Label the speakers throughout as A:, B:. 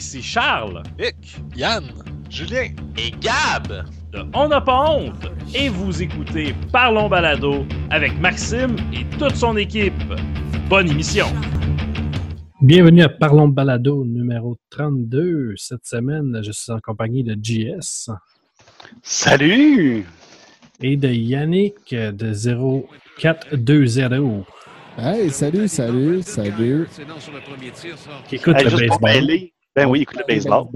A: Ici Charles.
B: Vic, Yann, Julien
C: et Gab
A: de On n'a pas honte. Et vous écoutez Parlons Balado avec Maxime et toute son équipe. Bonne émission.
D: Bienvenue à Parlons Balado numéro 32. Cette semaine, je suis en compagnie de JS.
E: Salut!
D: Et de Yannick de 0420.
F: Hey, salut, salut, salut.
D: Qui écoute
E: Hey,
D: le baseball.
E: Ben oui, écoute le baseball.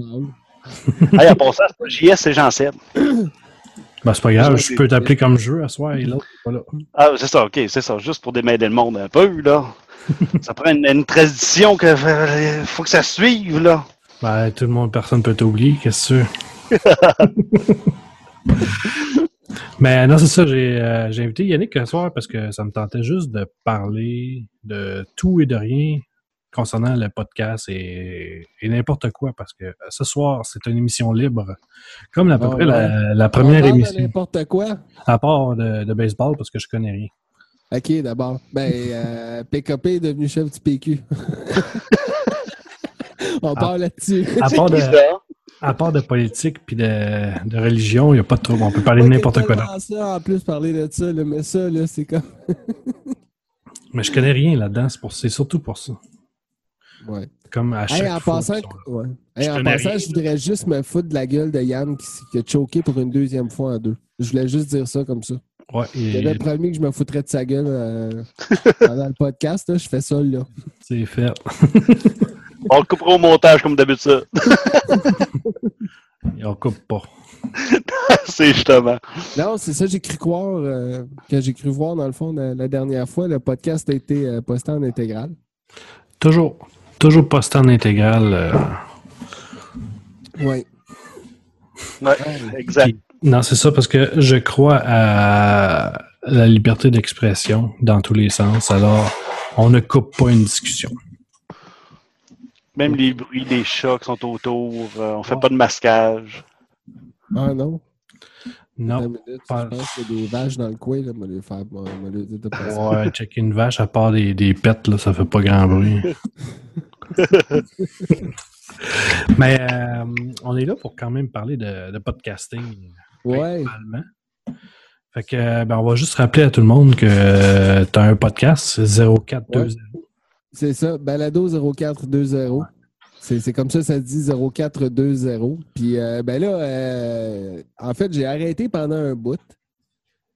E: Hey, passant, c'est pas JS, c'est Jean-Seb.
D: Ben, c'est pas grave, je peux t'appeler comme je veux à soir et l'autre. Voilà.
E: Ah, c'est ça, ok, c'est ça. Juste pour démêler le monde un peu, là. ça prend une, une tradition que euh, faut que ça suive, là.
D: Ben, tout le monde, personne peut t'oublier, qu'est-ce que c'est? Mais non, c'est ça, j'ai euh, j'ai invité Yannick ce soir parce que ça me tentait juste de parler de tout et de rien concernant le podcast et, et n'importe quoi parce que ce soir, c'est une émission libre. Comme à peu
F: Ah
D: près
F: ouais.
D: la, première
F: parle
D: émission.
F: n'importe quoi.
D: À part de, de baseball parce que je connais rien.
F: OK, d'abord. Ben, euh, PKP est devenu chef du PQ. On part là-dessus.
D: À part de, à part de politique puis de, de religion, il n'y a pas de trouble. On peut parler de n'importe quoi d'autre.
F: ça, en plus, parler de ça, là, mais ça, là, c'est comme...
D: Mais je connais rien là-dedans, c'est surtout pour ça.
F: Ouais.
D: Comme à chaque
F: Hey, en
D: fois.
F: passant.
D: Je
F: Hey, en passant
D: rien.
F: je voudrais juste me foutre de la gueule de Yann qui, qui a choqué pour une deuxième fois en deux. Je voulais juste dire ça comme ça.
D: Ouais, et
F: J'avais promis que je me foutrais de sa gueule euh, pendant le podcast. Là, je fais ça là.
D: c'est fait.
E: On le coupera au montage comme d'habitude.
D: Et on coupe pas.
E: c'est justement.
F: Non, c'est ça, j'ai cru croire, euh, que j'ai cru voir dans le fond la, la dernière fois. Le podcast a été euh, posté en intégrale.
D: Toujours. Toujours posté en intégrale. euh,
F: Oui.
E: Ouais, exact.
D: puis- non, c'est ça, parce que je crois à la liberté d'expression dans tous les sens. Alors, on ne coupe pas une discussion.
E: Même les bruits des chats qui sont autour, euh, on fait pas de masquage.
F: Ah non.
D: Non.
F: Attends une minute,
D: pas-
F: Je pense qu'il y a des vaches dans le coin. Là, me les faire, les dire de passer.
D: Ouais, checker une vache, à part des, des pets, là, ça fait pas grand bruit. Mais euh, on est là pour quand même parler de, de podcasting.
F: Ouais.
D: Fait que, ben, on va juste rappeler à tout le monde que tu as un podcast, 0420.
F: C'est ça, Balado 0420. C'est comme ça, ça dit 0420. Puis, euh, ben là, euh, en fait, j'ai arrêté pendant un bout.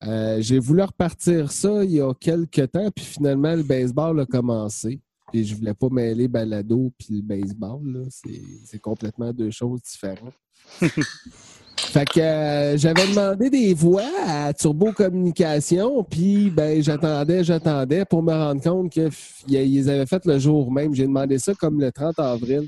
F: Euh, j'ai voulu repartir ça il y a quelques temps, puis finalement, le baseball a commencé. Puis je voulais pas mêler balado puis le baseball. c'est complètement deux choses différentes. fait que euh, j'avais demandé des voix à Turbo Communication, puis ben j'attendais, j'attendais pour me rendre compte qu'ils avaient fait le jour même. J'ai demandé ça comme le 30 avril.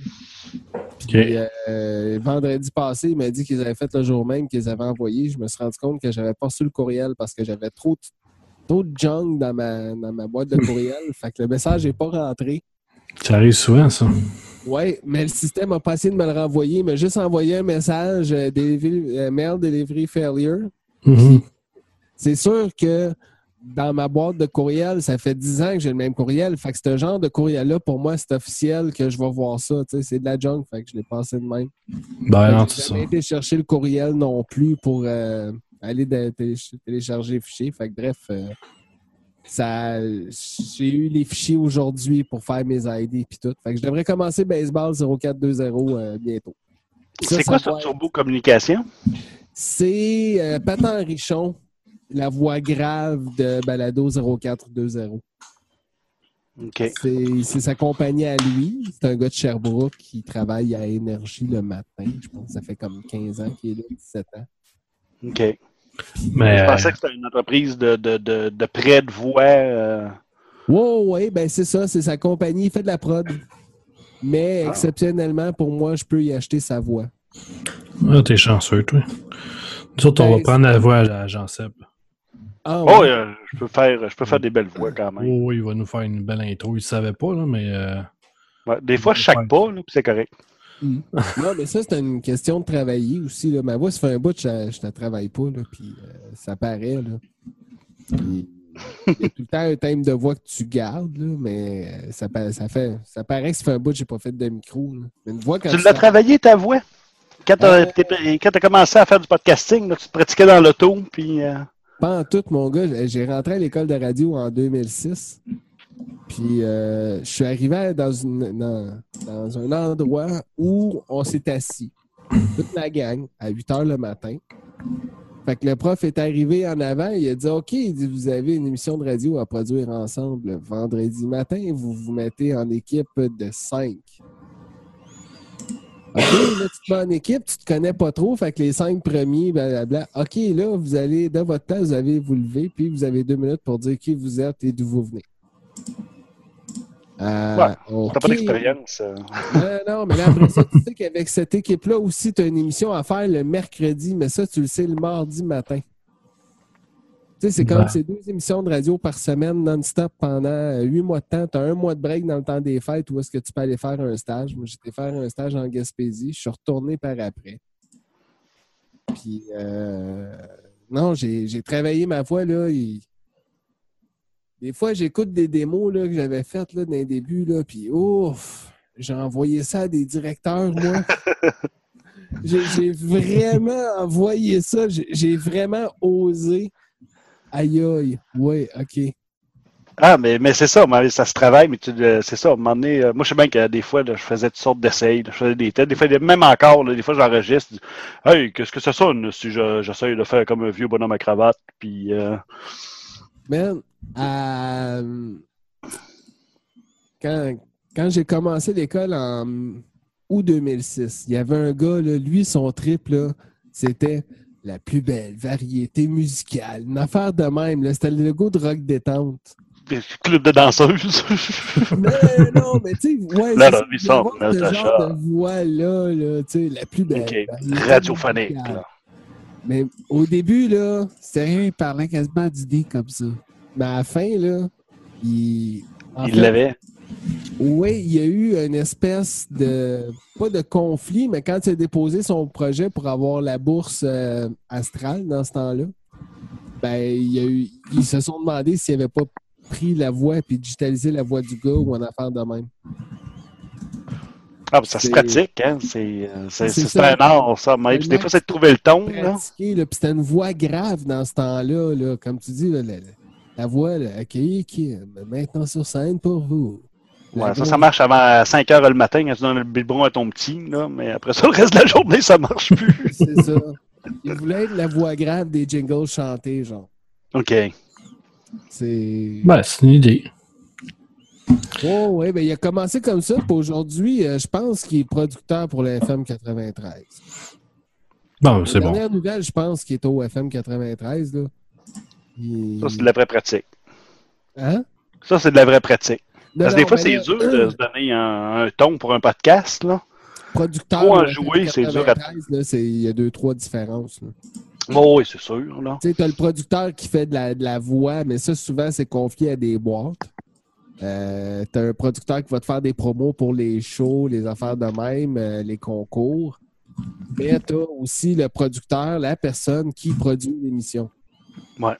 F: Puis, euh, vendredi passé, il m'a dit qu'ils avaient fait le jour même, qu'ils avaient envoyé. Je me suis rendu compte que j'avais pas reçu le courriel parce que j'avais trop de, trop de junk dans ma, dans ma boîte de courriel. fait que le message n'est pas rentré.
D: Ça arrive souvent, ça.
F: Oui, mais le système n'a pas essayé de me le renvoyer. Il m'a juste envoyé un message euh, delivery- euh, mail delivery failure.
D: Mhm.
F: C'est sûr que dans ma boîte de courriel, ça fait 10 ans que j'ai le même courriel. Fait que ce genre de courriel-là, pour moi, c'est officiel que je vais voir ça. C'est de la junk, fait que je l'ai passé de même.
D: Ben
F: j'ai
D: ça.
F: jamais été chercher le courriel non plus pour euh, aller télécharger les fichiers. Fait que bref, ça, j'ai eu les fichiers aujourd'hui pour faire mes ID et tout. Fait que je devrais commencer baseball 0420 euh, bientôt.
E: C'est quoi
F: ça être-
E: Turbo Communication?
F: C'est euh, Patan Richon, la voix grave de Balado 0420.
E: OK.
F: C'est c'est sa compagnie à lui. C'est un gars de Sherbrooke qui travaille à Énergie le matin. Je pense que ça fait comme 15 ans qu'il est là, 17 ans.
E: OK.
D: Mais
E: Je
D: euh,
E: pensais que c'était une entreprise de, de, de, de prêt de voix. euh,
F: Ouais, ouais, ben c'est ça, c'est sa compagnie, il fait de la prod. Mais exceptionnellement, pour moi, je peux y acheter sa voix.
D: ah, t'es chanceux, toi. Nous autres, on va
F: Ben,
D: prendre la voix à Jean Seb.
F: Ah,
E: Oh, euh, je, peux faire, je peux faire des belles voix quand même.
D: Oh, il va nous faire une belle intro. Il ne savait pas, là, mais euh,
E: Ouais, des fois, je chaque pas, c'est correct.
F: Non, mais ça, c'est une question de travailler aussi. Là. Ma voix, ça fait un bout que je, je ne travaille pas, là, puis euh, ça paraît. Là. Puis, il y a tout le temps un thème de voix que tu gardes, là, mais ça, pa- ça, fait, ça paraît que ça fait un bout que j'ai pas fait de micro. là. Une voix quand
E: Tu l'as travaillé, ta voix? Quand tu
F: Euh,
E: as, commencé à faire du podcasting, là, tu te pratiquais dans l'auto, puis... euh,
F: Pas en tout, mon gars. J'ai- J'ai rentré à l'école de radio en 2006. Puis euh, je suis arrivé dans, un endroit où on s'est assis. Toute la gang, à 8 heures le matin. Fait que le prof est arrivé en avant, il a dit OK, il dit, vous avez une émission de radio à produire ensemble vendredi matin, vous vous mettez en équipe de 5. OK, là, tu te mets en équipe, tu te connais pas trop, fait que les cinq premiers, blablabla. OK, là, vous allez, dans votre place, vous allez vous lever, puis vous avez deux minutes pour dire qui vous êtes et d'où vous venez. Euh,
E: Ouais. T'as pas d'expérience. euh.
F: Non, non, mais là, après ça, tu sais qu'avec cette équipe-là aussi, tu as une émission à faire le mercredi, mais ça, tu le sais le mardi matin. Tu sais, c'est comme
D: Ouais.
F: ces deux émissions de radio par semaine non-stop pendant euh, huit mois de temps. Tu as un mois de break dans le temps des fêtes où est-ce que tu peux aller faire un stage. Moi, j'étais faire un stage en Gaspésie. Je suis retourné par après. Puis, euh, non, j'ai j'ai travaillé ma voix, là. il- Des fois, j'écoute des démos là, que j'avais faites là, dans les débuts, là, puis ouf, j'ai envoyé ça à des directeurs, moi. J'ai vraiment envoyé ça. J'ai vraiment osé. Aïe aïe. Oui, OK.
E: Ah, mais, mais c'est ça, ça se travaille, mais tu- euh, c'est ça, à un moment donné, euh, moi je sais bien que des fois, là, je faisais toutes sortes d'essais, je faisais des tests, des fois, même encore, là, des fois j'enregistre, hey, qu'est-ce que ça sonne si je- j'essaye de faire comme un vieux bonhomme à cravate, puis euh,
F: Man, euh, quand, quand j'ai commencé l'école en août 2006, il y avait un gars, là, lui, son trip, c'était la plus belle variété musicale. Une affaire de même. C'était le logo de rock détente.
E: club de danseuses.
F: Mais non, mais tu sais, ouais,
E: Là,
F: ce genre de voix-là, là, tu sais, la plus belle.
E: OK,
F: variété
E: radiophonique,
F: musicale.
E: là.
F: Mais au début, là,
C: Sérieux, il parlait quasiment d'idées comme ça.
F: Mais à la fin, là, il... en
E: Il
F: fait,
E: l'avait.
F: Oui, il y a eu une espèce de, pas de conflit, mais quand il a déposé son projet pour avoir la bourse euh, astrale dans ce temps-là, ben, il y a eu, ils se sont demandé s'il n'avait pas pris la voix et digitalisé la voix du gars ou en affaire de même.
E: Ah, ben, ça se
F: c'est-
E: pratique, hein. C'est euh, c'est-
F: ça.
E: un art, ça. Même. Des fois, c'est de trouver le ton, là.
F: Pratiqué, là, puis c'était une voix grave dans ce temps-là, là, comme tu dis, là, la, la- la voix, là, accueillie qui maintenant sur scène pour vous. La
E: Ouais, ça, ça marche avant 5 heures le matin quand tu donnes le biberon à ton petit, là. Mais après ça, le reste de la journée, ça marche plus.
F: C'est ça. Il voulait être la voix grave des jingles chantés, genre.
E: OK.
F: C'est.
D: Ben, c'est une idée.
F: Oh, oui, ben, il a commencé comme ça. Puis aujourd'hui, euh, je pense qu'il est producteur pour le FM 93.
D: Bon, c'est
F: La
D: bon.
F: dernière nouvelle, je pense qu'il est au FM 93. Là. Il-
E: Ça, c'est de la vraie pratique.
F: Hein?
E: Ça, c'est de la vraie pratique.
F: Non,
E: Parce que des
F: non,
E: fois, c'est
F: là,
E: dur de se donner un, un ton pour un podcast, là.
F: Producteur.
E: Trop en jouer, c'est dur à-
F: 93, là, c'est- Il y a deux, trois différences. là.
E: Oh, oui, c'est sûr, là.
F: Tu sais, t'as le producteur qui fait de la, de la voix, mais ça, souvent, c'est confié à des boîtes. Euh, t'as un producteur qui va te faire des promos pour les shows, les affaires de même, euh, les concours. Mais t'as aussi le producteur, la personne qui produit l'émission.
E: Ouais.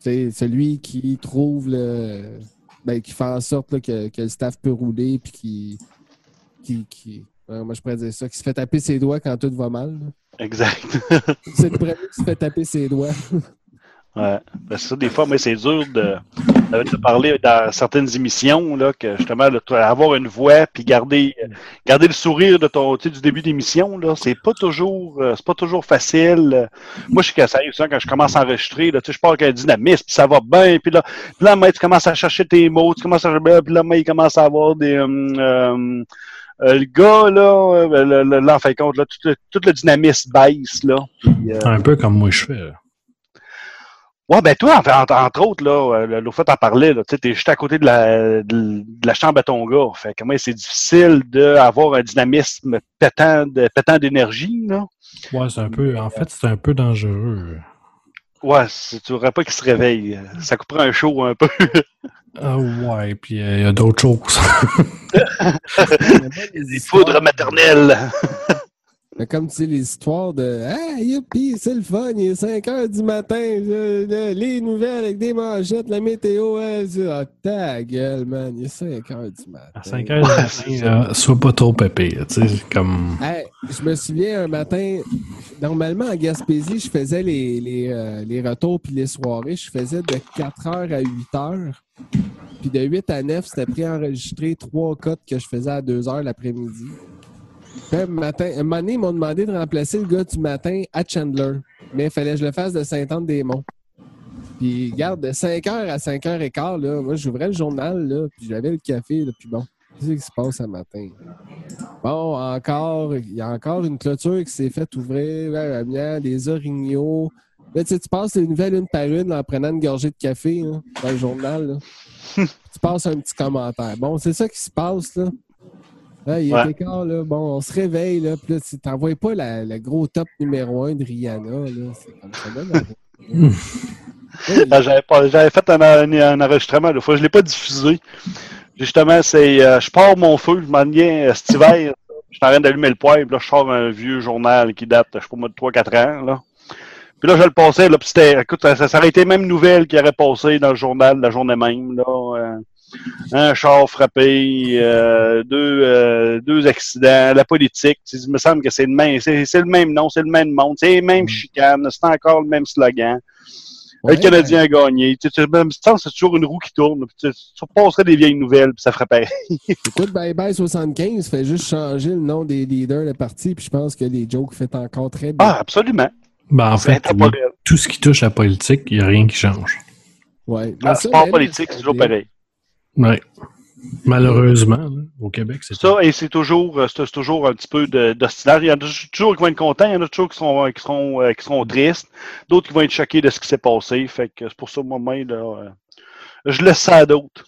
F: C'est celui qui trouve le. Ben, qui fait en sorte là, que, que le staff peut rouler puis qui. qui, qui moi, je pourrais dire ça, qui se fait taper ses doigts quand tout va mal. là.
E: Exact.
F: C'est le premier qui se fait taper ses doigts.
E: Ouais. Ben, c'est ça, des fois, mais c'est dur de, de, parler dans certaines émissions, là, que justement, avoir une voix puis garder, garder le sourire de ton, tu sais, du début d'émission, là, c'est pas toujours, euh, c'est pas toujours facile. Moi, je suis sérieux, quand je commence à enregistrer, là, tu sais, je pars avec un dynamisme, puis ça va bien, puis là, puis là, mais tu commences à chercher tes mots, tu commences à, puis là, mais il commence à avoir des, euh, euh, euh, le gars, là, euh, là, en fin de compte, là, tout, tout le dynamisme baisse, là. Euh,
D: Un peu comme moi je fais. là.
E: Ouais, ben toi, entre, entre autres, là, euh, l'autre fois, t'en parlais, là, tu sais, t'es juste à côté de la, de, de la chambre à ton gars. Fait que moi, c'est difficile d'avoir un dynamisme pétant de, pétant d'énergie, là.
D: Ouais, c'est un peu. En fait, c'est un peu dangereux.
E: Ouais, tu voudrais pas qu'il se réveille. Ça couperait un show un peu.
D: Ah ouais, puis euh, il y a d'autres choses.
E: Des foudres maternelles.
F: Mais comme tu sais, les histoires de Hey, youpi, c'est le fun, il est 5 heures du matin, je- le- les nouvelles avec des manchettes, la météo, hein, ah, ta gueule, man, il est 5 heures du matin.
D: À 5 heures du matin, euh, sois pas trop pépé. Tu sais, comme.
F: Hey, je me souviens un matin, normalement à Gaspésie, je faisais les, les, euh, les retours puis les soirées. Je faisais de 4 heures à 8 heures. Puis de 8 à 9, c'était préenregistré trois cotes que je faisais à 2 heures l'après-midi. Un, matin, un moment donné, ils m'ont demandé de remplacer le gars du matin à Chandler. Mais il fallait que je le fasse de Saint-Anne-des-Monts. Puis, regarde, de 5 heures à 5 heures et quart, là, moi, j'ouvrais le journal, là, puis j'avais le café, là, puis bon, qu'est-ce qui se passe ce matin? Bon, encore, il y a encore une clôture qui s'est faite ouvrir, ouais, Amiens, des orignaux. Là, tu sais, tu passes les nouvelles une par une en prenant une gorgée de café hein, dans le journal. là. tu passes un petit commentaire. Bon, c'est ça qui se passe, là. Là, il est
E: Ouais.
F: écart, là. Bon, on se réveille, là. Puis là, tu t'envoies pas la- le gros top numéro un de Rihanna, là. C'est comme ça, là.
E: Ah, J'avais pas- j'avais fait un, un- un enregistrement l'autre fois, je ne l'ai pas diffusé. Justement, c'est euh, je pars mon feu, je m'en viens euh, cet hiver, je suis en train d'allumer le poêle, puis là, je sors un vieux journal qui date, je sais pas moi, de 3-4 ans. Là. Puis là, je le passais, là, puis c'était, écoute, ça, ça aurait été même nouvelle qui aurait passé dans le journal la journée même. Là, euh, un char frappé, euh, deux, euh, deux accidents, la politique. Il me semble que c'est le même, c'est, c'est le même nom, c'est le même monde, c'est les mêmes chicanes, c'est encore le même slogan.
F: ouais,
E: le Canadien a gagné. Tu, tu, même si c'est toujours une roue qui tourne. Tu, tu repasserais des vieilles nouvelles, puis ça ferait pareil.
F: Écoute, Bye Bye 75 fait juste changer le nom des leaders de parti, puis je pense que les jokes fait encore très bien.
E: Ah, absolument.
D: Ben, en fait, tout ce qui touche à la politique, il n'y a rien qui change.
F: ouais.
E: Ah,
F: ça,
E: sport
F: elle,
E: politique, c'est toujours pareil.
D: Ouais. Malheureusement, au Québec, c'est
E: Ça, et c'est toujours, euh, c'est toujours un petit peu de- d'oscillage. Il y en a toujours qui vont être contents, il y en a toujours qui seront, qui seront, euh, qui seront tristes, d'autres qui vont être choqués de ce qui s'est passé. Fait que c'est pour ça, moi-même, euh, je laisse ça à d'autres.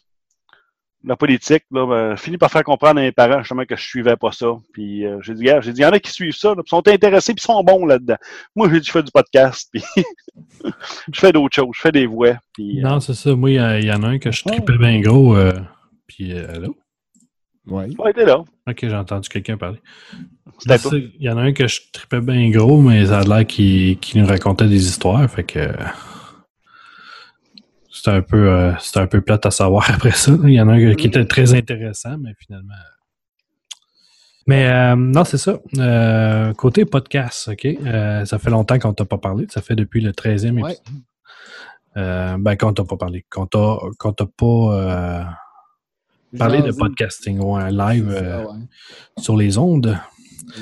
E: La politique, là, ben, fini par faire comprendre à mes parents justement que je suivais pas ça. Puis euh, j'ai dit, gars, j'ai dit, il y en a qui suivent ça, là, puis sont intéressés, puis sont bons là-dedans. Moi, j'ai dit, je fais du podcast, puis je fais d'autres choses, je fais des voix. Puis, euh,
D: Non, c'est ça. Moi, il y, en a un que je tripais bien gros. euh, puis, euh, allô?
F: Ouais.
E: ouais, t'es là.
D: Ok, j'ai entendu quelqu'un parler. Il y en a un que je tripais bien gros, mais ça a l'air qu'il qu'il nous racontait des histoires. Fait que. C'était un peu euh, un peu plate à savoir après ça. Il y en a un qui était très intéressant, mais finalement. Mais euh, non, c'est ça. Euh, côté podcast, OK? Euh, ça fait longtemps qu'on t'a pas parlé. Ça fait depuis le 13e
F: Ouais.
D: épisode. Euh, ben, qu'on t'a pas parlé. Qu'on t'a qu'on t'a pas parlé de podcasting ouais, live
F: C'est ça,
D: euh,
F: ouais.
D: sur les ondes.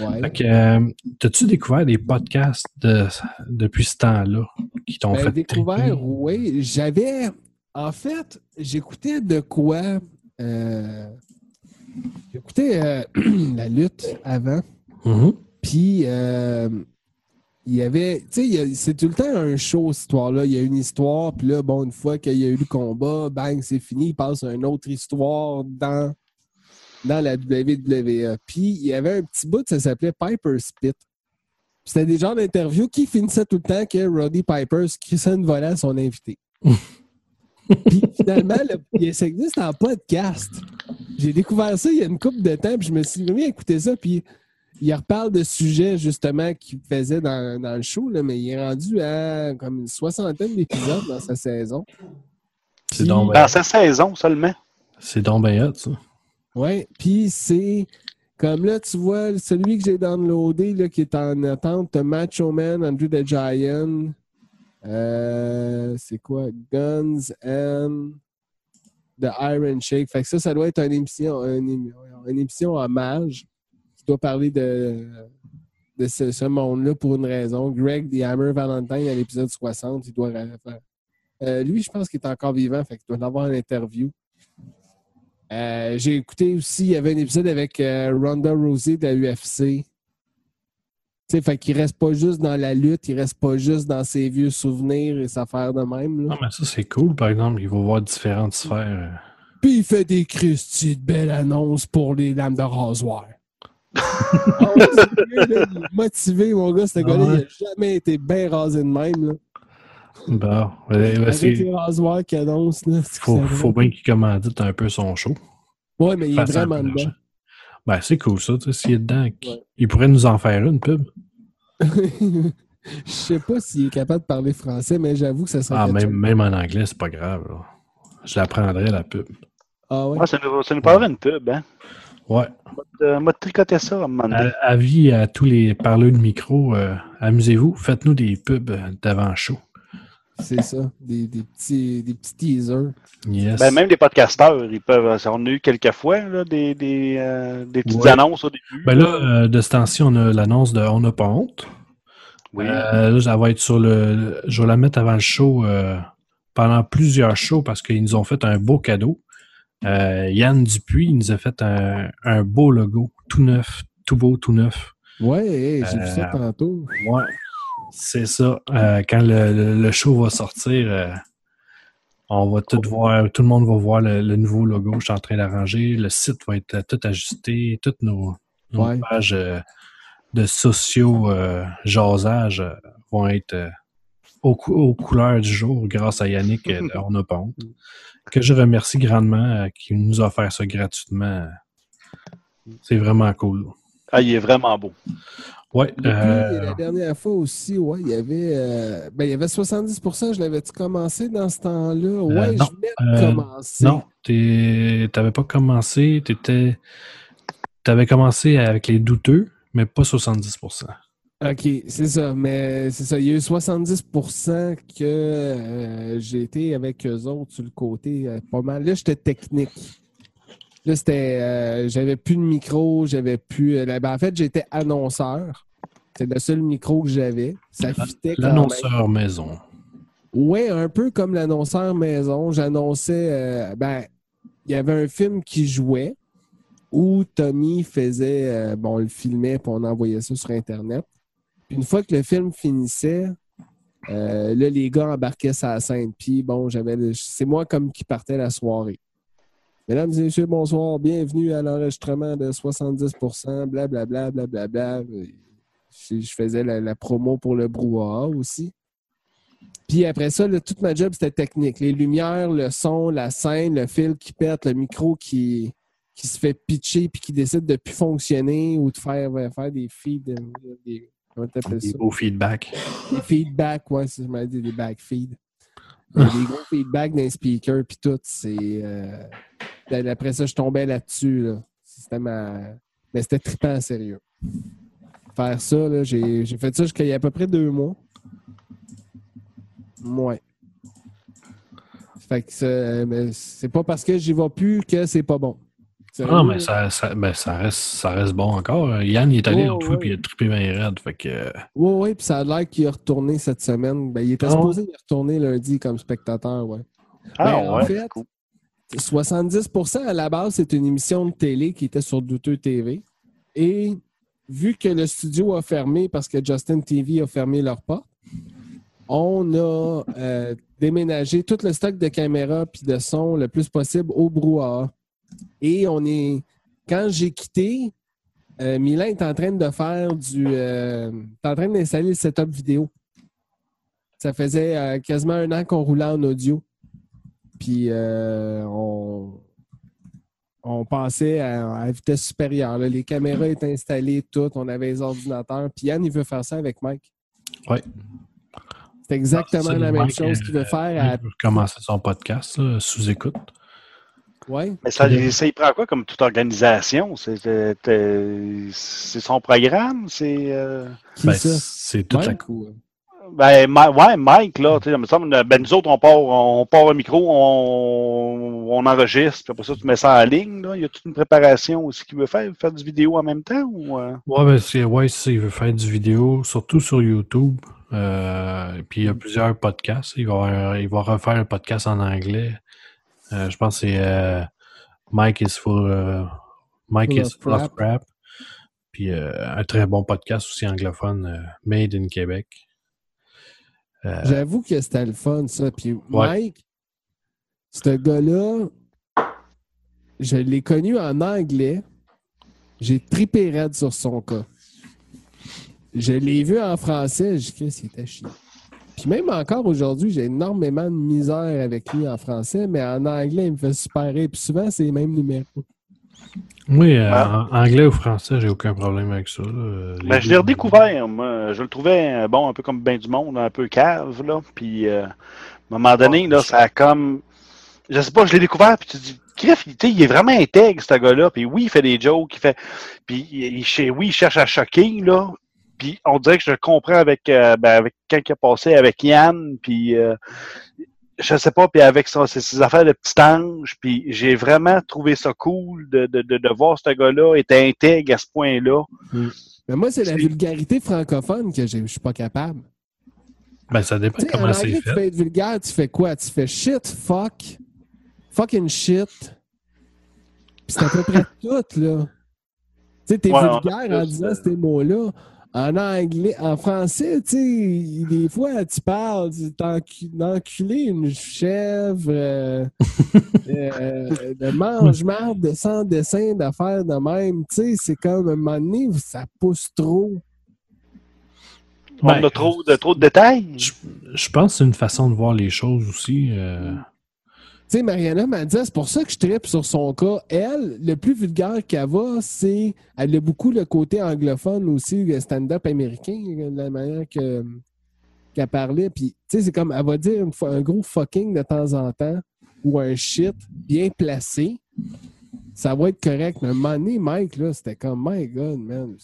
F: Ouais.
D: Euh, t'as-tu découvert des podcasts de- depuis ce temps-là qui t'ont
F: Ben,
D: fait
F: découvert,
D: triper?
F: oui. J'avais. En fait, j'écoutais de quoi. euh, J'écoutais euh, la lutte avant.
D: Mhm.
F: Puis, euh, il y avait. Tu sais, c'est tout le temps un show, cette histoire-là. Il y a une histoire, puis là, bon, une fois qu'il y a eu le combat, bang, c'est fini. Il passe à une autre histoire dans, dans la WWE. Puis, il y avait un petit bout, ça s'appelait Piper Spit. C'était des genres d'interviews qui finissaient tout le temps que Roddy Piper crissait une volée à son invité. Puis finalement, le- il- ça existe en podcast. J'ai découvert ça il y a une couple de temps, puis je me suis mis à écouter ça, puis il reparle de sujets justement qu'il faisait dans, dans le show, là, mais il est rendu à comme une soixantaine d'épisodes dans sa saison.
D: C'est donc
E: Dans sa saison seulement.
D: C'est donc bien hot, ça.
F: Ouais, puis c'est comme là, tu vois, celui que j'ai downloadé là, qui est en attente, Macho Man, Andrew the Giant. Euh, c'est quoi? Guns and the Iron Shake. Fait que ça, ça doit être une émission, une, une émission hommage qui doit parler de, de ce, monde-là pour une raison. Greg The Hammer Valentine à l'épisode 60, il doit faire. Euh, lui, je pense qu'il est encore vivant, fait qu'il doit en avoir une interview. Euh, J'ai écouté aussi, il y avait un épisode avec euh, Ronda Rousey de la UFC. Tu sais, fait qu'il reste pas juste dans la lutte, il reste pas juste dans ses vieux souvenirs et sa affaires de même. Là.
D: Non, mais ça, c'est cool, par exemple. Il va voir différentes sphères. euh.
F: Puis il fait des Christy de belles annonces pour les lames de rasoir. Ah ouais, motivé, mon gars, ce
D: Ah
F: gars-là,
D: ouais.
F: il a jamais été bien rasé de même. Là.
D: Bon, ouais, c'est-
F: les rasoirs qu'il annonce, là.
D: faut, bien qu'il commandite un peu son show.
F: Ouais, mais il est vraiment dedans.
D: Ben, c'est cool ça, tu sais, s'il est dedans.
F: Ouais.
D: Il pourrait nous en faire une pub.
F: Je sais pas s'il est capable de parler français, mais j'avoue que ça serait.
D: Ah, même, même en anglais, c'est pas grave. là. Je l'apprendrai, la pub.
F: Ah ouais.
E: Ouais, ça, nous, ça nous parlerait une pub, hein?
D: Ouais.
E: Euh, moi, tricoter ça à un moment donné.
D: À- Avis à tous les parleurs de micro, euh, amusez-vous, faites-nous des pubs euh, d'avant-show.
F: C'est ça. Des, des petits, des petits teasers.
D: Yes.
E: Ben, même les podcasteurs, ils peuvent. On a eu quelques fois là, des, des, euh, des petites
D: Ouais.
E: annonces au début.
D: Ben là, euh, de ce temps-ci, on a l'annonce de On n'a pas honte.
E: oui.
D: Euh, là, ça va être sur le. Je vais la mettre avant le show euh, pendant plusieurs shows parce qu'ils nous ont fait un beau cadeau. Euh, Yann Dupuis il nous a fait un, un beau logo, tout neuf, tout beau, tout neuf.
F: Ouais, j'ai vu ça
D: Euh,
F: tantôt.
D: Ouais. C'est ça. Euh, quand le, le- le show va sortir, euh, on va tout voir, tout le monde va voir le, le nouveau logo. Je suis en train d'arranger. Le site va être tout ajusté. Toutes nos, nos
F: Ouais.
D: pages euh, de sociaux euh, jasage euh, vont être euh, aux, cou- aux couleurs du jour grâce à Yannick euh, On n'a pas honte. Que je remercie grandement euh, qui nous a offert ça gratuitement. C'est vraiment cool.
E: Ah, il est vraiment beau.
D: Ouais.
F: Depuis,
D: euh,
F: la dernière fois aussi, ouais, il y avait, euh, ben, il y avait 70%, je l'avais-tu commencé dans ce temps-là? Ouais,
D: Euh, non.
F: je venais de
D: Euh,
F: commencer.
D: Non, tu n'avais pas commencé. Tu avais commencé avec les douteux, mais pas 70%.
F: OK, c'est ça. Mais c'est ça. Il y a eu 70% que euh, j'ai été avec eux autres sur le côté euh, pas mal. Là, j'étais technique. Là, c'était. euh, j'avais plus de micro, j'avais plus. euh, ben, en fait, j'étais annonceur. C'est le seul micro que j'avais. Ça fitait.
D: L'annonceur maison.
F: Oui, un peu comme l'annonceur maison. J'annonçais, euh, ben, il y avait un film qui jouait où Tommy faisait, euh, bon, on le filmait puis on envoyait ça sur Internet. Puis une fois que le film finissait, euh, là, les gars embarquaient sa scène. Puis bon, j'avais, le- c'est moi comme qui partait la soirée. Mesdames et messieurs, bonsoir. Bienvenue à l'enregistrement de 70%, blablabla, blablabla. Je, je faisais la, la promo pour le brouhaha aussi. Puis après ça, là, toute ma job, c'était technique. Les lumières, le son, la scène, le fil qui pète, le micro qui, qui se fait pitcher puis qui décide de plus fonctionner ou de faire, faire des feeds. Des, comment t'appelles
D: Des
F: ça?
D: beaux feedbacks.
F: Des feedbacks, ouais, c'est je m'avais dit des back feeds. Des gros feedbacks d'un speaker puis tout. C'est. euh, ben, après ça, je tombais là-dessus. Là. C'était ma. Mais c'était trippant sérieux. Faire ça, j'ai fait ça jusqu'à il y a à peu près deux mois. Ouais. Fait que c'est pas parce que j'y vais plus que c'est pas bon. Sérieux,
D: Ah, mais ça, ça, ben, ça, reste, ça reste bon encore. Yann, il est allé
F: Ouais,
D: l'autre fois
F: ouais.
D: puis il a trippé bien raide. Fait que, euh,
F: Oui, oui, puis ça a l'air qu'il est retourné cette semaine. Ben, il était
D: Ah
F: supposé y retourner lundi comme spectateur, ouais.
E: Ah,
F: Ben, en
E: ouais.
F: fait,
E: cool.
F: 70% à la base, c'est une émission de télé qui était sur Douteux TV. Et vu que le studio a fermé parce que Justin TV a fermé leurs portes, on a euh, déménagé tout le stock de caméras puis de son le plus possible au brouhaha. Et on est. Quand j'ai quitté, euh, Milan est en train de faire du. euh, est en train d'installer le setup vidéo. Ça faisait euh, quasiment un an qu'on roulait en audio. Puis euh, on, on passait à, à vitesse supérieure. là. Les caméras étaient installées, toutes. On avait les ordinateurs. Puis Yann, il veut faire ça avec Mike.
D: Ouais.
F: C'est exactement
D: ça,
F: la même
D: Mike,
F: chose qu'il veut
D: euh,
F: faire.
D: il veut commencer son podcast là, sous écoute.
F: À... Ouais.
E: Mais ça, ça y prend quoi comme toute organisation? C'est euh, son programme? C'est. euh,
D: Ben,
F: ça?
D: c'est toute la
F: Mike ou-
E: Ben, Ma- ouais, Mike, là, tu sais, il semble, ben, nous autres, on part, on part un micro, on, on enregistre, puis après ça, tu mets ça en ligne, là. Y a toute une préparation aussi qu'il veut faire, faire du vidéo en même temps, ou, euh?
D: Ouais, ben, c'est, ouais, c'est- il veut faire du vidéo, surtout sur YouTube. Euh, puis il y a plusieurs podcasts. Il va, il va refaire un podcast en anglais. Euh, je pense que c'est euh, Mike is full, euh, Mike
F: Full
D: is full of
F: crap.
D: Puis un très bon podcast aussi anglophone, Made in Québec.
F: J'avoue que c'était le fun, ça. Puis Mike, ce gars-là, je l'ai connu en anglais. J'ai tripé raide sur son cas. Je l'ai vu en français, j'ai dit que c'était chiant. Puis même encore aujourd'hui, j'ai énormément de misère avec lui en français, mais en anglais, il me fait super rire. Puis souvent, c'est les mêmes numéros.
D: Oui, euh,
E: Ah.
D: en anglais ou français, j'ai aucun problème avec ça. là.
E: Ben, je l'ai redécouvert, moi. Je le trouvais, euh, bon, un peu comme ben du monde, un peu cave, là. Puis, euh, à un moment donné, là, ça a comme... Je sais pas, je l'ai découvert, puis tu te dis, Griff, il, tu sais, il est vraiment intègre, ce gars-là. Puis oui, il fait des jokes, il fait... Puis, il, oui, il cherche à choquer, là. Puis, on dirait que je comprends avec, euh, ben, avec quand il a passé avec Yann, puis... euh, je sais pas, puis avec son- ses, ses affaires de petit ange, puis j'ai vraiment trouvé ça cool de, de, de, de voir ce gars-là être intègre à ce point-là.
F: Mais moi, c'est la vulgarité francophone que j'ai- je suis pas capable.
D: Ben, ça dépend
F: Tu sais, en
D: comment c'est
F: anglais, tu
D: fait.
F: fais être vulgaire, tu fais quoi? Tu fais shit, fuck, fucking shit. Puis c'est à peu près tout, là. Tu sais, t'es
E: Ouais,
F: vulgaire en disant ces mots-là. En anglais, en français, tu sais, des fois, tu parles, d'enculer une chèvre, euh, euh, de mange-marde, de sans dessin, d'affaires de même. Tu sais, c'est comme, à un moment donné, ça pousse trop.
D: Ben,
E: on a trop de, trop de détails.
D: Je, je pense que c'est une façon de voir les choses aussi. euh,
F: sais, Mariana m'a dit, c'est pour ça que je tripe sur son cas. Elle, le plus vulgaire qu'elle va, c'est. Elle a beaucoup le côté anglophone aussi, le stand-up américain, la manière que- qu'elle parlait. Puis, tu sais, c'est comme, elle va dire une fois, un gros fucking de temps en temps ou un shit bien placé. Ça va être correct. Mais à un moment donné, Mike, là, c'était comme, my God, man,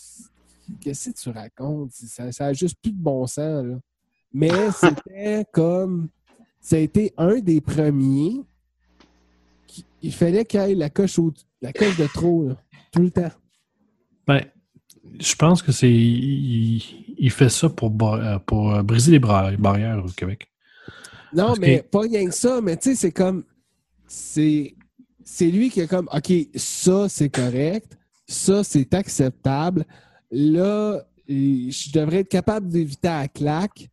F: qu'est-ce que tu racontes? Ça, ça a juste plus de bon sens, là. Mais c'était comme. Ça a été un des premiers il fallait qu'il aille la coche, au, la coche de trop, là, tout le temps.
D: Ben, je pense que c'est. Il, il fait ça pour, euh, pour euh, briser les barrières au Québec.
F: Non,
D: Parce
F: mais
D: que-
F: pas rien que ça, mais tu sais, c'est comme. C'est. Lui qui est comme, OK, ça, c'est correct. Ça, c'est acceptable. Là, je devrais être capable d'éviter la claque.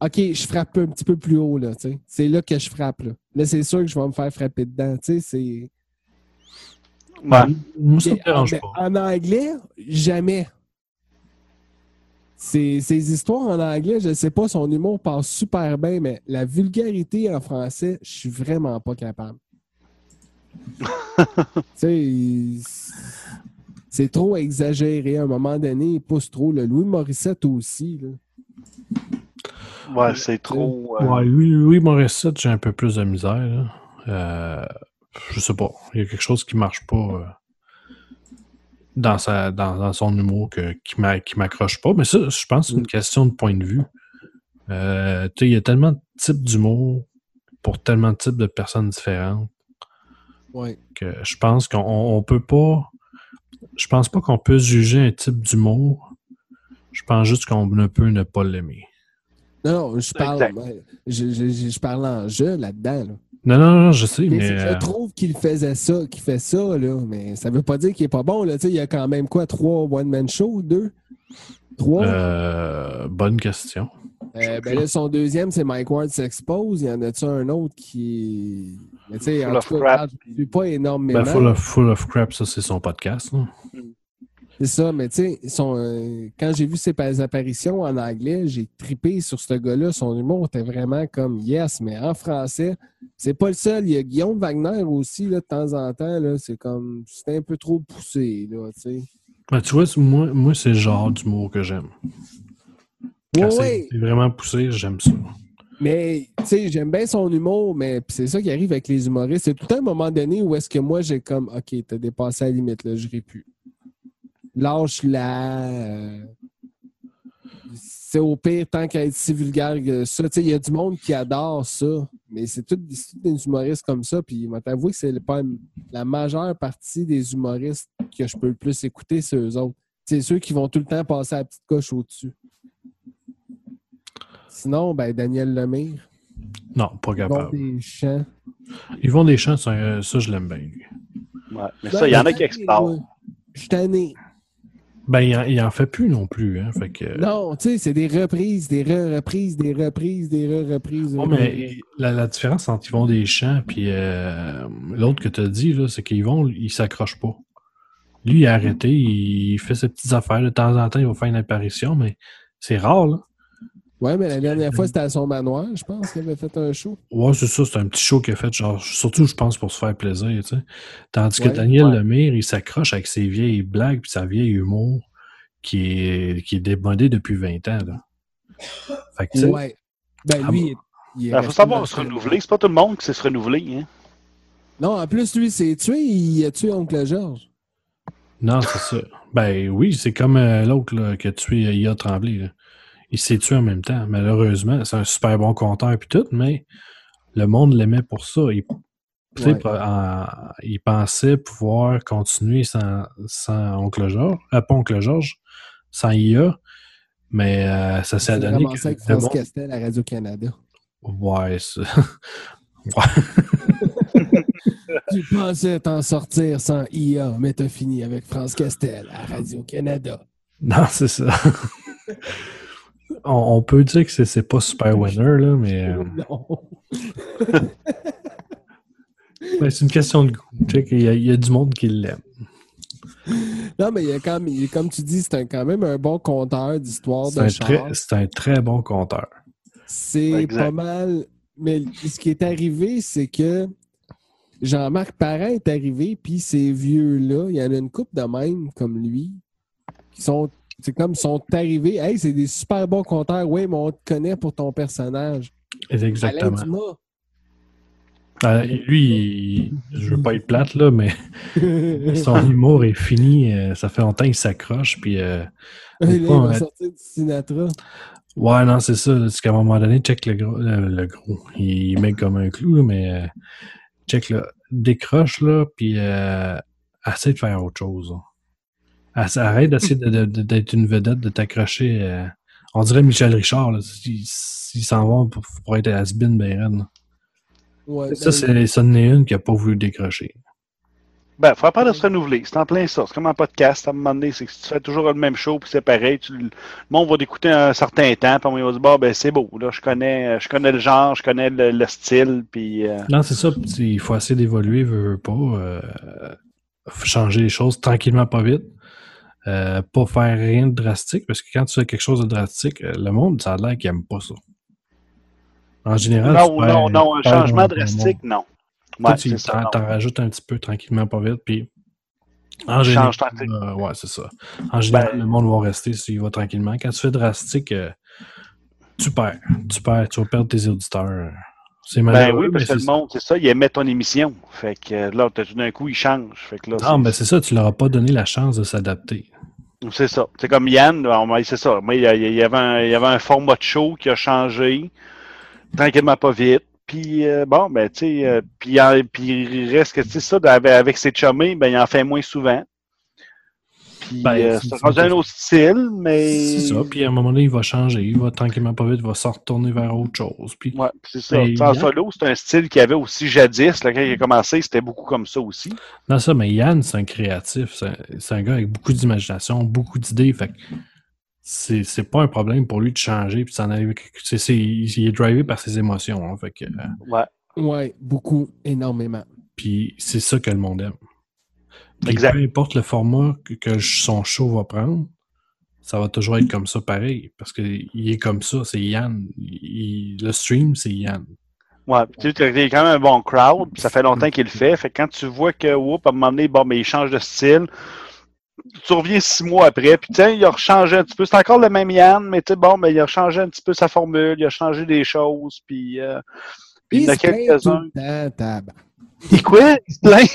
F: OK, je frappe un petit peu plus haut, là, tu sais. C'est là que je frappe, là. Là, c'est sûr que je vais me faire frapper dedans, tu sais. C'est.
E: Ouais.
D: Moi, ça me
F: Mais
D: dérange
F: en,
D: pas.
F: en anglais, jamais. Ces, ces histoires en anglais, je ne sais pas, son humour passe super bien, mais la vulgarité en français, je suis vraiment pas capable. tu sais, c'est trop exagéré. À un moment donné, il pousse trop. Le Louis Morissette aussi. là.
E: Ouais, c'est trop. euh,
D: Ouais, Louis, Louis Morissette, j'ai un peu plus de misère. là. Euh, je sais pas. Il y a quelque chose qui marche pas euh, dans, sa, dans, dans son humour que, qui m'a- qui m'accroche pas. Mais ça, je pense que c'est une question de point de vue. Euh, tu sais, il y a tellement de types d'humour pour tellement de types de personnes différentes
F: Ouais.
D: que je pense qu'on on peut pas. Je pense pas qu'on peut juger un type d'humour. Je pense juste qu'on ne peut ne pas l'aimer.
F: Non, non, je parle, je, je- je- je parle en jeu là-dedans. là.
D: Non, non, non, je sais,
F: Mais que
D: euh,
F: Je trouve qu'il faisait ça, qu'il fait ça, là, mais ça veut pas dire qu'il est pas bon. Là. Tu sais, Il y a quand même quoi, trois one-man shows, deux? Trois?
D: euh, bonne question.
F: Euh, ben là, son deuxième, c'est Mike Ward s'expose. Il y en a-tu un autre qui. Mais tu sais,
E: Full
F: en
E: of
F: tout cas, je pas énormément.
D: Ben, full, of, full of Crap, ça, c'est son podcast. là.
F: C'est ça, mais tu sais, euh, quand j'ai vu ses pa- apparitions en anglais, j'ai tripé sur ce gars-là. Son humour était vraiment comme yes, mais en français, c'est pas le seul. Il y a Guillaume Wagner aussi, là, de temps en temps. C'est comme. C'était un peu trop poussé, là, tu sais.
D: Ben, tu vois, c'est- moi, moi c'est le genre d'humour que j'aime.
F: Ouais,
D: c'est
F: ouais.
D: c'est vraiment poussé, j'aime ça.
F: Mais, tu sais, j'aime bien son humour, mais c'est ça qui arrive avec les humoristes. C'est tout le temps un moment donné où est-ce que moi, j'ai comme, OK, t'as dépassé la limite, là, je plus. Lâche-la. euh, C'est au pire, tant qu'à être si vulgaire que ça. Tu sais, il y a du monde qui adore ça, mais c'est tous des humoristes comme ça. Puis, il m'a avoué que c'est pas la majeure partie des humoristes que je peux le plus écouter, c'est eux autres. C'est ceux qui vont tout le temps passer à la petite coche au-dessus. Sinon, ben, Daniel Lemire.
D: Non, pas capable.
F: des chants.
D: Ils vont des chants, ça, euh, ça, je l'aime bien. lui.
E: ouais. Mais ça, il y en a qui explorent.
F: Je suis tanné.
D: Ben, il en, il en fait plus non plus. Hein, fait que,
F: Non, tu sais, c'est des reprises, des re-reprises, des reprises, des re-reprises.
D: Ouais, mais la, la différence entre Yvon Deschamps et euh, l'autre que tu as dit, c'est qu'Yvon, il s'accroche pas. Lui, il a arrêté, il fait ses petites affaires. De temps en temps, il va faire une apparition, mais c'est rare. Là.
F: Ouais, mais la dernière fois, c'était à son manoir, je pense, qu'il avait fait un show.
D: Ouais, c'est ça, c'est un petit show qu'il a fait, genre, surtout, je pense, pour se faire plaisir, tu sais. Tandis que Daniel
E: ouais.
D: Lemire, il s'accroche avec ses vieilles blagues puis sa vieille humour qui est, qui est démodé depuis 20 ans, là. Fait que, tu sais,
F: Ouais. Ben,
D: Ah
F: lui, il- il est
E: Il faut savoir se
F: ce-
E: renouveler. C'est pas tout le monde qui sait se renouveler. Hein.
F: Non, en plus, lui, s'est tué, il a tué Oncle Georges.
D: non, c'est ça. Ben oui, c'est comme euh, l'autre, là, qui a tué Ia Tremblay, là. Il s'est tué en même temps, malheureusement. C'est un super bon compteur puis tout, mais le monde l'aimait pour ça. Il,
F: Ouais.
D: en- pensait pouvoir continuer sans, sans Oncle Georges, euh, pas Oncle Georges, sans IA, mais euh, ça s'est donné que
F: avec France
D: monde-
F: Castel à Radio-Canada.
D: Ouais, ça-
F: Tu pensais t'en sortir sans IA, mais t'as fini avec France Castel à Radio-Canada.
D: Non, c'est ça. on, on peut dire que c'est- c'est pas super winner, là, mais euh,
F: Non.
D: ben, c'est une question de goût. Tu sais qu'il y, a- il y a du monde qui l'aime.
F: Non, mais il y a quand même, il- comme tu dis, c'est un- quand même un bon conteur d'histoire
D: C'est
F: de
D: un,
F: char.
D: très, c'est un très bon compteur.
F: C'est pas mal. Mais ce qui est arrivé, c'est que Jean-Marc Parent est arrivé, puis ces vieux-là, il y en a une couple de même comme lui, qui sont. C'est comme ils sont arrivés. Hey, c'est des super bons conteurs. Oui, mais on te connaît pour ton personnage.
D: Exactement. Euh, lui, il- je veux pas être plate, là, mais son humour est fini. euh, ça fait longtemps qu'il s'accroche. Puis, euh,
F: il va
D: euh,
F: sortir du Sinatra.
D: ouais, non, c'est ça. C'est qu'à un moment donné, check le gros. Le, gros. Il, met comme un clou, mais euh, check là. Décroche, là, puis euh, essaie de faire autre chose. là. Essa- Arrête d'essayer de- de- de- d'être une vedette, de t'accrocher. euh, on dirait Michel Richard, là. S'il s'en va pour, pour être ben raide, là.
F: Ouais,
D: Ça,
F: ben,
D: c'est ça en est une qui a pas voulu décrocher.
E: Ben, faut apprendre à se renouveler. C'est en plein ça. C'est comme un podcast. À un moment donné, c'est que si tu fais toujours le même show, puis c'est pareil, tu, le monde va t'écouter un certain temps, puis on va dire, bon, ben, c'est beau. Là, je connais, je connais le genre, je connais le, le style, puis. euh,
D: Non, c'est ça. Il faut essayer d'évoluer, veut, veut pas. Euh, faut changer les choses tranquillement, pas vite. Euh, pas faire rien de drastique, parce que quand tu fais quelque chose de drastique, euh, le monde, ça a l'air qu'il aime pas ça. En général,
E: non,
D: tu
E: non, non, un changement drastique, non.
D: Toi, tu
E: ça.
D: t'en,
E: non.
D: rajoutes un petit peu tranquillement, pas vite, puis en général, euh, ouais, c'est ça. En général,
E: Ben-
D: le monde va rester s'il va tranquillement. Quand tu fais drastique, euh, tu perds. Tu perds, tu vas perdre tes auditeurs. C'est
E: Ben oui, parce
D: mais
E: que le monde, c'est ça, il aimait ton émission. Fait que euh, là, tout d'un coup, il change. Fait que là,
D: Non, mais c'est ça, tu leur as pas donné la chance de s'adapter.
E: C'est ça. C'est comme Yann, m'a- c'est ça. Moi, il y, avait un, il y avait un format de show qui a changé, tranquillement pas vite. Puis euh, bon, ben tu sais, euh, puis, il en- puis il reste que tu sais ça, avec, avec ses chummés, ben il en fait moins souvent. Puis
D: Ben,
E: euh,
D: c'est-
E: c'est rendu un autre style, mais
D: C'est ça, puis à un moment donné, il va changer, il va tranquillement pas vite, il va se retourner vers autre chose. Puis,
E: Ouais, c'est ça.
D: Ben,
E: en solo, c'est un style qu'il y avait aussi jadis. Là, quand il a commencé, c'était beaucoup comme ça aussi.
D: non, ça, mais Yann, c'est un créatif, c'est un, gars avec beaucoup d'imagination, beaucoup d'idées, fait que c'est c'est pas un problème pour lui de changer puis s'en aller. c'est- il est drivé par ses émotions, hein, fait que, euh,
E: Ouais.
F: Ouais, beaucoup, énormément.
D: puis c'est ça que le monde aime. Puis
E: Exact.
D: peu importe le format que, que son show va prendre, ça va toujours être comme ça pareil, parce qu'il est comme ça, c'est Yann. Il- le stream, c'est Yann.
E: Ouais, puis tu sais, t'as quand même un bon crowd, puis ça fait longtemps qu'il le fait. Fait que quand tu vois que, whoop, à un moment donné, bon, mais il change de style, tu reviens six mois après, puis tiens, il a rechangé un petit peu. C'est encore le même Yann, mais tu sais, bon, mais il a changé un petit peu sa formule, il a changé des choses, puis, euh, puis il y en a quelques-uns. Il quoi? Il se plaint?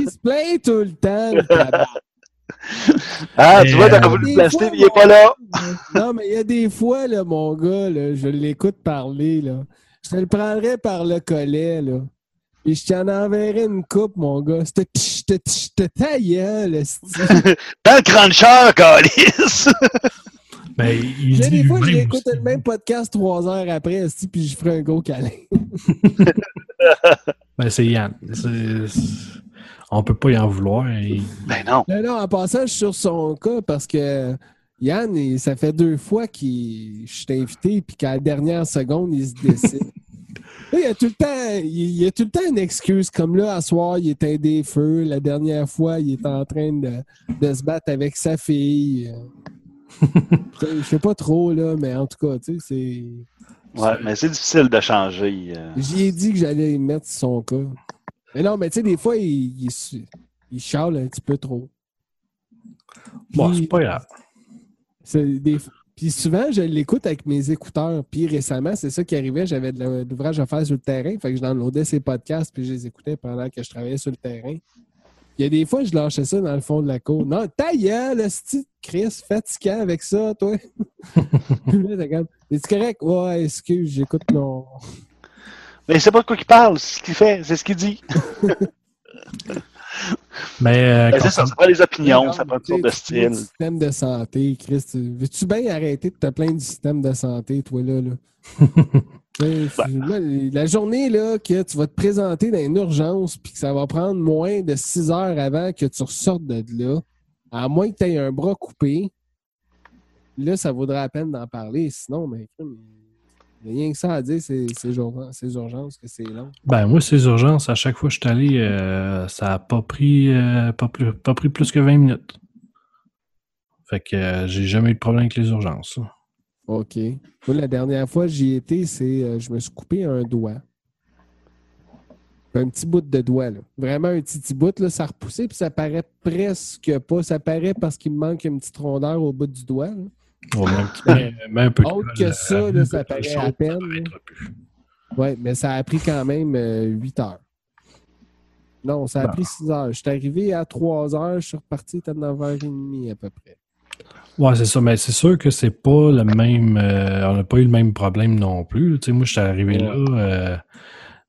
F: Il se plaint tout le temps, le tabac.
E: ah, tu vois, t'as
D: euh,
E: voulu le placer, mais il est pas là.
F: Non, mais il y a des fois, là, mon gars, là, je l'écoute parler, là. Je te le prendrais par le collet, là. Puis je t'en enverrais une coupe, mon gars. C'était tch, ta gueule.
E: Dans le cruncher, Calis!
D: Ben, il
F: J'ai
D: dit
F: Des fois,
D: aussi.
F: le même podcast trois heures après, puis je ferai un gros câlin.
D: Ben, c'est Yann. On peut pas y en vouloir. Il-
E: Ben non.
F: Non, non, en passant, je suis sur son cas parce que Yann, il- ça fait deux fois que je suis invité, puis qu'à la dernière seconde, il se décide. Là, il y a tout le temps, il il y a tout le temps une excuse. Comme là, à soir, il éteint des feux. La dernière fois, il est en train de, de se battre avec sa fille. Je sais pas trop, là, mais en tout cas, tu sais, c'est.
E: Ouais, mais c'est difficile de changer. euh.
F: J'y ai dit que j'allais mettre son cas. Mais non, mais tu sais, des fois, il, il, un petit peu trop.
D: Bon,
F: Puis-
D: c'est pas grave.
F: Des- Puis souvent, je l'écoute avec mes écouteurs. Puis récemment, c'est ça qui arrivait. J'avais de l'ouvrage à faire sur le terrain. Fait que je downloadais ses podcasts puis je les écoutais pendant que je travaillais sur le terrain. Il y a des fois, je lâchais ça dans le fond de la cour. Non, ta gueule, esti de Chris, fatigant avec ça, toi. Puis là, t'es comme, Es-tu correct? Ouais, excuse, j'écoute mon.
E: Mais sait pas de quoi il parle, c'est ce qu'il fait, c'est ce qu'il dit.
D: Mais euh,
E: Ben, c'est
D: quand-
E: ça, ça prend des opinions, ça
F: Tu
E: prend toutes sortes de styles.
F: système de santé, Chris. tu- Veux-tu bien arrêter de te plaindre du système de santé, toi, là? là? Là, la journée là, que tu vas te présenter dans une urgence puis que ça va prendre moins de six heures avant que tu ressortes de là, à moins que tu aies un bras coupé, là, ça vaudra la peine d'en parler. Sinon, mais il n'y a rien que ça à dire, c'est ces urgences, ces urgences, que c'est long.
D: Ben, moi, ces urgences, à chaque fois que je suis allé, euh, ça n'a pas pris, euh, pas, plus, pas pris plus que 20 minutes. Fait que euh, j'ai jamais eu de problème avec les urgences. là.
F: OK. Moi, la dernière fois que j'y étais, c'est euh, je me suis coupé un doigt. Un petit bout de doigt, là. Vraiment un petit, petit bout, là, ça a repoussé, puis ça paraît presque pas. Ça paraît parce qu'il me manque une petite rondeur au bout du doigt. là.
D: Un petit peu- mais un peu de
F: Autre que ça, là, ça paraît à peine. Ouais, mais ça a pris quand même euh, 8 heures. Non, ça a
D: Bon.
F: pris 6 heures. Je suis arrivé à 3 heures, je suis reparti à 9h30 à peu près.
D: Ouais, c'est ça, mais c'est sûr que c'est pas le même. euh, on n'a pas eu le même problème non plus. Tu sais, moi, je suis arrivé là, euh,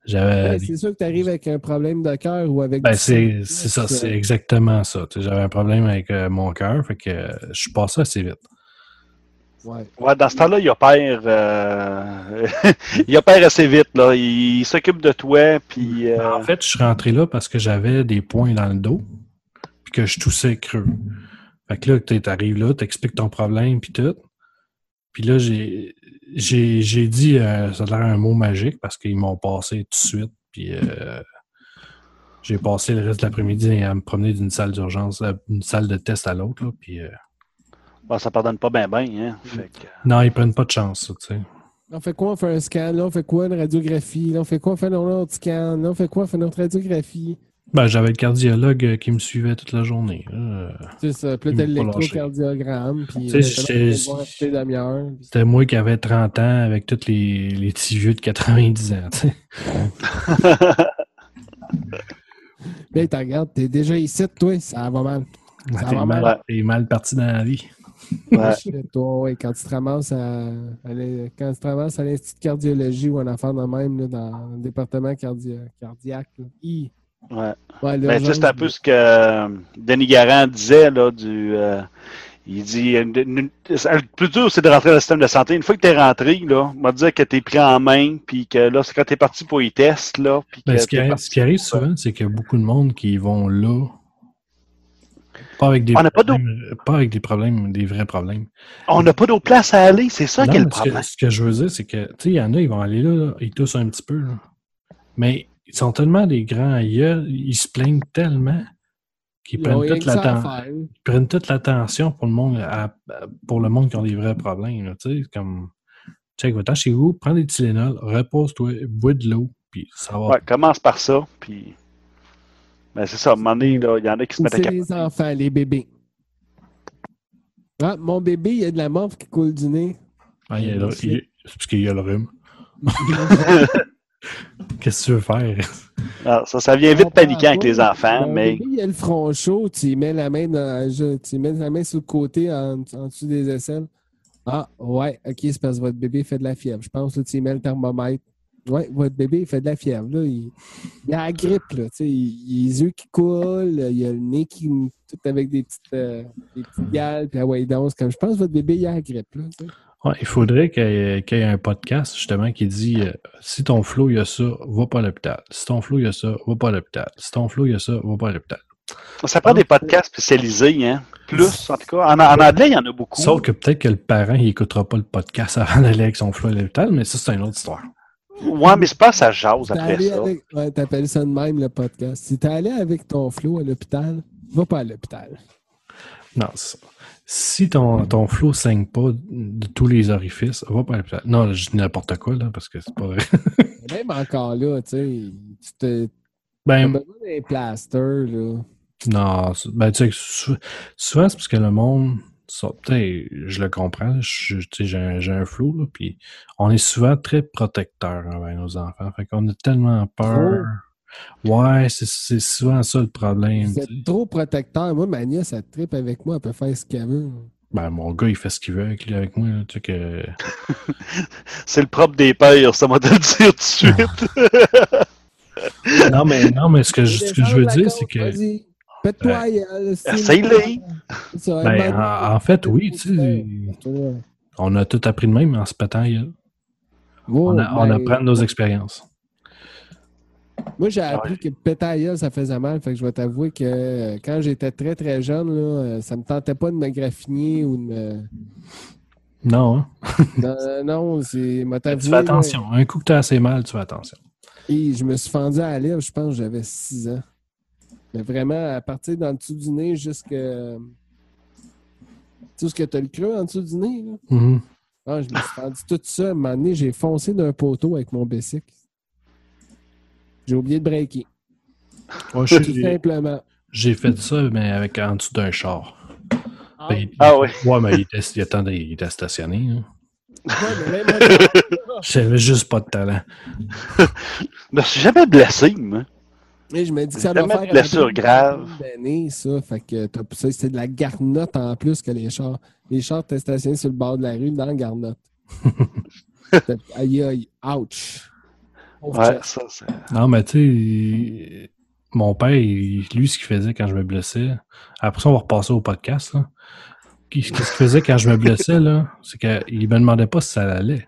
D: j'avais.
F: Ouais, c'est sûr que tu arrives avec un problème de cœur ou avec.
D: Ben, c'est c'est ça, c'est exactement ça. Tu sais, J'avais un problème avec euh, mon cœur, fait que je suis passé assez vite.
F: Ouais.
E: Ouais, dans ce temps-là, il opère, euh... il opère assez vite, là. Il s'occupe de toi, puis... euh,
D: En fait, je suis rentré là parce que j'avais des points dans le dos, puis que je toussais creux. Fait que là, tu arrives là, t'expliques ton problème, puis tout. Puis là, j'ai j'ai j'ai dit, euh, ça a l'air un mot magique parce qu'ils m'ont passé tout de suite, puis euh, j'ai passé le reste de l'après-midi à me promener d'une salle d'urgence, à une salle de test à l'autre, là, puis... euh,
E: bon, ça pardonne pas bien, bien, hein. Fait que-
D: non, ils prennent pas de chance, ça, tu sais.
F: On fait quoi? On fait un scan. Là, on fait quoi? Une radiographie. Là, on fait quoi? On fait un autre scan. Là, on fait quoi? On fait notre radiographie.
D: Ben, j'avais le cardiologue euh, qui me suivait toute la journée. Euh,
F: C'est ça. Puis t'as l'électrocardiogramme. Puis, euh,
D: C'était moi qui avais 30 ans avec tous les, les petits vieux de 90 ans. tu sais.
F: Là, tu regardes, t'es déjà ici, toi, ça va mal. Ça
D: T'es
F: va
D: mal,
E: mal.
D: t'es mal parti dans la vie.
E: Ouais.
F: Toi, ouais, quand tu te ramasses à, quand tu te ramasses à l'Institut de cardiologie ou un affaire de même là, dans le département cardi- cardiaque, là.
E: Ouais.
F: Ouais,
E: Ben, c'est un peu ce que euh, Denis Garand disait, là, du... euh, il dit, une- une- le plus dur, c'est de rentrer dans le système de santé. Une fois que tu es rentré, là, on va dire que tu es pris en main, puis que là, c'est quand tu es parti pour les tests, là, puis
D: Ben,
E: que
D: ce, qui arrive,
E: parti
D: ce qui arrive
E: pour-
D: souvent, c'est qu'il y a beaucoup de monde qui vont là, pas avec des,
E: On pas d'eau.
D: problèmes, pas avec des problèmes, des vrais problèmes.
E: On n'a pas d'autre place à aller, c'est ça qui est le
D: mais ce, que,
E: problème.
D: ce que je veux dire, c'est que, tu sais, il y en a, ils vont aller là, là, ils toussent un petit peu, là. mais ils sont tellement des grands aïeux, ils se plaignent tellement qu'ils prennent toute ils prennent toute l'attention pour le monde à- pour le monde qui ont des vrais problèmes. Tu sais, comme check, va-t'en chez vous, prends des Tylenol, repose-toi, bois de l'eau, puis ça va.
E: Ouais, commence par ça, puis... Ben, c'est ça, à un moment donné, là, il y en a qui se mettent à
F: C'est les enfants, les bébés. Ah, mon bébé, il y a de la morve qui coule du nez.
D: Ah, il y a le-
F: Merci.
D: il- c'est parce qu'il y a le rhume. Qu'est-ce que tu veux faire?
E: Ah, ça, ça vient vite paniquant avec les enfants, mais
F: il a le front chaud, tu y mets la main dans tu y mets la main sur le côté en, en dessous des aisselles. Ah, ouais, ok, c'est parce que votre bébé fait de la fièvre. Je pense que tu y mets le thermomètre. Ouais, votre bébé il fait de la fièvre. Là. Il, il a la grippe, là. tu sais, Il, il a les yeux qui coulent, il a le nez qui. tout avec des petites, euh, des petites gales, puis ah ouais, il danse. Comme je pense que votre bébé il a la grippe. Là, tu sais.
D: Ouais, il faudrait qu'il y, ait- qu'il y ait un podcast justement qui dit euh, si ton flow il y a ça, va pas à l'hôpital. Si ton flow il y a ça, va pas à l'hôpital. Si ton flow il y a ça, va pas à l'hôpital.
E: ça prend des podcasts spécialisés, hein. Plus, en tout cas. En, en anglais, il y en a beaucoup.
D: Sauf que peut-être que le parent il écoutera pas le podcast avant d'aller avec son flow à l'hôpital, mais ça c'est une autre histoire.
E: Ouais, mais c'est pas ça jase après
F: allé
E: ça.
F: avec. Ouais, t'appelles ça de même le podcast. Si t'es allé avec ton flow à l'hôpital, va pas à l'hôpital.
D: Non, c'est ça. Si ton, ton flot saigne pas de tous les orifices, va pas à. Non, je dis n'importe quoi, là, parce que c'est pas vrai.
F: Même encore là, tu sais, tu te-
D: Ben,
F: besoin d'un plaster, là.
D: non, ben, tu sais, sou- souvent, c'est parce que le monde, je le comprends, un, j'ai un flou, là, puis on est souvent très protecteur envers nos enfants. Fait qu'on a tellement peur. Ouais, c'est- c'est souvent ça le problème.
F: Vous
D: tu
F: êtes
D: sais.
F: trop protecteur. Moi, ma nièce, elle tripe avec moi, elle peut faire ce qu'elle veut.
D: Ben, mon gars, il fait ce qu'il veut avec, avec moi, là, tu sais que...
E: C'est le propre des pères, ça m'a te le dire tout de suite.
D: Non, mais, non, mais ce que je, ce que je veux dire, c'est que...
F: Vas-y, pète-toi, c'est-. C'est ça,
D: Ben, en, en fait, oui, tu sais, on a tout appris de même en se pétant. On, a- on
F: ben,
D: apprend de nos expériences.
F: Moi, j'ai appris que péter ça faisait mal. Fait que je vais t'avouer que euh, quand j'étais très, très jeune, là, euh, ça me tentait pas de me graffiner ou de me...
D: Non, hein?
F: Non, non, c'est... m'a
D: tu fais attention. Un coup que tu as assez mal, tu fais attention.
F: et je me suis fendu à la lèvre, je pense que j'avais 6 ans. Mais vraiment, à partir d'en dessous du nez jusque... Tu sais où ce que t'as le creux en dessous du nez, là?
D: Mhm.
F: Ah, je me suis rendu tout ça. À un moment donné, j'ai foncé d'un poteau avec mon bicycle. J'ai oublié de breaker.
D: Ouais, je
F: Tout simplement.
D: J'ai fait ça, mais avec en dessous d'un char. Ben, il-
E: Ah ouais.
D: Ouais, mais il était, il attendait, il était stationné. hein.
F: Ouais, mais
D: J'avais juste pas de talent.
E: Je me suis jamais blessé, moi.
F: Et je me dis que ça doit faire
E: blessure grave.
F: d'années, ça. Fait que t'as- ça, c'est de la garnotte en plus que les chars. Les chars étaient stationnés sur le bord de la rue dans la garnotte. Aïe aïe, ouch.
E: Ouais, ça.
D: Non, mais tu sais, il- mon père, il- lui, ce qu'il faisait quand je me blessais, après ça, on va repasser au podcast, là. Qu'est-ce qu'il faisait quand je me blessais, là? C'est qu'il me demandait pas si ça allait.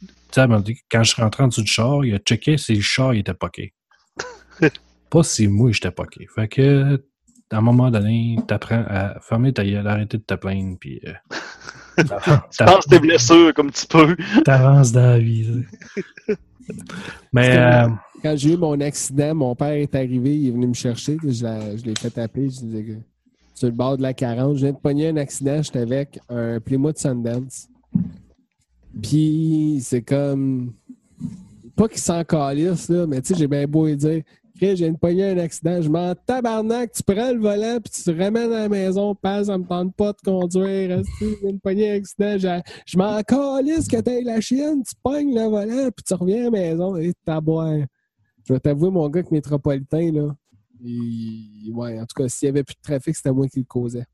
D: Tu sais, elle m'a dit que quand je rentrais en dessous du char, il a checké si le char il était poqué. pas si moi j'étais poqué. Fait que, à un moment donné, t'apprends à fermer ta gueule, arrêter de te plaindre, puis. euh,
E: Tu penses tes blessures comme tu peux.
D: T'avances dans la vie. Mais, euh,
F: Quand j'ai eu mon accident, mon père est arrivé, il est venu me chercher. Je l'ai je l'ai fait appeler. Je disais que sur le bord de la 40, je viens de pogner un accident. J'étais avec un Plymouth Sundance. Puis c'est comme. Pas qu'il s'en calisse, là, mais tu sais, j'ai bien beau lui dire. Chris, j'ai une pogner un accident. Je m'en tabarnak, tu prends le volant puis tu te ramènes à la maison, passe, ça me tente pas de conduire. J'ai une pogner un accident? Je m'en calisse que t'aies la chienne, tu pognes le volant puis tu reviens à la maison et t'aboires. Je vais t'avouer, mon gars, que métropolitain, là. Ouais, en tout cas, s'il y avait plus de trafic, c'était moi qui le causais.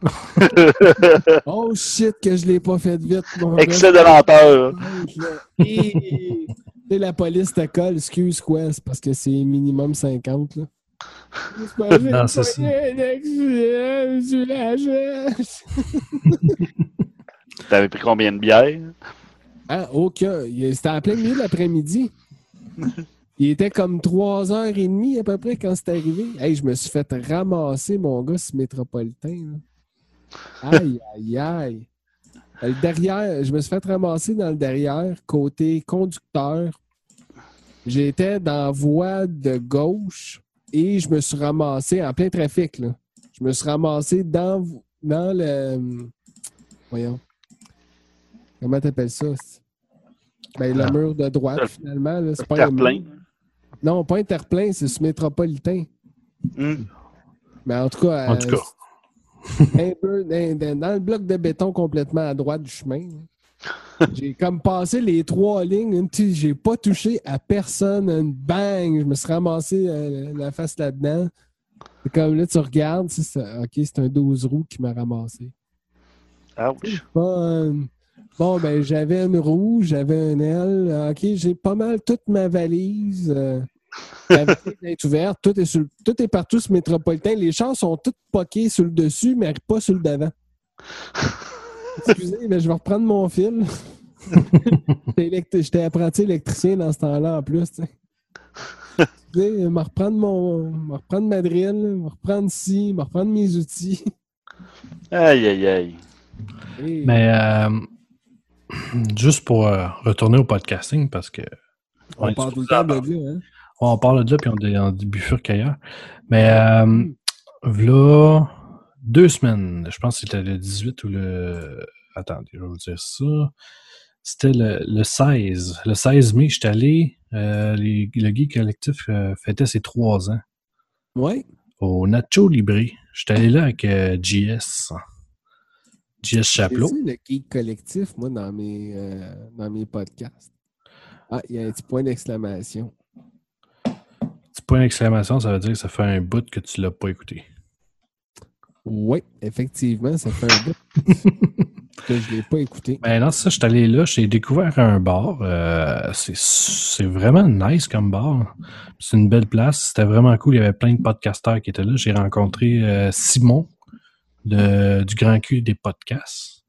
F: oh shit, que je l'ai pas fait vite, mon.
E: Excès de lenteur.
F: Et- sais, la police te colle, excuse quoi, c'est parce que c'est minimum 50, là. C'est pas
D: Non, c'est ça.
F: chaise.
E: T'avais pris combien de bières?
F: Ah, aucun. C'était en plein milieu de l'après-midi. Il était comme 3h30 à peu près quand c'est arrivé. Hey, je me suis fait ramasser, mon gars, ce métropolitain. là. Aïe, aïe, aïe. Le derrière, je me suis fait ramasser dans le derrière, côté conducteur. J'étais dans voie de gauche et je me suis ramassé en plein trafic. Là. Je me suis ramassé dans, dans le. Voyons. Comment t'appelles ça? Ben, le
D: Ah.
F: mur de droite,
E: Le-
F: finalement. là, C'est pas un
E: Terre-plein.
F: mur. Non, pas interplein, c'est ce métropolitain. Mais en tout cas,
D: en
F: euh,
D: tout cas,
F: un peu dans, le bloc de béton complètement à droite du chemin. J'ai comme passé les trois lignes, j'ai pas touché à personne, une bang, je me suis ramassé euh, la face là-dedans. C'est comme là, tu regardes, ça. ok, c'est un 12 roues qui m'a ramassé.
E: Ouch.
F: Bon, bon, ben, j'avais une roue, j'avais un aile. OK, j'ai pas mal toute ma valise. euh, la vitrine est ouverte, tout est, sur tout est partout sur métropolitain. Les chars sont tous poqués sur le dessus, mais pas sur le devant. Excusez, mais je vais reprendre mon fil. J'étais apprenti électricien dans ce temps-là en plus. tu sais. Excusez, je vais reprendre mon. je vais reprendre ma drill, je vais reprendre ci, je vais reprendre mes outils.
E: Aïe, aïe, aïe.
F: Et-
D: mais euh, juste pour euh, retourner au podcasting, parce que
F: on parle tout le temps de hein?
D: On parle de là, puis on, dé- on dit bifurque ailleurs. Mais euh, là, deux semaines. Je pense que c'était le 18 ou le. Attendez, je vais vous dire ça. C'était le, le 16. Le 16 mai, j'étais allé. euh, les- le Geek Collectif euh, fêtait ses trois ans
F: Ouais.
D: au Nacho Libre. J'étais allé là avec euh, JS. JS Chaplot.
F: Le geek collectif, moi, dans mes, dans mes podcasts. Ah, il y a un petit point d'exclamation.
D: Petit point d'exclamation, ça veut dire que ça fait un bout que tu l'as pas écouté.
F: Oui, effectivement, ça fait un bout que je ne l'ai pas écouté.
D: Ben non, c'est ça, je suis allé là, j'ai découvert un bar. euh, c'est- vraiment nice comme bar. C'est une belle place. C'était vraiment cool. Il y avait plein de podcasteurs qui étaient là. J'ai rencontré euh, Simon de, du Grand Cul des podcasts.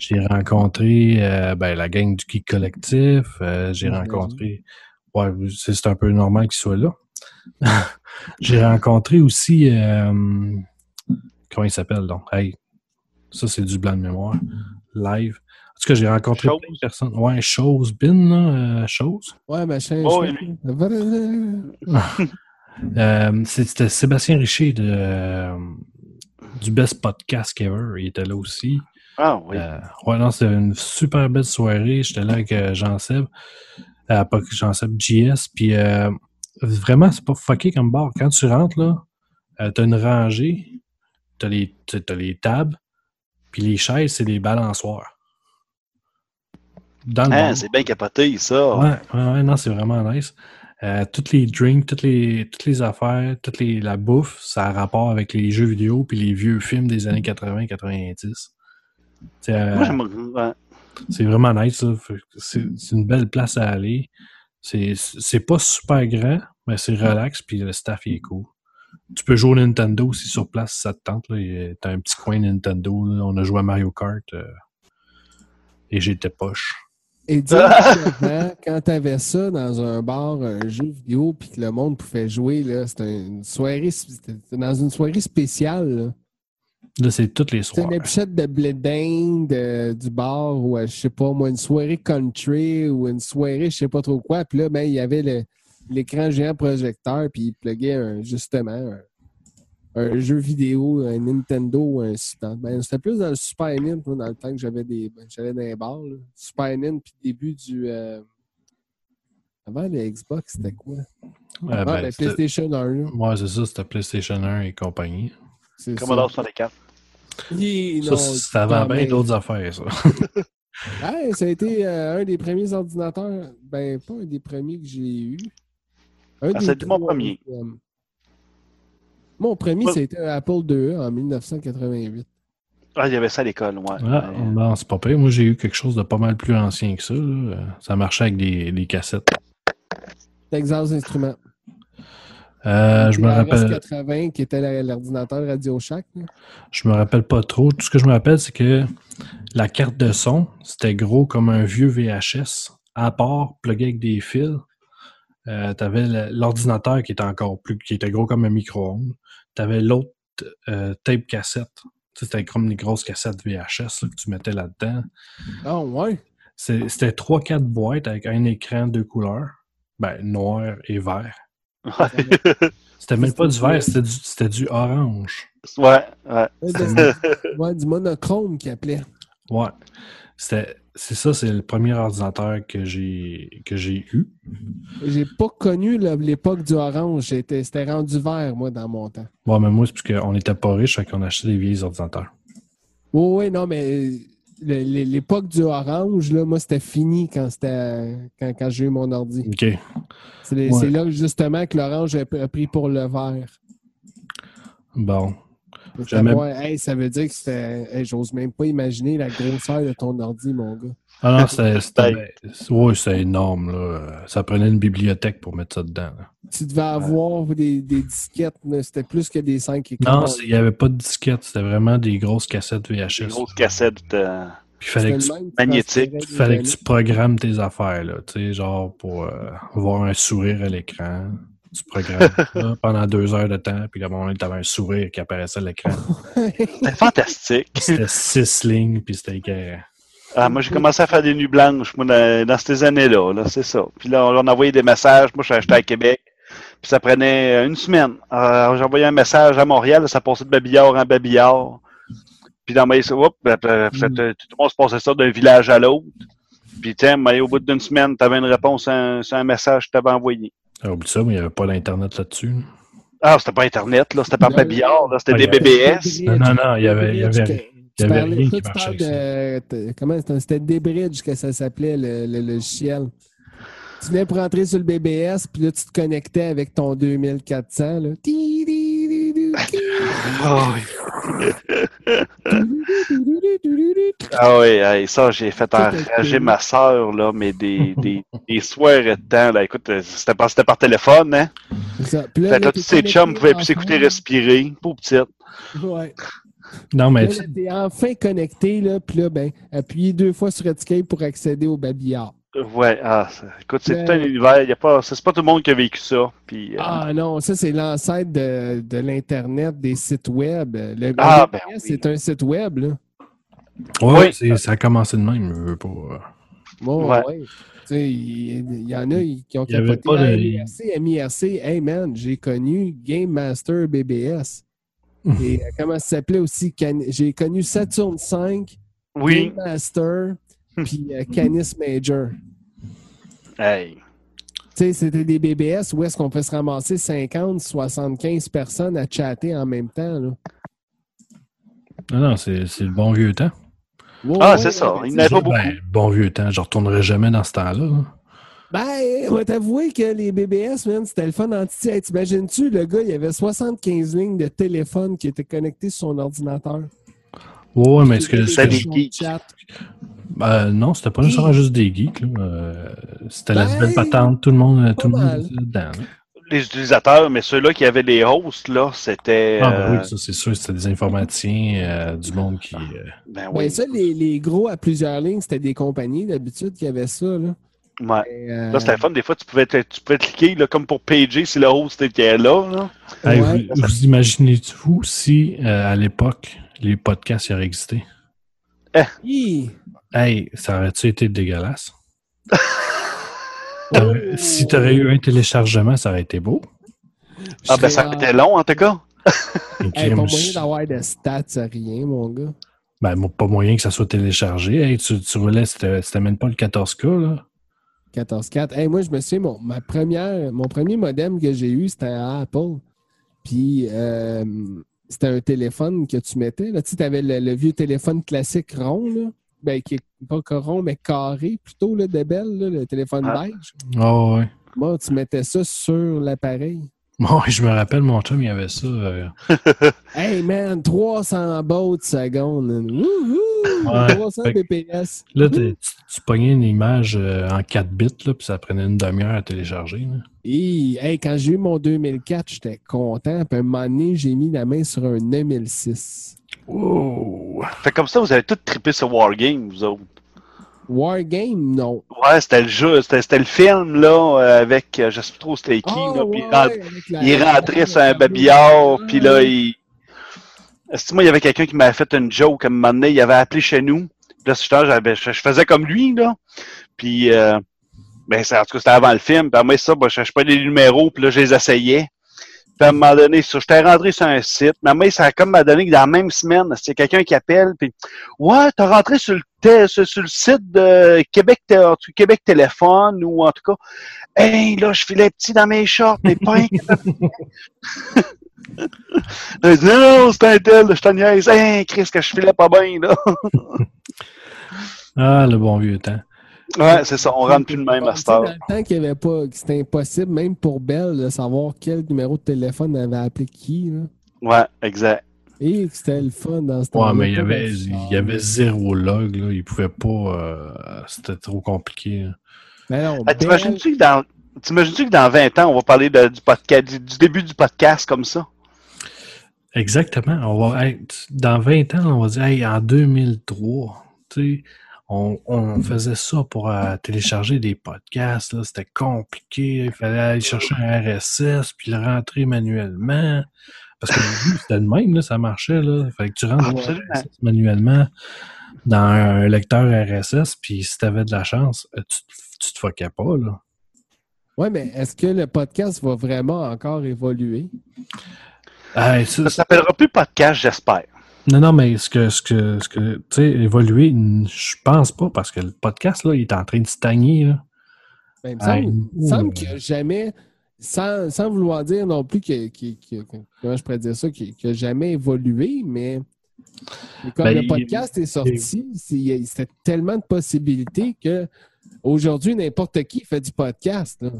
D: J'ai rencontré euh, ben, la gang du Geek Collectif. j'ai rencontré. Ouais, c'est c'est un peu normal qu'il soit là. J'ai rencontré aussi. euh, comment il s'appelle donc? Hey, ça, c'est du blanc de mémoire. Live. En tout cas, j'ai rencontré
E: Chose.
D: plein de personnes. Ouais, chose, bin, là, euh, chose.
F: Ouais.
E: Oh,
F: je-
D: Euh, C'était Sébastien Richer de, euh, du Best Podcast Ever. Il était là aussi.
E: Ah oui.
D: Euh, ouais, non, c'était une super belle soirée. J'étais là avec euh, Jean-Seb. Euh, pas que Jean-Seb, JS. Puis euh, vraiment, c'est pas fucké comme bar. Quand tu rentres, là, euh, t'as une rangée, t'as les, t'as t'as les tables, puis les chaises, c'est des balançoires. Dans
E: Hein, c'est bien capoté, ça.
D: Ouais, ouais, ouais, non, c'est vraiment nice. Euh, toutes les drinks, toutes les, toutes les affaires, toute les, la bouffe, ça a rapport avec les jeux vidéo puis les vieux films des années 80-90. C'est euh, c'est vraiment nice. C'est c'est une belle place à aller. C'est c'est pas super grand, mais c'est relax puis le staff il est cool. Tu peux jouer au Nintendo aussi sur place si ça te tente. T'as un petit coin Nintendo. là. On a joué à Mario Kart euh, et j'étais poche.
F: Et dire qu'avant, quand tu avais ça dans un bar, un jeu vidéo, puis que le monde pouvait jouer, là, c'était une soirée, c'était dans une soirée spéciale. là.
D: Là, c'est toutes les
F: C'était
D: soirs.
F: une épichette de blé d'Inde du bar ou, je sais pas, moi, une soirée country ou une soirée, je sais pas trop quoi. Puis là, ben, il y avait le- l'écran géant projecteur, puis il pluguait un- justement un, un jeu vidéo, un Nintendo ou un Super. Ben, c'était plus dans le Super Nintendo, moi, dans le temps que j'avais des. ben, j'allais dans les bars. là. Super Nintendo, puis début du. euh, Avant le Xbox, c'était quoi?
D: Ah,
F: Ah,
D: ben,
F: PlayStation 1. là.
D: Ouais, c'est ça, c'était PlayStation 1 et compagnie.
F: C'est ça.
E: Commodore 64.
F: Hi,
D: Ça,
F: non,
D: c'était avant bien d'autres affaires, ça.
F: Ça a été euh, un des premiers ordinateurs. Ben, pas un des premiers que j'ai eu. Un
E: Ah,
F: des
E: c'était mon premier.
F: euh, Mon premier,
E: Ouais.
F: c'était un Apple IIe en 1988.
E: Ah, il y avait ça à l'école, ouais.
D: Ah,
E: Ouais.
D: non, c'est pas pire. Moi, j'ai eu quelque chose de pas mal plus ancien que ça. là. Ça marchait avec des, des cassettes.
F: Texas Instruments.
D: Euh, je me rappelle.
F: RS-80 qui était l'ordinateur Radio Shack. là.
D: Je me rappelle pas trop. Tout ce que je me rappelle, c'est que la carte de son, c'était gros comme un vieux VHS, à part, plugué avec des fils. Euh, t'avais le- l'ordinateur qui était encore plus, qui était gros comme un micro-ondes. T'avais l'autre euh, tape cassette. Tu C'était comme les grosses cassettes VHS là, que tu mettais là-dedans.
F: Ah, ouais.
D: C'est- C'était trois, quatre boîtes avec un écran deux couleurs. Ben, noir et vert. C'était même pas du vert, c'était du, c'était du orange.
E: ouais, ouais.
F: Ouais, ouais, du monochrome qu'il appelait.
D: Ouais. C'était, c'est ça, c'est le premier ordinateur que j'ai, que j'ai eu.
F: J'ai pas connu l'époque du orange. C'était rendu vert, moi, dans mon temps.
D: Bon, mais moi, c'est parce qu'on n'était pas riches, fait qu'on achetait des vieilles ordinateurs.
F: Oui, oui, non, mais le- l'époque du orange, là, moi, c'était fini quand c'était quand, quand j'ai eu mon ordi.
D: OK.
F: C'est
D: Ouais.
F: là justement que l'orange a pris pour le vert.
D: Bon.
F: C'était
D: Jamais-
F: pas- hey, ça veut dire que c'était. hey, J'ose même pas imaginer la grosseur de ton ordi, mon gars.
D: Ah non, c'était, ouais, c'était énorme, là. Ça prenait une bibliothèque pour mettre ça dedans. là.
F: Tu devais avoir des, des disquettes, là, c'était plus que des 5 écrans.
D: Non, c'est- il n'y avait pas de disquette, c'était vraiment des grosses cassettes
E: Des
D: VHS.
E: grosses cassettes. euh,
D: Puis il fallait que, tu,
E: magnétique.
F: des
D: fallait que tu programmes tes affaires, là. Tu sais, genre pour euh, voir un sourire à l'écran. Tu programmes ça pendant deux heures de temps, puis à un moment donné, tu avais un sourire qui apparaissait à l'écran.
E: C'était fantastique.
D: C'était six lignes, puis c'était écœurant.
E: Ah, moi, j'ai commencé à faire des nuits blanches, moi, dans, dans ces années-là, là, c'est ça. Puis là, on, on envoyait des messages. Moi, je suis acheté à Québec. Puis ça prenait une semaine. Euh, J'envoyais un message à Montréal, ça passait de babillard en babillard. Puis dans ma hop, ben, ben,
F: Mm.
E: euh, tout le monde se passait ça d'un village à l'autre. Puis tiens, mais au bout d'une semaine, tu avais une réponse à un, sur un message que tu avais envoyé.
D: Ah, oublie ça, mais il n'y avait pas d'Internet là-dessus.
E: Ah, c'était pas Internet, là, c'était par
F: Non,
E: babillard, là, c'était
D: Ah,
E: des BBS.
D: Non, non, non, il y avait- il y avait-
F: Tu
D: il y avait
F: parlais-
D: rien qui
F: tu
D: marchait
F: parles de. Comment c'était c'était Débridge que ça s'appelait, le, le logiciel. Tu venais pour entrer sur le BBS, puis là, tu te connectais avec ton 2400. Là. Ti, ti.
E: Ah oui, ah oui, hey, ça, j'ai fait enrager ma soeur, là, mais des, des, des soirs de temps, là, écoute, euh, c'était par, c'était par téléphone, hein.
F: C'est ça. Puis là,
E: Fait que
F: là,
E: là,
F: t'es
E: tous ces chums pouvaient plus s'écouter respirer, pauvre petite.
F: Ouais.
D: Non, mais
F: Là, t'es enfin connecté, là, puis là, ben, appuyez deux fois sur Escape pour accéder au babillard.
E: Ouais, ah, écoute, c'est tout un univers, y a pas, c'est pas tout le monde qui a vécu ça, puis... euh,
F: Ah non, ça, c'est l'ancêtre de, de l'Internet, des sites web. Le
E: Ah,
F: BBS,
E: ben oui.
F: c'est un site web, là.
D: ouais,
E: Oui.
D: c'est- ça a commencé de même. je veux pas, euh.
F: Bon,
E: Ouais.
F: ouais. Tu sais, il y, en a qui ont capoté.
D: pas de-
F: MIRC, MIRC, hey man, j'ai connu Game Master BBS. Et euh, comment ça s'appelait aussi? Can- J'ai connu Saturn 5,
E: oui,
F: Game Master, puis euh, Canis Major.
E: hey,
F: Tu sais, c'était des BBS où est-ce qu'on peut se ramasser 50, 75 personnes à chatter en même temps. Là.
D: Non, non, c'est c'est le bon vieux temps.
E: Ah,
F: ouais,
E: c'est ça. Il n'avait pas beaucoup.
D: Ben, bon vieux temps, je retournerai jamais dans ce temps-là. là.
F: Ben, on va t'avouer que les BBS, man, c'était le fun en titi. Hey, T'imagines-tu, le gars, il avait 75 lignes de téléphone qui étaient connectées sur son ordinateur.
D: Ouais, mais est-ce que. Est-ce que-
E: des
D: Ben, non, c'était pas nécessairement juste des geeks. là. Euh, c'était la
F: Ben,
D: nouvelle patente, tout le monde, tout le monde était dedans. là.
E: les utilisateurs, mais ceux-là qui avaient les hosts, là, c'était...
D: Ah, ben
E: euh,
D: oui, ça c'est sûr, c'était des informaticiens, euh, du monde qui. euh,
E: ben
F: Ben,
E: oui,
F: ça, les, les gros à plusieurs lignes, c'était des compagnies d'habitude qui avaient ça. Là.
E: ouais.
F: Euh,
E: Là, c'était le fun. Des fois, tu pouvais, te- tu pouvais cliquer, là, comme pour pager, si le host était là. là.
D: Hey,
F: ouais.
D: vous, vous imaginez-vous si, euh, à l'époque, les podcasts y auraient existé?
F: Hi!
D: Hey, ça aurait-tu été dégueulasse? T'aurais- Si tu aurais eu un téléchargement, ça aurait été beau.
E: Ah, ben, ça aurait été long, en tout cas.
D: Un
F: Hey, pas moyen d'avoir de stats à rien, mon gars.
D: Ben, pas moyen que ça soit téléchargé. Hey, tu, tu c'était c'était même pas le 14K, là.
F: 14.4. Hey, moi, je me souviens, mon, ma première, mon premier modem que j'ai eu, c'était un Apple. Puis, euh, c'était un téléphone que tu mettais. Là, tu avais le, le vieux téléphone classique rond, là. Ben, qui est pas rond, mais carré, plutôt, là, de belle, là, le téléphone
E: Ah.
F: beige.
D: Oh, ouais.
F: Bon, tu mettais ça sur l'appareil.
D: Bon, je me rappelle, mon chum, il y avait ça. euh,
F: Hey, man, 300 bautes secondes. Wouhou!
D: Ouais.
F: 300
D: Fait que-
F: BPS.
D: Là, tu, tu pognais une image euh, en 4 bits, là, puis ça prenait une demi-heure à télécharger. là.
F: Hi, hey, quand j'ai eu mon 2004, j'étais content. Puis un moment donné, j'ai mis la main sur un 2006.
D: Wow!
E: Fait que comme ça, vous avez tous trippé sur Wargame, vous autres.
F: Wargame, non.
E: Ouais, c'était le jeu, c'était c'était le film, là, euh, avec, euh, je sais plus trop c'était qui,
F: Ah,
E: là, puis
F: ouais,
E: il
F: la-
E: rentrait
F: la-
E: sur un
F: la-
E: babillard, puis là,
F: Ah.
E: il... Est-ce que moi, il y avait quelqu'un qui m'avait fait une joke à un moment donné, il avait appelé chez nous, puis là, je, j'avais- je, je faisais comme lui, là, puis, euh, ben, en tout cas, c'était avant le film, puis après ça, ben, je cherchais pas les numéros, puis là, je les essayais. Puis à rentré sur un site, mais ça a comme m'a donné que dans la même semaine, c'est quelqu'un qui appelle, puis Ouais, t'as rentré sur le, sur, le site de Québec, Québec Téléphone, ou en tout cas, hey, là, je filais petit dans mes shorts, mais pas non, c'est un tel, je te niaise. Hey, Chris, que je filais pas bien, là.
D: Ah, le bon vieux temps.
E: Ouais, c'est ça, on rentre plus de même à cette heure.
F: Dans le temps qu'il y avait pas, que c'était impossible, même pour Belle, de savoir quel numéro de téléphone avait appelé qui. Là.
E: Ouais, exact.
F: Et que c'était le fun dans ce
D: Ouais,
F: temps-là.
D: mais il y avait, il y avait zéro log, là. Il pouvait pas. euh, C'était trop compliqué.
F: Mais non,
E: Ah,
F: Bell-
E: T'imagines-tu que dans. T'imagines-tu que dans 20 ans, on va parler de- du podcast, du, du début du podcast comme ça?
D: Exactement. On va être, dans 20 ans, on va dire, hey, en 2003, tu sais, on, on faisait ça pour euh, télécharger des podcasts. là. C'était compliqué. Il fallait aller chercher un RSS puis le rentrer manuellement. Parce que c'était le même, là, ça marchait. Là. Il fallait que tu rentres. RSS manuellement dans un lecteur RSS. Puis si tu avais de la chance, euh, tu, tu te fuckais pas. Là.
F: Oui, mais est-ce que le podcast va vraiment encore évoluer?
D: Ah, ça-
E: Ça s'appellera plus podcast, j'espère.
D: Non, non, mais ce que, ce que, ce que tu sais, évoluer, je pense pas, parce que le podcast, là, il est en train de stagner, là.
F: Ben, il me semble, il me
D: ouh.
F: semble a jamais, sans, sans vouloir dire non plus que, que- que- que- comment je pourrais dire ça, qu'il n'a jamais évolué, mais mais comme
D: Ben,
F: le
D: il-
F: podcast est sorti, c'est- il y a- c'était tellement de possibilités que aujourd'hui, n'importe qui fait du podcast. là.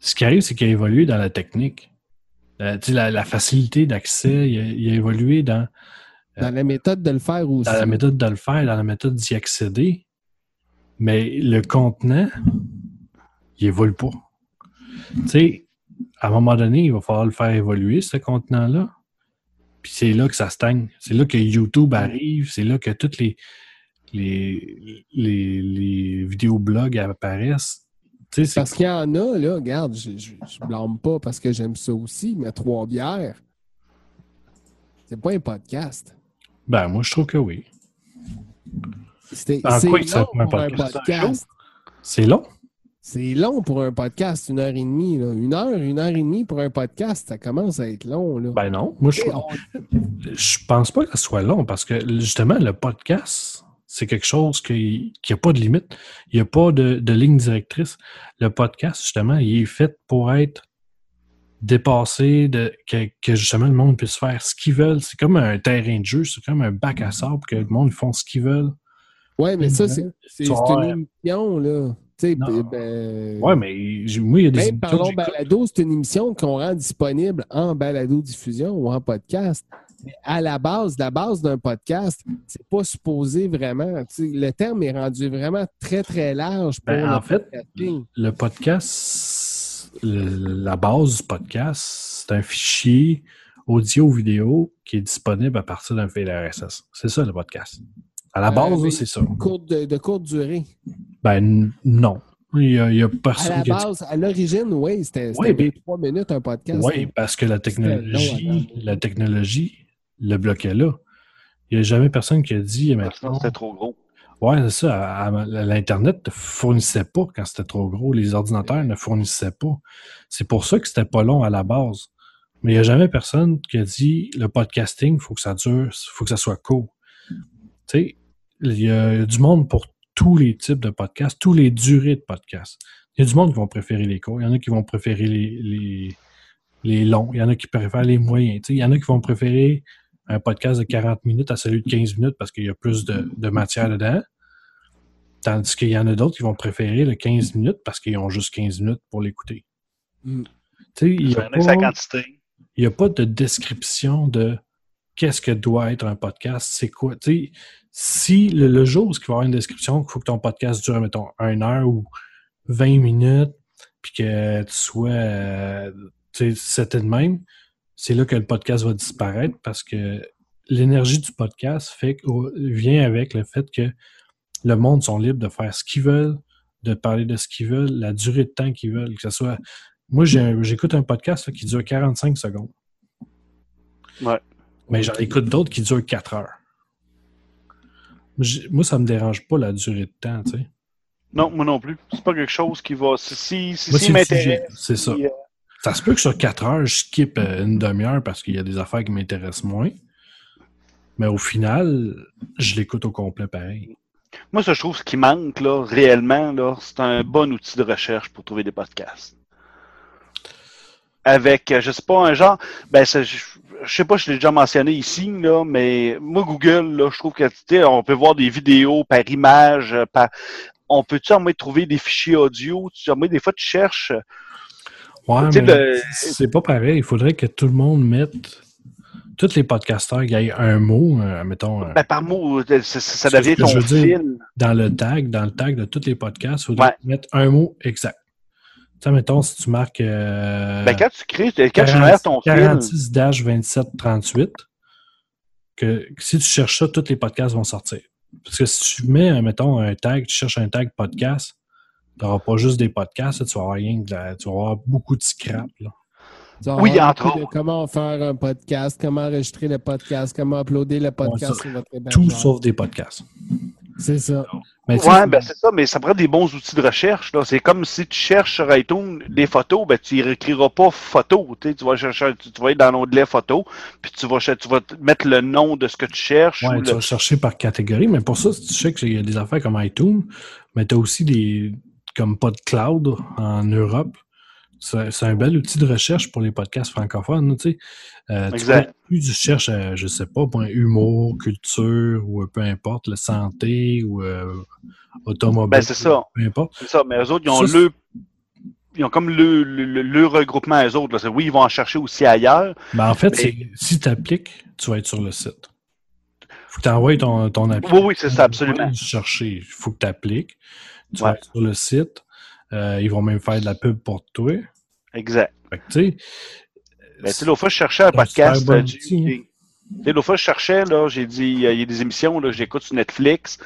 D: Ce qui arrive, c'est qu'il a évolué dans la technique. Euh, tu sais, la, la facilité d'accès, il, il a évolué dans,
F: Dans la méthode de le faire aussi.
D: dans la méthode de le faire, dans la méthode d'y accéder. Mais le contenant, il évolue pas. Tu sais, à un moment donné, il va falloir le faire évoluer, ce contenant-là. Puis c'est là que ça stagne. C'est là que YouTube arrive. C'est là que toutes les, les, les, les vidéoblogs apparaissent. Tu sais, c'est
F: Parce qu'il y en a, là, regarde, je ne blâme pas parce que j'aime ça aussi, mais trois bières, c'est pas un podcast.
D: Ben, moi, je trouve que oui.
F: C'est long pour un
D: podcast? C'est long?
F: C'est long pour un podcast, une heure et demie. Là. Une heure, une heure et demie pour un podcast, ça commence à être long. Là.
D: Ben non. Moi, je,
F: on-
D: je pense pas que ce soit long parce que justement, le podcast, c'est quelque chose qui n'a pas de limite. Il n'y a pas de, de ligne directrice. Le podcast, justement, il est fait pour être dépassé, de, que, que justement le monde puisse faire ce qu'ils veulent. C'est comme un terrain de jeu, c'est comme un bac à sable que le monde font ce qu'ils veulent.
F: Ouais, mais ça, c'est
D: Ouais.
F: une émission, là.
D: Non.
F: ben,
D: Ouais, mais moi, il y a des
F: Même Parlons. Balado, c'est une émission qu'on rend disponible en balado-diffusion ou en podcast. Mais à la base, la base d'un podcast, c'est pas supposé vraiment. Le terme est rendu vraiment très, très large pour
D: Ben,
F: le
D: en fait,
F: podcasting.
D: le podcast, le- la base du podcast, c'est un fichier audio-vidéo qui est disponible à partir d'un fil RSS. C'est ça le podcast. À la
F: Euh,
D: base, c'est ça.
F: Courte de, de courte durée.
D: Ben non. Il y a, il y a
F: À
D: personne
F: la
D: dit-
F: base, à l'origine, oui, c'était c'était
D: Ouais, mais-
F: trois minutes un podcast.
D: Oui, parce que la technologie, la technologie le bloquait là. Il n'y a jamais personne qui a dit maintenant.
E: C'est trop gros.
D: Ouais, c'est ça. L'Internet ne fournissait pas quand c'était trop gros. Les ordinateurs ne fournissaient pas. C'est pour ça que c'était pas long à la base. Mais il n'y a jamais personne qui a dit le podcasting, il faut que ça dure, il faut que ça soit court. Tu sais, il y a du monde pour tous les types de podcasts, tous les durées de podcasts. Il y a du monde qui vont préférer les courts, il y en a qui vont préférer les, les, les longs, il y en a qui préfèrent les moyens. Tu sais, il y en a qui vont préférer un podcast de 40 minutes à celui de 15 minutes parce qu'il y a plus de, de matière dedans. Tandis qu'il y en a d'autres qui vont préférer le 15 minutes parce qu'ils ont juste 15 minutes pour l'écouter.
F: Mm.
D: Il n'y a, pas-
E: quantité.
D: il y a pas de description de qu'est-ce que doit être un podcast, c'est quoi. Si le, le jour où il va y avoir une description qu'il faut que ton podcast dure, mettons, une heure ou 20 minutes, puis que tu sois euh, tu sais, c'était de même, c'est là que le podcast va disparaître parce que l'énergie du podcast fait vient avec le fait que le monde sont libres de faire ce qu'ils veulent, de parler de ce qu'ils veulent, la durée de temps qu'ils veulent, que ce soit. Moi, j'écoute un podcast là, qui dure 45 secondes.
E: Ouais.
D: Mais j'en écoute d'autres qui durent 4 heures. Moi, ça me dérange pas la durée de temps, tu sais.
E: Non, moi non plus. C'est pas quelque chose qui va. Si, si, si, si m'intéresse.
D: c'est ça.
E: euh,
D: Ça se peut que sur 4 heures, je skip euh, une demi-heure parce qu'il y a des affaires qui m'intéressent moins. Mais au final, je l'écoute au complet pareil.
E: Moi, ça, je trouve ce qui manque, là, réellement, là, c'est un bon outil de recherche pour trouver des podcasts. Avec, euh, je sais pas, un genre, ben, je, je sais pas, je l'ai déjà mentionné ici, là, mais moi, Google, là, je trouve que, on peut voir des vidéos par image, euh, on peut-tu en moins trouver des fichiers audio? Tu, des fois, tu cherches,
D: Ouais,
E: Tu sais,
D: mais
E: le-
D: c'est pas pareil. Il faudrait que tout le monde mette. Tous les podcasteurs, il y ait un mot, euh, mettons, euh,
E: ben, par mot, euh, ça, devient ton
D: je veux dire.
E: fil.
D: dans le tag, dans le tag de tous les podcasts, il faudrait
E: Ouais.
D: mettre un mot exact. Tu sais, mettons, si tu marques euh,
E: Ben, quand tu crées, quand tu génères ton fil,
D: 46-2738, que si tu cherches ça, tous les podcasts vont sortir. Parce que si tu mets, mettons, un tag, tu cherches un tag podcast, tu n'auras pas juste des podcasts, là, tu vas avoir rien que de la- tu vas avoir beaucoup de scrap. Là.
F: Tu vas
E: Oui,
F: avoir
E: entre autres.
F: Comment faire un podcast, comment enregistrer le podcast, comment uploader le podcast
D: ça,
F: sur votre
D: Tout sauf des podcasts.
F: C'est ça.
E: Ouais, ben c'est ça, mais ça prend des bons outils de recherche. C'est comme si tu cherches sur iTunes des photos, ben tu écriras pas photo. Tu vas chercher, tu, tu vas être dans l'onglet photo, puis tu vas, tu mettre le nom de ce que tu cherches.
D: Ouais,
E: ou
D: tu
E: le-
D: vas chercher par catégorie, mais pour ça, si tu sais qu'il y a des affaires comme iTunes, mais tu as aussi des comme PodCloud en Europe. C'est un bel outil de recherche pour les podcasts francophones, tu sais. Euh,
E: Exact.
D: peux- plus tu cherches, je sais pas, humour, culture, ou peu importe, le santé, ou euh, automobile.
E: Ben, c'est ça.
D: Peu importe.
E: C'est ça, mais eux autres, ils ont
D: Ça,
E: le. Ils ont comme le, le, le- le regroupement eux autres. là. Oui, ils vont en chercher aussi ailleurs.
D: Ben, en fait,
E: Mais-
D: si tu appliques, tu vas être sur le site. faut que tu envoies ton, ton appli.
E: Oui, oui, c'est ça, absolument.
D: chercher. Il faut que tu appliques. Tu
E: Ouais.
D: vas être sur le site. Euh, ils vont même faire de la pub pour toi.
E: Exact.
D: Fait que, tu sais,
E: Ben, tu sais, l'autre fois, je cherchais un podcast euh, sais, l'autre fois, je cherchais, là, j'ai dit, il y a des émissions là, j'écoute sur Netflix.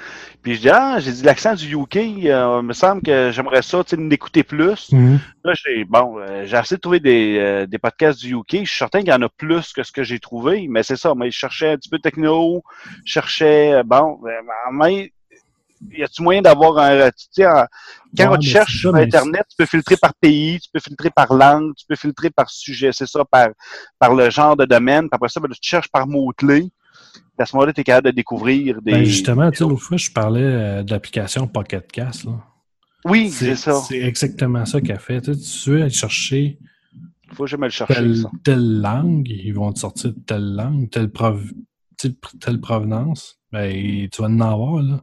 E: Puis je dis, ah, j'ai dit, l'accent du UK, euh, me semble que j'aimerais ça, tu sais, l'écouter plus. Là, j'ai, bon, euh, j'ai essayé de trouver des, euh, des podcasts du UK. Je suis certain qu'il y en a plus que ce que j'ai trouvé, mais c'est ça. Mais je cherchais un petit peu de techno, je cherchais, bon, mais y a-tu moyen d'avoir un, tu sais, un- quand
D: Ouais,
E: cherches
D: c'est
E: sur Internet, tu peux filtrer par pays, tu peux filtrer par langue, tu peux filtrer par sujet, c'est ça, par, par le genre de domaine. Puis après ça, ben, tu cherches par mots-clés. À ce moment-là, tu es capable de découvrir des.
D: Ben, justement, tu sais, l'autre fois, je parlais euh, de l'application Pocket Cast. là.
E: Oui, c'est ça.
D: C'est exactement ça qu'elle fait. Tu sais, tu veux aller chercher
E: Faut jamais le chercher,
D: telle,
E: ça.
D: telle langue, ils vont te sortir telle langue, telle, prov- telle, telle provenance. Ben, tu vas en avoir, là.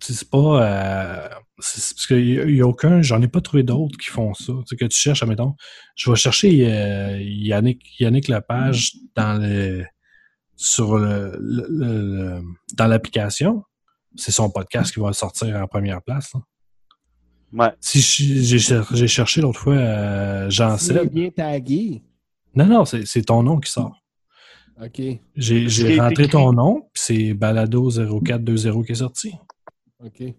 D: C'est pas. euh, c'est- c'est parce qu'il n'y a, aucun. J'en ai pas trouvé d'autres qui font ça. Tu sais, que tu cherches, admettons. Je vais chercher euh, Yannick, Yannick Lepage dans le. Sur le, le- le- le- dans l'application. C'est son podcast qui va sortir en première place. là.
E: Ouais.
D: Si je- j'ai cher- j'ai cherché l'autre fois euh, Jean Seb.
F: bien tagué.
D: Non, non, c'est c'est ton nom qui sort.
F: OK.
D: J'ai rentré ton nom, puis c'est Balado0420 qui est sorti.
F: OK.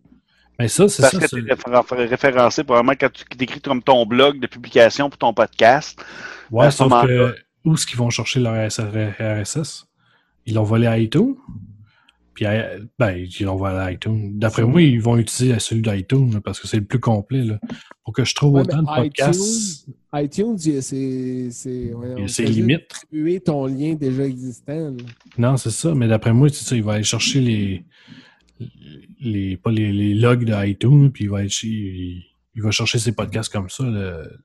D: Mais ça, c'est
E: Parce
D: ça.
E: que
D: c'est-
E: tu es référencé probablement quand tu écris comme ton blog de publication pour ton podcast.
D: Ouais, sauf que où est-ce qu'ils vont chercher leur RSS? Ils l'ont volé à iTunes. Puis, ben, ils l'ont volé à iTunes. D'après moi, ils vont utiliser celui d'iTunes parce que c'est le plus complet. Là. Pour que je trouve
F: Ouais,
D: autant de podcasts,
F: iTunes, c'est juste
D: limites.
F: distribuer ton lien déjà existant. là.
D: Non, c'est ça. Mais d'après moi, c'est ça, il va aller chercher les, les, pas les, les logs de iTunes, puis il va, ch- il, il va chercher ses podcasts comme ça,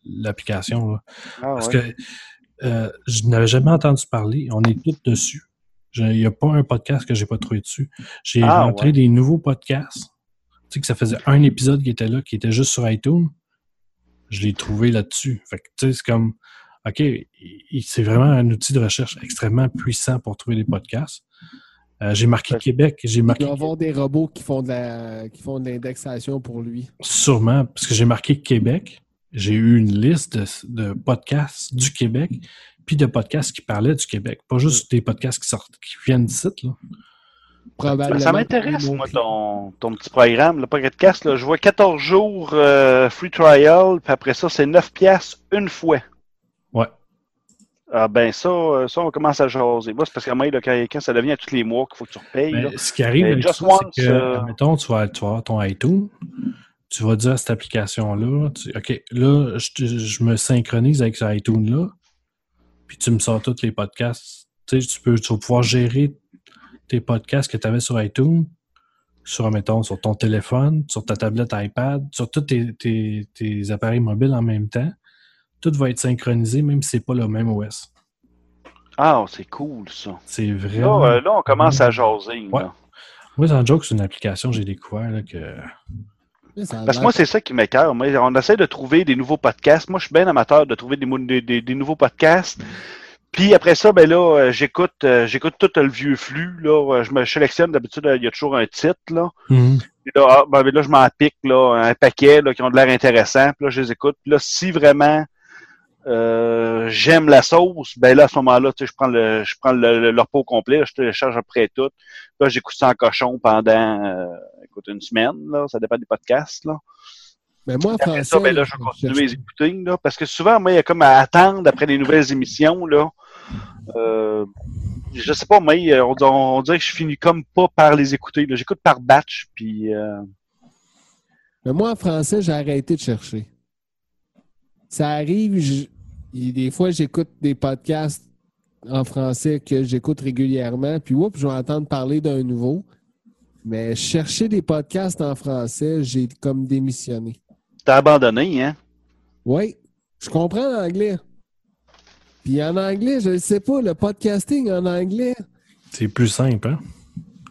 D: l'application.
E: Ah,
D: Parce
E: ouais.
D: que euh, je n'avais jamais entendu parler. On est tous dessus. Il n'y a pas un podcast que j'ai pas trouvé dessus. J'ai
E: Ah,
D: rentré
E: ouais.
D: des nouveaux podcasts. Tu sais que ça faisait un épisode qui était là, qui était juste sur iTunes. Je l'ai trouvé là-dessus. Fait que, tu sais, c'est comme, OK, c'est vraiment un outil de recherche extrêmement puissant pour trouver des podcasts. Euh, j'ai marqué
E: Ouais.
D: Québec, j'ai
F: Il doit y avoir des robots qui font de la qui font de l'indexation pour lui.
D: sûrement, parce que j'ai marqué Québec. J'ai eu une liste de, de podcasts du Québec, puis de podcasts qui parlaient du Québec. Pas juste des podcasts qui sortent, qui viennent d'ici, là.
F: Probablement.
E: Ça m'intéresse, moi, ton, ton petit programme, le Pocket Cast. Là, je vois 14 jours euh, free trial, puis après ça, c'est 9 piastres une fois. Ah ben ça, euh, ça, on commence à jaser. Moi, c'est parce qu'à moi, là, quand, ça devient à tous les mois qu'il faut que tu repayes.
D: Mais ce qui arrive c'est que,
E: euh,
D: admettons, tu vas, tu vas avoir ton iTunes, tu vas dire à cette application-là, OK, là, je, me synchronise avec ce iTunes-là, puis tu me sors tous les podcasts. Tu sais, tu peux, tu vas pouvoir gérer tes podcasts que tu avais sur iTunes, sur, mettons, sur ton téléphone, sur ta tablette iPad, sur tous tes, tes- tes appareils mobiles en même temps. Tout va être synchronisé, même si c'est pas le même OS.
E: Ah, c'est cool, ça.
D: C'est vraiment...
E: Là, euh, là, on commence à jaser.
D: Ouais.
E: là.
D: Moi, sans joke, c'est une application que j'ai découvert là, que...
E: Parce que moi, c'est ça qui m'écœure. On essaie de trouver des nouveaux podcasts. Moi, je suis bien amateur de trouver des, mou- des, des- des nouveaux podcasts. Puis après ça, ben là, euh, j'écoute euh, j'écoute tout le vieux flux. Là. Je me sélectionne d'habitude, il y a toujours un titre. Là. Puis là, ah, ben, là je m'en pique là, un paquet là, qui ont de l'air intéressant. Puis là, je les écoute. Puis là, si vraiment euh, j'aime la sauce, ben là, à ce moment-là, tu sais, je prends le je prends le, le, le repos complet, là, je télécharge après tout. Là, j'écoute ça en cochon pendant euh, écoute, une semaine. Là, ça dépend des podcasts. Là.
F: Mais moi, en
E: Après
F: français,
E: ça, ben là, je à les écouter, là, parce que souvent, moi, il y a comme à attendre après les nouvelles émissions, là. Euh, je sais pas, mais on, on, dirait que je finis comme pas par les écouter. là. J'écoute par batch, puis euh,
F: Mais moi, en français, j'ai arrêté de chercher. Ça arrive, et des fois, j'écoute des podcasts en français que j'écoute régulièrement, puis oups, je vais entendre parler d'un nouveau. Mais chercher des podcasts en français, j'ai comme démissionné.
E: t'as abandonné, hein?
F: Oui, je comprends l'anglais. Puis en anglais, je ne sais pas, le podcasting en anglais.
D: C'est plus simple, hein?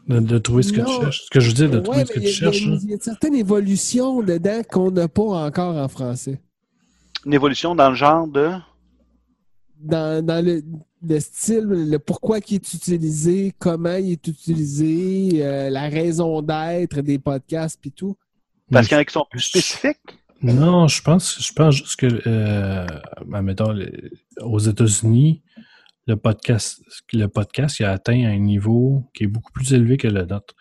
D: De, de trouver ce que
F: Non.
D: tu cherches. Ce que je veux dire, de
F: Ouais,
D: trouver ce que tu cherches.
F: il y, a- il y a une certaine évolution dedans qu'on n'a pas encore en français.
E: Une évolution dans le genre de?
F: Dans, dans le, le style, le pourquoi qui est utilisé, comment il est utilisé, euh, la raison d'être des podcasts puis tout.
E: Parce qu'il y en a qui sont plus spécifiques?
D: Non, je pense, je pense juste que, euh, admettons, le- aux États-Unis, le podcast, le podcast il a atteint un niveau qui est beaucoup plus élevé que le nôtre.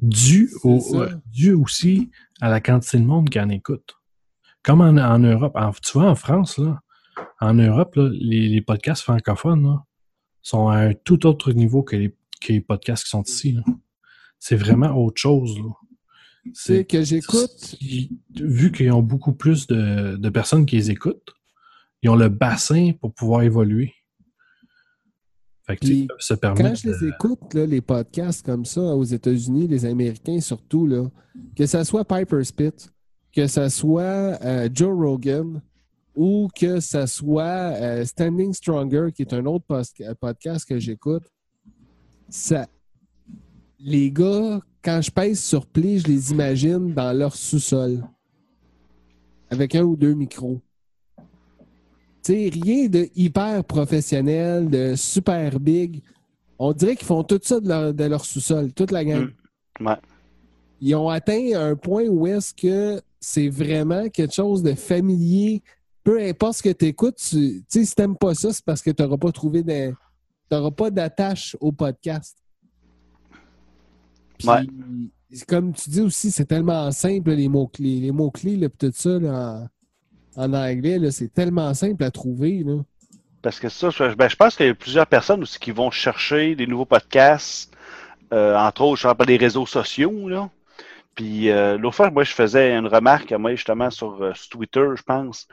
D: Dû, au, ouais, dû aussi à la quantité de monde qui en écoute. Comme en, en Europe. En- tu vois, en France, là, en Europe, là, les, les podcasts francophones là, sont à un tout autre niveau que les, que les podcasts qui sont ici. C'est vraiment autre chose.
F: C'est que j'écoute.
D: Vu qu'ils ont beaucoup plus de, de personnes qui les écoutent, ils ont le bassin pour pouvoir évoluer. Fait que,
F: Puis,
D: se.
F: Quand je les écoute, là, les podcasts comme ça, aux États-Unis, les Américains surtout, là, que ce soit Piper Spit, que ce soit euh, Joe Rogan ou que ce soit euh, Standing Stronger, qui est un autre pos- podcast que j'écoute, ça, les gars, quand je pèse sur play, je les imagine dans leur sous-sol avec un ou deux micros. Tu sais, rien de hyper professionnel, de super big. On dirait qu'ils font tout ça de leur, de leur sous-sol, toute la gang.
E: Mm. Ouais.
F: Ils ont atteint un point où est-ce que c'est vraiment quelque chose de familier. Peu importe ce que tu écoutes, tu si t'aimes pas ça, c'est parce que tu n'auras pas trouvé de. Tu pas d'attache au podcast. Puis,
E: Ouais.
F: c'est Comme tu dis aussi, c'est tellement simple, les mots-clés. Les mots-clés, là, tout ça, là, en, en anglais, là, c'est tellement simple à trouver. Là.
E: Parce que ça, je, ben, je pense qu'il y a plusieurs personnes aussi qui vont chercher des nouveaux podcasts, euh, entre autres, je parle des réseaux sociaux, là. Puis euh, l'autre fois, moi, je faisais une remarque à moi, justement, sur, euh, sur Twitter, je pense.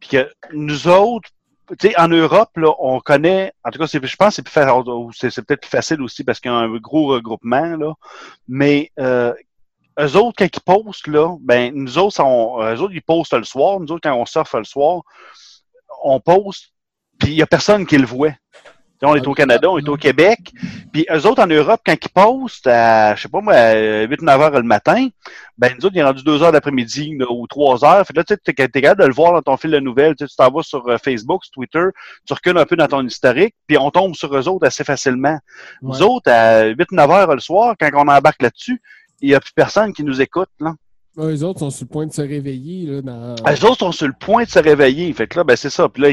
E: Puis que nous autres, tu sais, en Europe, là, on connaît, en tout cas, je pense que c'est c'est peut-être plus facile aussi parce qu'il y a un gros regroupement, là. Mais euh, eux autres, quand ils postent, là, ben, nous autres, eux autres, ils postent le soir. Nous autres, quand on surfe le soir, on poste, puis il n'y a personne qui le voit. On est au Canada, on est au Québec. Puis eux autres, en Europe, quand ils postent à, je sais pas moi, à 8-9 heures le matin, ben nous autres, il est rendu 2 heures d'après-midi là, ou 3 heures. Fait que là, tu sais, t'es t'es capable de le voir dans ton fil de nouvelles. Tu t'en vas sur euh, Facebook, sur Twitter, tu recules un peu dans ton historique, puis on tombe sur eux autres assez facilement. Nous autres, à 8-9 heures le soir, quand on embarque là-dessus, il n'y a plus personne qui nous écoute. Là.
F: Ouais, eux autres sont sur le point de se réveiller. Là, dans...
E: Ah, Les autres sont sur le point de se réveiller. Fait que là, ben, c'est ça. Puis là,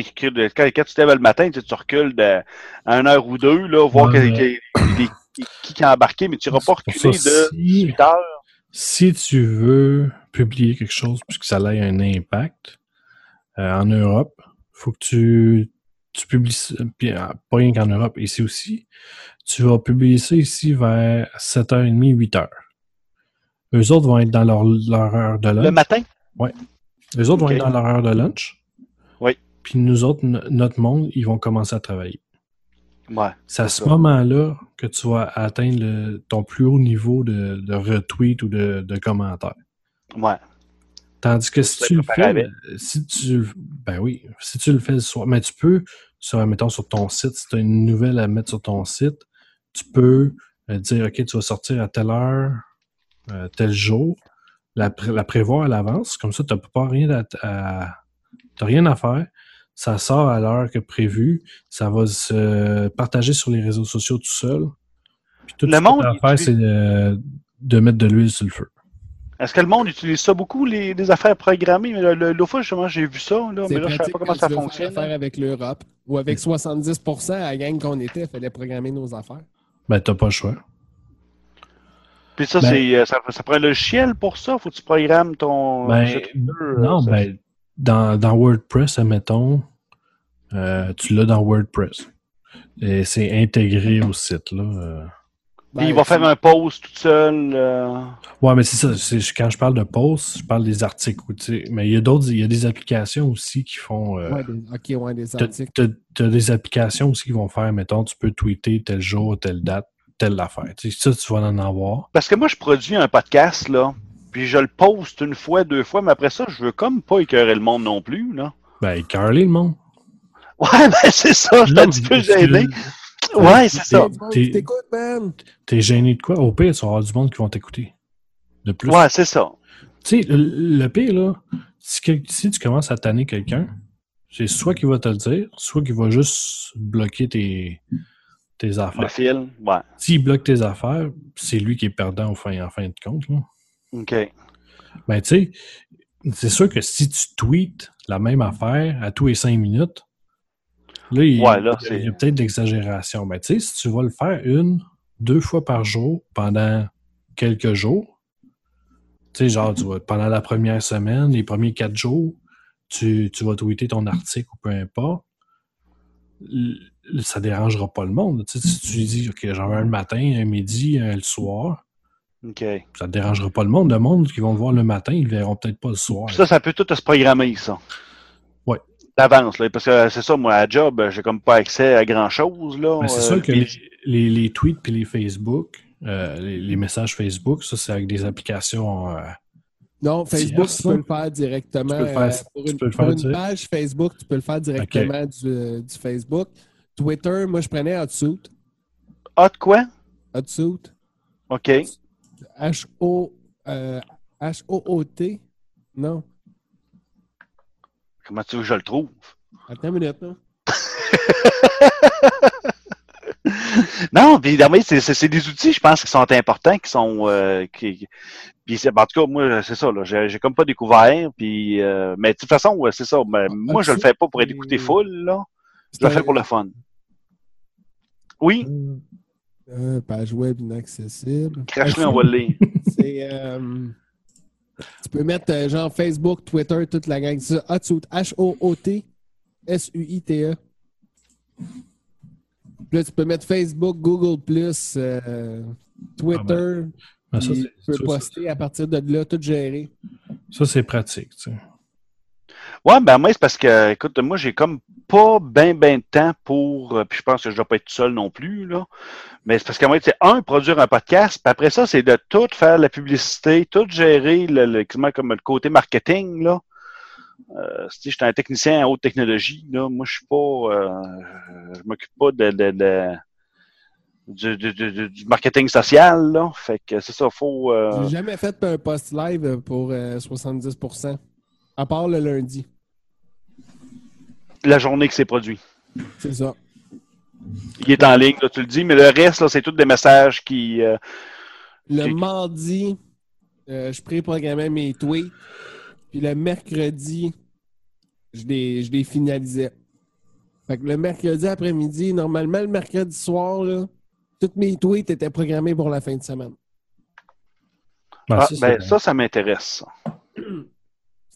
E: quand, quand tu te lèves le matin, tu, sais, tu recules de, à une heure ou deux, là, voir
D: Ouais.
E: les- qui, qui a embarqué, mais tu n'iras pas reculer
D: ça,
E: de
D: si-
E: 8 heures.
D: Si tu veux publier quelque chose puisque ça ait un impact euh, en Europe, faut que tu, tu publies ça, puis, euh, pas rien qu'en Europe, ici aussi, tu vas publier ça ici vers 7h30, 8h. Eux autres vont être dans leur, leur heure de
E: Le
D: lunch.
E: matin?
D: Eux autres vont être dans leur heure de lunch.
E: Oui.
D: Puis nous autres, no- notre monde, ils vont commencer à travailler.
E: Ouais.
D: C'est à ce moment-là que tu vas atteindre le- ton plus haut niveau de, de retweet ou de, de commentaires.
E: Ouais.
D: Tandis que si
E: Tu
D: le fais, si tu, ben oui, si tu le fais le soir, mais tu peux, sur, mettons sur ton site, si tu as une nouvelle à mettre sur ton site, tu peux euh, dire, OK, tu vas sortir à telle heure, euh, tel jour, la, pré- la prévoir à l'avance, comme ça, tu n'as pas rien à, à- t'as rien à faire. Ça sort à l'heure que prévu, ça va se partager sur les réseaux sociaux tout seul. Puis tout
E: Le
D: ce que
E: monde,
D: t'as à
E: il
D: faire, c'est de, de mettre de l'huile sur le feu.
E: Est-ce que le monde utilise ça beaucoup, les, les affaires programmées? Mais le- le- L'autre fois, justement, j'ai vu ça, là, mais là, je ne savais pas comment ça
F: faire
E: fonctionne.
F: affaire avec l'Europe. Ou avec 70% à la gang qu'on était, il fallait programmer nos affaires.
D: Ben, t'as pas le choix.
E: Puis ça,
D: Ben-
E: c'est, euh, ça, ça prend un logiciel pour ça? Faut que tu programmes ton
D: Ben,
E: euh,
D: Non,
E: ça-
D: ben, dans, dans WordPress, admettons, euh, tu l'as dans WordPress. Et c'est intégré au site, là. euh.
E: Il va faire un post tout seul. euh,
D: Ouais, mais c'est ça. c'est- Quand je parle de posts, je parle des articles. tu. Mais il y a d'autres, il y a des applications aussi qui font. euh,
F: Ouais, des- ok, ouais, des articles.
D: t'as- t'as des applications aussi qui vont faire, mettons, tu peux tweeter tel jour, telle date, telle affaire. Tu sais, ça, tu vas en avoir.
E: Parce que moi, je produis un podcast, là. Puis je le poste une fois, deux fois, mais après ça, je veux comme pas écœurer le monde non plus, là.
D: Ben, Carly, le monde.
E: Ouais, ben c'est ça, je suis un petit peu gêné. Ouais, c'est ça.
F: Du monde
D: T'es-
F: qui t'écoute, man!
D: T'es gêné de quoi? Au pire, tu vas avoir du monde qui vont t'écouter. De plus.
E: Ouais, c'est ça.
D: Tu sais, le, pire, là, si, quel- si tu commences à tanner quelqu'un, c'est soit qu'il va te le dire, soit qu'il va juste bloquer tes, tes
E: Le
D: affaires.
E: fil, ouais.
D: S'il bloque tes affaires, c'est lui qui est perdant au fin, en fin de compte. Là.
E: OK.
D: Ben, tu sais, c'est sûr que si tu tweets la même affaire à tous les cinq minutes, là, il,
E: Ouais, là,
D: il y a- peut-être de l'exagération. Mais tu sais, si tu vas le faire une, deux fois par jour pendant quelques jours, tu sais, genre, tu vas, pendant la première semaine, les premiers quatre jours, tu, tu vas tweeter ton article ou peu importe, ça dérangera pas le monde. Tu sais, si tu lui dis, OK, j'en veux un le matin, un midi, un le soir,
E: OK.
D: ça ne dérangera pas le monde. Le monde qui vont le voir le matin, ils le verront peut-être pas le soir.
E: Puis ça, ça peut tout se programmer, ça.
D: Ouais.
E: D'avance. Parce que c'est ça, moi, à job, j'ai comme pas accès à grand-chose, là.
D: Mais c'est
E: Euh,
D: sûr que
E: puis-
D: les, les, les tweets et les Facebook, euh, les, les messages Facebook, ça, c'est avec des applications. euh,
F: Non, Facebook,
D: Tierce,
F: tu peux le faire directement.
D: Tu peux le faire-
F: euh, pour
D: tu
F: une,
D: peux le
F: pour
D: faire
F: une page Facebook, tu peux le faire directement du, du Facebook. Twitter, moi, je prenais Hotsuit.
E: Ah, de quoi?
F: Hotsuit.
E: OK.
F: H-O... euh, H-O-O-T. Non.
E: Comment tu veux que je le trouve?
F: Attends une minute.
E: Non, non, mais c'est des outils, je pense, qui sont importants, qui sont. euh, qui, puis en tout cas, moi, c'est ça, là. J'ai comme pas découvert. Puis, euh, mais de toute façon, c'est ça. Mais moi, je le fais pas pour être écouté full, là. Je le fais pour le fun. Oui,
F: Euh, page web inaccessible.
E: crache-le, on va le lire.
F: C'est. euh, tu peux mettre euh, genre Facebook, Twitter, toute la gang. C'est ça. Hotsuit. H-O-O-T. S-U-I-T-E. Puis Là, tu peux mettre Facebook, Google, euh, Twitter.
D: ben, ça,
F: puis
D: c'est-
F: tu peux
D: ça,
F: poster à partir de là, tout gérer.
D: Ça, c'est pratique. tu sais.
E: Ouais, ben moi, c'est parce que, écoute, moi, j'ai comme pas ben ben de temps pour. euh, Puis je pense que je dois pas être seul non plus, là. Mais c'est parce que moi, c'est un, produire un podcast, puis après ça, c'est de tout faire la publicité, tout gérer le, le, comme le côté marketing, là. Euh, si j'étais un technicien en haute technologie, là, moi, je suis pas. euh, je m'occupe pas de, de, de- du, du, du- du marketing social, là. Fait que c'est ça, faut. euh,
F: J'ai jamais fait un post live pour euh, 70%. À part le lundi.
E: la journée que c'est produit.
F: C'est ça.
E: Il est en ligne, là, tu le dis, mais le reste, c'est tous des messages qui. euh,
F: Le mardi, euh, je préprogrammais mes tweets. Puis le mercredi, je les, je les finalisais. Fait que le mercredi après-midi, normalement, le mercredi soir, là, tous mes tweets étaient programmés pour la fin de semaine.
D: Ben,
E: Ah,
D: ça,
E: ben, ça, ça m'intéresse.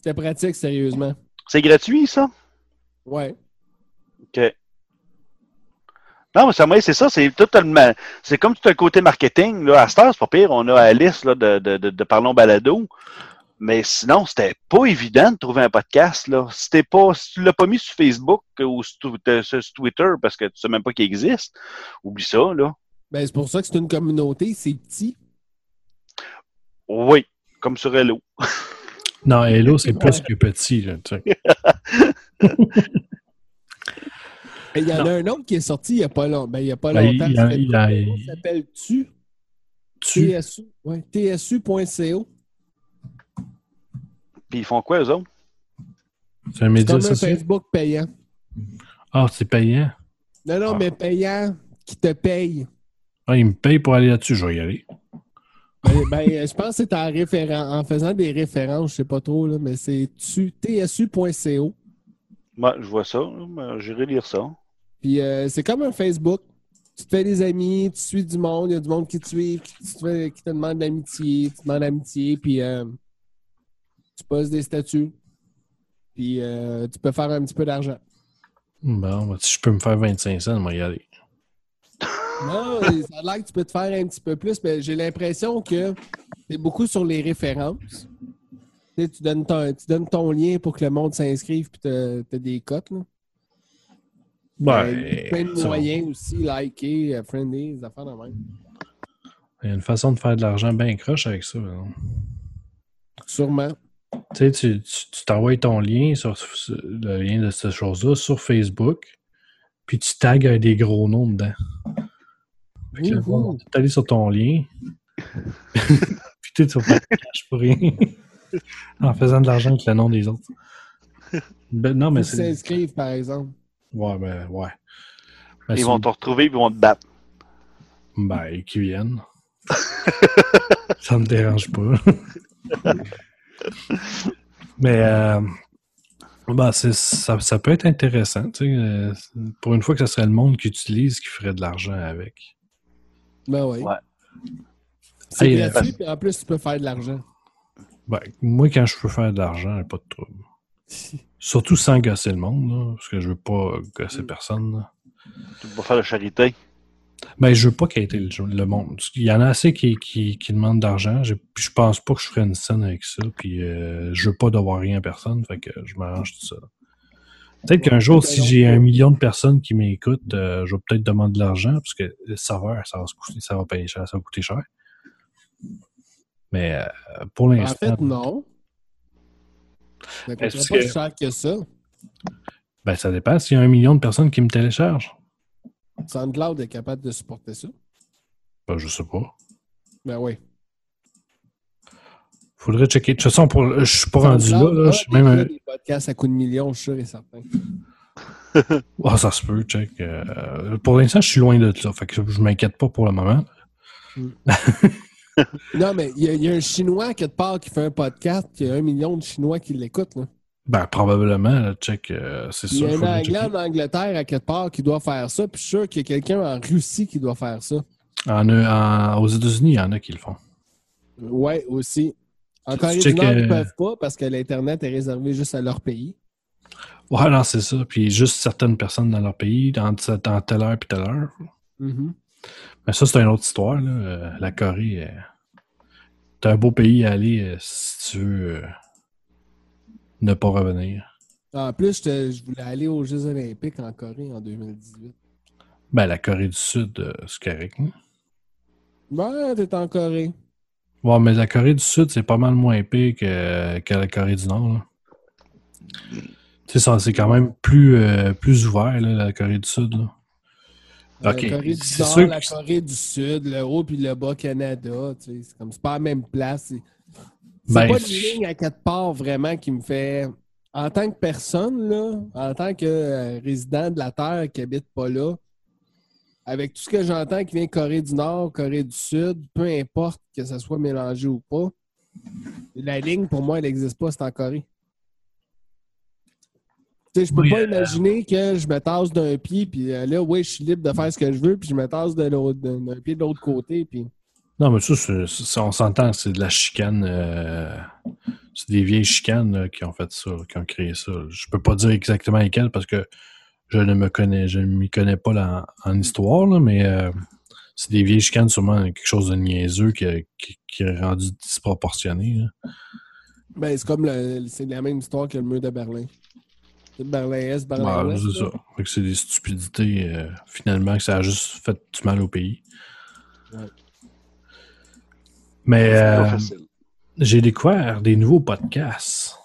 F: C'était pratique, sérieusement.
E: C'est gratuit, ça?
F: Ouais.
E: OK. Non, mais ça, c'est ça, c'est totalement. C'est comme tout un côté marketing. Là. À heure, c'est pas pire. On a Alice là, de, de, Parlons Balado. Mais sinon, c'était pas évident de trouver un podcast. Là. Pas, si tu l'as pas mis sur Facebook ou sur, Twi- sur Twitter parce que tu sais même pas qu'il existe, oublie ça, là.
F: Ben, c'est pour ça que c'est une communauté, c'est petit.
E: Oui, comme sur Hello.
D: Non, Hello, c'est plus que petit. Là, tu sais.
F: Et Il y en
D: Non.
F: a un autre qui est sorti il n'y a pas longtemps. Ben, il y a pas
D: Ben,
F: longtemps.
D: il il
F: s'appelle? Tu?
D: tu,
F: TSU. Ouais, TSU.co.
E: Puis ils font quoi, eux autres?
D: c'est un
F: C'est
D: média
F: comme un. Facebook payant.
D: Ah, c'est payant?
F: Non, non,
D: Ah.
F: mais payant qui te paye.
D: Ah, il me paye pour aller là-dessus, je vais y aller.
F: Ben, ben, je pense que c'est en, référen- en faisant des références, je sais pas trop, là, mais c'est tu- tsu.co.
E: Moi, je vois ça. J'irai lire ça.
F: Puis euh, c'est comme un Facebook. Tu te fais des amis, tu suis du monde, il y a du monde qui te suit, qui te, fait- qui te demande l'amitié, tu te demandes l'amitié, puis euh, tu poses des statuts. Puis euh, tu peux faire un petit peu d'argent.
D: Bon, ben, si je peux me faire 25 cents, moi y aller.
F: Non, ça a l'air que tu peux te faire un petit peu plus, mais j'ai l'impression que c'est beaucoup sur les références. Tu, sais, tu donnes ton, tu donnes ton lien pour que le monde s'inscrive puis t'as t'as des cotes. Là.
D: Ben,
F: Euh, il y a plein de
D: ça-
F: moyens aussi, liker, euh, friendly, des affaires de même.
D: Il y a une façon de faire de l'argent bien croche avec ça. non?
F: Sûrement.
D: Tu sais, tu tu- tu t'envoies ton lien sur, le lien de cette chose-là sur Facebook, puis tu tags avec des gros noms dedans. Fait que là,
F: Wouhou.
D: tu es allé sur ton lien, puis tu vas faire cash pour rien. en faisant de l'argent avec le nom des autres. Ben, non, mais c'est.
F: s'inscrivent, par exemple.
D: Ouais, ben, ouais. Ben,
E: Ils vont te retrouver et ils vont te battre.
D: Ben, qu'ils viennent. ça me dérange pas. Mais euh, ben, c'est- ça, ça peut être intéressant. tu sais, euh, pour une fois que ce serait le monde qui utilise qui ferait de l'argent avec.
F: Ben oui.
E: Ouais.
F: C'est
D: Hey,
F: gratuit, puis en plus, tu peux faire de l'argent.
D: Ben, moi, quand je peux faire de l'argent, pas de trouble. Surtout sans gosser le monde, là, parce que je veux pas gosser personne. là.
E: Tu vas faire de charité?
D: Ben, je veux pas quitter le, le monde. Il y en a assez qui, qui, qui demandent d'argent. Je, puis je pense pas que je ferais une scène avec ça. Puis euh, je veux pas devoir rien à personne. Fait que je m'arrange tout ça. Peut-être qu'un jour, si j'ai un million de personnes qui m'écoutent, euh, je vais peut-être demander de l'argent parce que le serveur, ça va, se coûter, ça va payer cher, ça va coûter cher. Mais euh, pour
F: En
D: l'instant.
F: fait, non. Ça coûterait pas
D: que-
F: cher que ça.
D: Ben, ça dépend s'il y a un million de personnes qui me téléchargent.
F: SoundCloud est capable de supporter ça.
D: Ben, je sais pas.
F: Ben oui.
D: Faudrait checker. De toute façon, pour, je suis pas rendu là. Là. Je suis même un-
F: des podcasts à coups de millions, je suis sûr et certain.
D: Ah, ça se peut, check. Euh, pour l'instant, je suis loin de ça. Fait que je m'inquiète pas pour le moment.
F: Non, mais il y, a- il y a un Chinois quelque part qui fait un podcast, il y a un million de Chinois qui l'écoutent. là.
D: Ben, probablement, là, check. euh, c'est
F: Il y a un Anglais en Angleterre à quelque part qui doit faire ça, puis je suis sûr qu'il y a quelqu'un en Russie qui doit faire ça.
D: En, euh, en- aux États-Unis, il y en a qui le font.
F: Ouais, aussi. En Corée du Nord, ils
D: euh,
F: ne peuvent pas parce que l'Internet est réservé juste à leur pays.
D: Ouais, non, c'est ça. Puis juste certaines personnes dans leur pays, dans, dans telle heure puis telle heure.
F: Mhm.
D: Mais ça, c'est une autre histoire. Là. Euh, la Corée, euh, c'est un beau pays à aller euh, si tu veux euh, ne pas revenir.
F: En plus, je, je voulais aller aux Jeux Olympiques en Corée en 2018.
D: Ben, la Corée du Sud, euh, c'est correct. hein?
F: Ben, t'es en Corée.
D: Ouais, mais la Corée du Sud, c'est pas mal moins pire que, que la Corée du Nord. là. Tu sais, ça, c'est quand même plus, euh, plus ouvert, là, la Corée du Sud. là.
F: La Corée du Nord, la Corée du Sud, le haut puis le bas Canada. tu sais, C'est comme c'est pas la même place. C'est c'est
D: Ben,
F: pas une ligne à quatre parts vraiment qui me fait. En tant que personne, là, en tant que euh, résident de la Terre qui habite pas là, avec tout ce que j'entends qui vient de Corée du Nord, Corée du Sud, peu importe que ça soit mélangé ou pas, la ligne, pour moi, elle n'existe pas, c'est en Corée. Je peux
D: Oui,
F: pas
D: euh,
F: imaginer que je me tasse d'un pied, puis euh, là, oui, je suis libre de faire ce que je veux, puis je me tasse d'un pied de l'autre côté, puis...
D: Non, mais ça, on s'entend, c'est de la chicane. euh, c'est des vieilles chicanes là, qui ont fait ça, qui ont créé ça. Je peux pas dire exactement lesquelles parce que je ne me connais, je ne m'y connais pas là, en, histoire, là, mais euh, c'est des vieilles chicanes, sûrement quelque chose de niaiseux qui, a- qui, qui est rendu disproportionné. là.
F: Ben, c'est comme le- c'est la même histoire que le mur de Berlin. C'est Berlin-Est, Berlin-Ouest.
D: c'est
F: là.
D: ça. C'est des stupidités, euh, finalement, que ça a juste fait du mal au pays.
F: Ouais.
D: Mais
E: C'est
D: euh, j'ai découvert des nouveaux podcasts.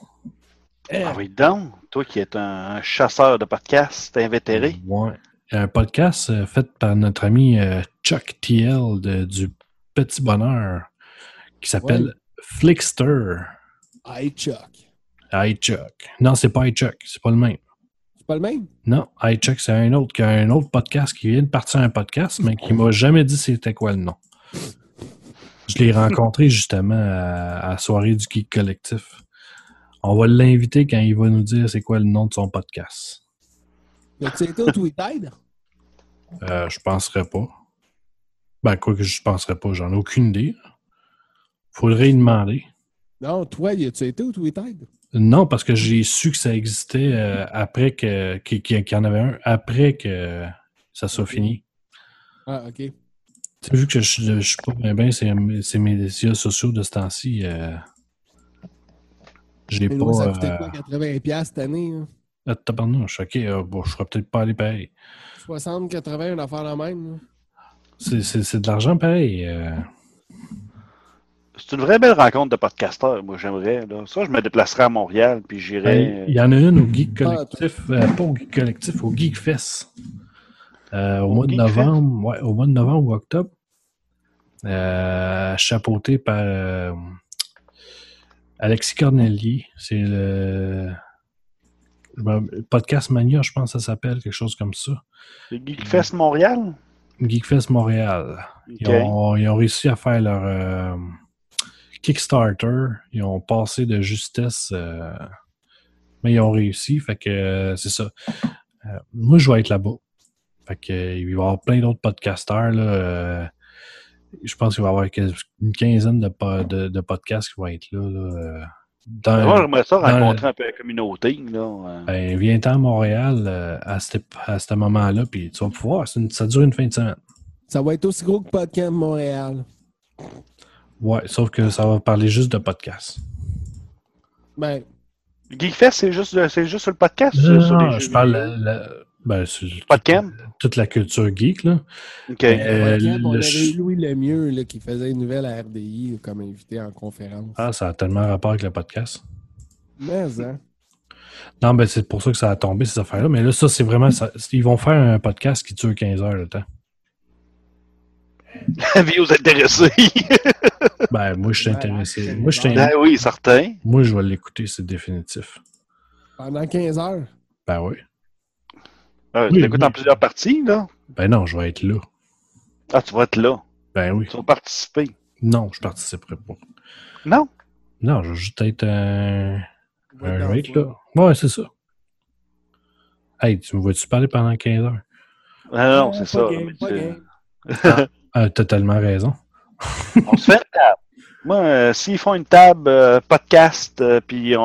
E: Ah oui, donc, toi qui es un, chasseur de podcasts invétéré,
D: Ouais. Un podcast euh, fait par notre ami euh, Chuck TL de- du Petit Bonheur qui s'appelle
F: Ouais.
D: Flickster.
F: Hey, Chuck.
D: Hi Chuck. Non, c'est pas Hi Chuck, c'est pas le même.
F: C'est pas le même?
D: Non, Hi Chuck, c'est un autre qui a un autre podcast qui vient de partir un podcast, mais qui m'a jamais dit c'était quoi le nom. Je l'ai rencontré justement à, à la soirée du Geek Collectif. On va l'inviter quand il va nous dire c'est quoi le nom de son podcast.
F: As-tu été au?
D: Euh, je penserais pas. Ben, quoi que je penserais pas, j'en ai aucune idée. Faudrait y demander.
F: Non, toi, as-tu été au Tweeted?
D: Non, parce que j'ai su que ça existait euh, après que qu'il y en avait un, après que ça soit fini.
F: Ah, OK.
D: Tu sais, vu que je, je, suis pas bien bien ces, ces médias sociaux de ce temps-ci, euh, j'ai
F: Mais
D: pas.
F: nous, ça coûtait
D: euh,
F: quoi, 80$ piastres cette année? hein?
D: ah, tabarnouche, ok, euh, bon, je serais peut-être pas allé pareil.
F: 60, 80, une affaire la même.
D: C'est- C'est c'est de l'argent pareil. euh.
E: C'est une vraie belle rencontre de podcasteurs, moi, j'aimerais. là. Ça, je me déplacerais à Montréal, puis
D: Ben,
E: j'irais.
D: Il y en a une au Geek
F: Ah,
D: Collectif, euh, pas au Geek Collectif, au Geek Fest. Euh, au,
E: Au
D: mois de
E: Geek
D: novembre, ouais, au mois de novembre ou octobre. Euh, chapeauté par euh, Alexis Cornelier. C'est le, le podcast Mania, je pense que ça s'appelle, quelque chose comme ça.
E: C'est Geekfest Montréal?
D: Geekfest Montréal. Ils, ont, ils ont réussi à faire leur euh, Kickstarter. Ils ont passé de justesse, euh, mais ils ont réussi. Fait que euh, c'est ça. Moi, je vais être là-bas. Fait que il va y avoir plein d'autres podcasteurs. Là, je pense qu'il va y avoir une quinzaine de, po- de, de podcasts qui vont être là. là, euh, dans-
E: Moi, j'aimerais ça
D: dans
E: rencontrer un peu la communauté. Là. euh.
D: ben, viens-t'en à Montréal euh, à, ce moment-là, puis tu vas pouvoir. une- ça dure une fin de semaine.
F: Ça va être aussi gros que Podcamp Montréal.
D: Ouais, sauf que ça va parler juste de podcasts.
F: Ben,
E: Geekfest, c'est juste, c'est juste sur le podcast?
D: Non,
E: sur- sur
D: non,
E: les
D: je parle ben, c'est toute, la culture geek, là.
E: OK.
D: Euh,
F: Podcamp, on
D: le
F: avait Louis Lemieux là, qui faisait une nouvelle à RDI comme invité en conférence.
D: Ah, ça a tellement rapport avec le podcast.
F: Mais, hein?
D: Non, ben c'est pour ça que ça a tombé, ces affaires-là. Mais là, ça, c'est vraiment. ça- ils vont faire un podcast qui dure 15 heures de temps.
E: Avis aux intéressés.
D: Ben, moi, je suis intéressé. Moi, je suis-
E: ben oui, certain.
D: moi, je vais l'écouter, c'est définitif.
F: Pendant 15 heures?
D: Ben oui.
E: Ah,
D: Oui,
E: tu l'écoutes
D: oui.
E: en plusieurs parties, là?
D: Ben non, je vais être là.
E: Ah, tu vas être là.
D: Ben oui.
E: Tu vas participer.
D: Non, je participerai pas.
E: Non?
D: Non, je vais juste être un.
F: Ouais,
D: un là. Ouais, c'est ça. Hey, tu me vois-tu parler pendant 15 heures?
E: Ah, non, c'est ça.
F: game,
E: tu-
F: game.
D: Ah, tellement raison.
E: On se fait une table. Moi, euh, s'ils font une table euh, podcast, euh, puis